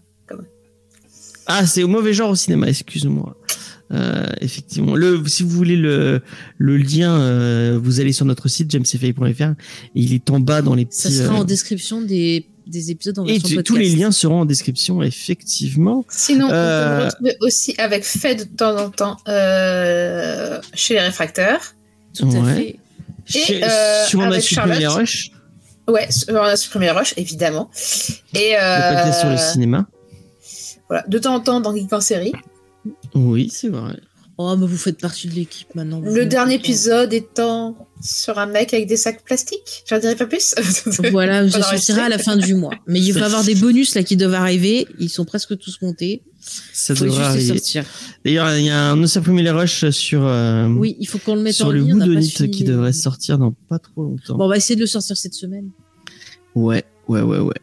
ah c'est au mauvais genre au cinéma, excuse-moi. Euh, effectivement, le si vous voulez le le lien, euh, vous allez sur notre site jamesfay.fr et il est en bas dans les petits. Ça sera euh, en description des, des épisodes en et version t- podcast. tous les liens seront en description, effectivement. Sinon, on peut Euh, retrouver aussi avec Fed de temps en temps euh, chez les réfracteurs. Tout à Ouais. fait. Chez- euh, sur on a avec supprimé les Charlotte. rushs, Ouais, on a supprimé Rush, évidemment. Et le podcast sur le euh, cinéma. voilà, de temps en temps dans Geek en série. Oui, c'est vrai. Oh, mais vous faites partie de l'équipe maintenant. Le dernier épisode étant sur un mec avec des sacs plastiques. J'en dirai pas plus. Voilà, ça sortira à la fin du mois. Mais il va y avoir des bonus là qui doivent arriver. Ils sont presque tous montés. Ça Faut les arriver. sortir. D'ailleurs, il y a un Supprimé les Rush sur, euh, Oui, il faut qu'on le mette sur en le ligne. fini qui devrait sortir dans pas trop longtemps. Bon, on va essayer de le sortir cette semaine. Ouais, ouais, ouais, ouais.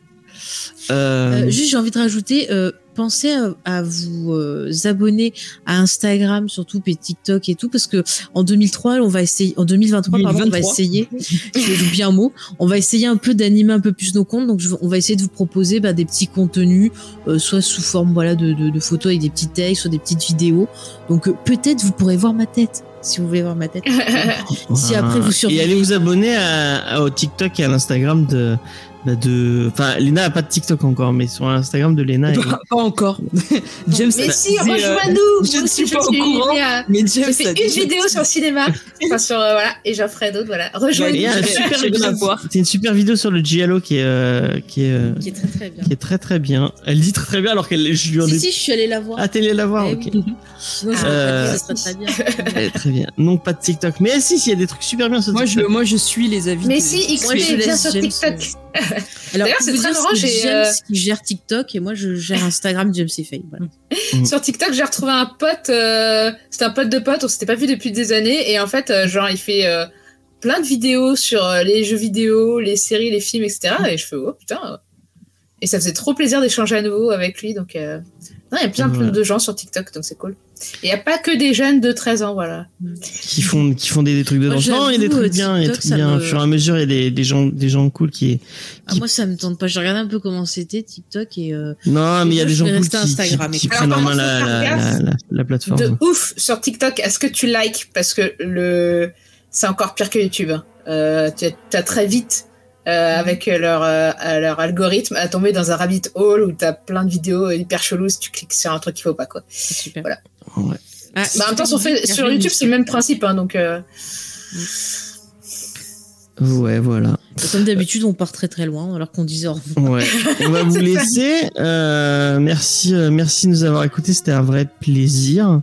Euh, Euh, juste, j'ai envie de rajouter, euh, pensez à, à vous euh, abonner à Instagram, surtout et TikTok et tout, parce que en 2003, on va essayer, en 2023, pardon, on va 2023. essayer, j'ai oublié un mot, on va essayer un peu d'animer un peu plus nos comptes. Donc, je- on va essayer de vous proposer bah, des petits contenus, euh, soit sous forme voilà de, de, de photos avec des petits textes, soit des petites vidéos. Donc, euh, peut-être vous pourrez voir ma tête, si vous voulez voir ma tête. Si après vous Et allez vous abonner à, à- au TikTok et à l'Instagram de, bah, de. Enfin, Lena a pas de TikTok encore, mais sur l'Instagram de Lena. elle- Pas encore. James, Mais si, c'est, euh, rejoins-nous je ne suis pas au courant. bien. mais James, J'ai fait une vidéo sur le cinéma, enfin sur euh, voilà, et j'en ferai d'autres. Voilà, voir. C'est une super vidéo sur le Giallo qui est euh, qui est euh, Qui est très très bien. qui est très très bien. Elle dit très très bien alors qu'elle je lui en ai Si, si, je suis allée la voir. Ah, t'es allé la voir, Eh ok. oui. Sinon, Euh, pas dit, ça serait très bien. Elle est très bien. Non, pas de TikTok. Mais si, si, il y a des trucs super bien sur Moi, je, TikTok. moi, je suis les avis. Mais de- si, Moi, je XP, laisse sur TikTok. Alors, D'ailleurs, c'est très marrant, j'ai, James euh, qui gère TikTok et moi je gère Instagram James et Faye. Voilà. Sur TikTok, j'ai retrouvé un pote. euh, C'était un pote de pote, on s'était pas vu depuis des années. Et en fait, euh, genre, il fait euh, plein de vidéos sur les jeux vidéo, les séries, les films, etc. Et je fais, oh putain. Et ça faisait trop plaisir d'échanger à nouveau avec lui. Donc, euh, non, il y a plein, plein de gens sur TikTok, donc c'est cool. Et il n'y a pas que des jeunes de 13 ans, voilà. Qui font, qui font des, des trucs dedans. Moi, Non, il y a des trucs euh, bien, il y a des TikTok, trucs ça bien. me- Au fur et à mesure, il y a des, des gens, des gens cool qui. Ah, moi ça me tente pas. J'ai regardé un peu comment c'était TikTok et euh, Non, mais il y a des gens cool qui, qui, Instagram, qui écoute. prennent en Alors, main la, la, la, la, la plateforme. De ouf sur TikTok. Est-ce que tu likes? Parce que le c'est encore pire que YouTube. hein. Euh, tu as très vite, euh, avec leur, euh, leur algorithme, à tomber dans un rabbit hole où tu as plein de vidéos hyper cheloues si tu cliques sur un truc qu'il faut pas. Quoi. c'est super. Voilà. Ouais. Ah, Bah, en même temps, sur, fait, sur YouTube, c'est le même principe. Hein, donc, euh, Ouais, voilà. Et Comme d'habitude, on part très très loin alors qu'on disait au revoir. Ouais. On va vous laisser. Euh, merci, euh, merci de nous avoir écoutés. C'était un vrai plaisir.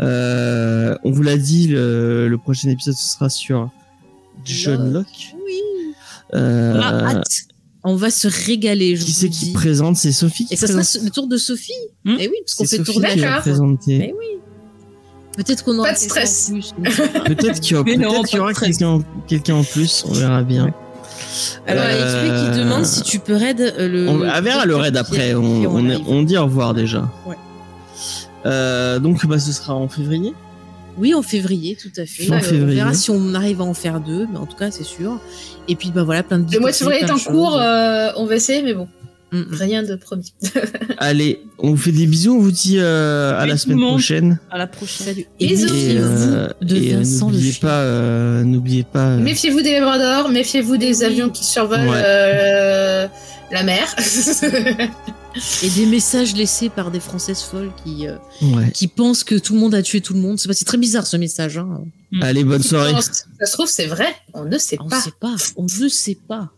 Euh, on vous l'a dit, le, le prochain épisode ce sera sur John Locke. Oui. Euh, Ah, hâte. On va se régaler. Je qui c'est qui présente? C'est Sophie qui Et ça sera le tour de Sophie. Hmm. Eh oui, parce qu'on fait tourner. présenter. Mais oui. Peut-être qu'on aura Pas de quelqu'un en stress. plus. Peut-être qu'il y aura, quelqu'un, en plus. On verra bien. Alors, Euh, XP qui demande si tu peux raid euh, le. On ah, verra le raid après. On, dit au revoir déjà. Ouais. Euh, donc bah, ce sera en février. Oui, en février, tout à fait. En Euh, février. On verra si on arrive à en faire deux, mais en tout cas, c'est sûr. Et puis, bah voilà, plein de le mois de février est en cours, euh, on va essayer, mais bon, Mm, mm. rien de promis. Allez, on vous fait des bisous. On vous dit euh, à la semaine prochaine. À la prochaine. Salut. Et Bisous. Euh, de et, Vincent le n'oubliez pas, euh, n'oubliez pas. euh, Méfiez-vous des labradors, méfiez-vous des Oui. avions qui survolent Ouais. euh, la mer. Et des messages laissés par des Françaises folles qui, euh, ouais. qui pensent que tout le monde a tué tout le monde. C'est très bizarre ce message. Hein. Allez, bonne soirée. ça se trouve, c'est vrai, on ne sait On pas. ne sait pas. On ne sait pas.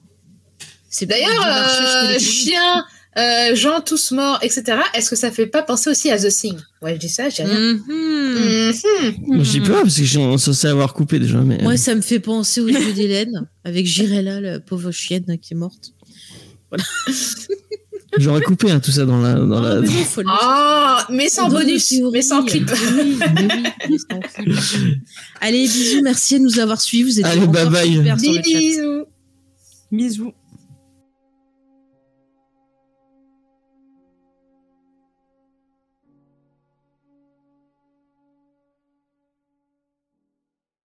C'est D'ailleurs, euh, chiens, euh, gens tous morts, etc. Est-ce que ça fait pas penser aussi à The Thing? Ouais, je dis ça, j'ai rien. Mhm. Mhm. Moi, je dis pas parce que j'ai censé avoir coupé déjà, mais. Moi, ça me fait penser au jeu d'Hélène avec Girella, la pauvre chienne qui est morte. J'aurais coupé hein, tout ça dans la. Dans la... Ah, mais sans bonus, mais sans clip. Oui, mais oui, mais sans clip. Allez, bisous, merci de nous avoir suivis. Vous êtes Allez, bye bye. Bisous. Bisous.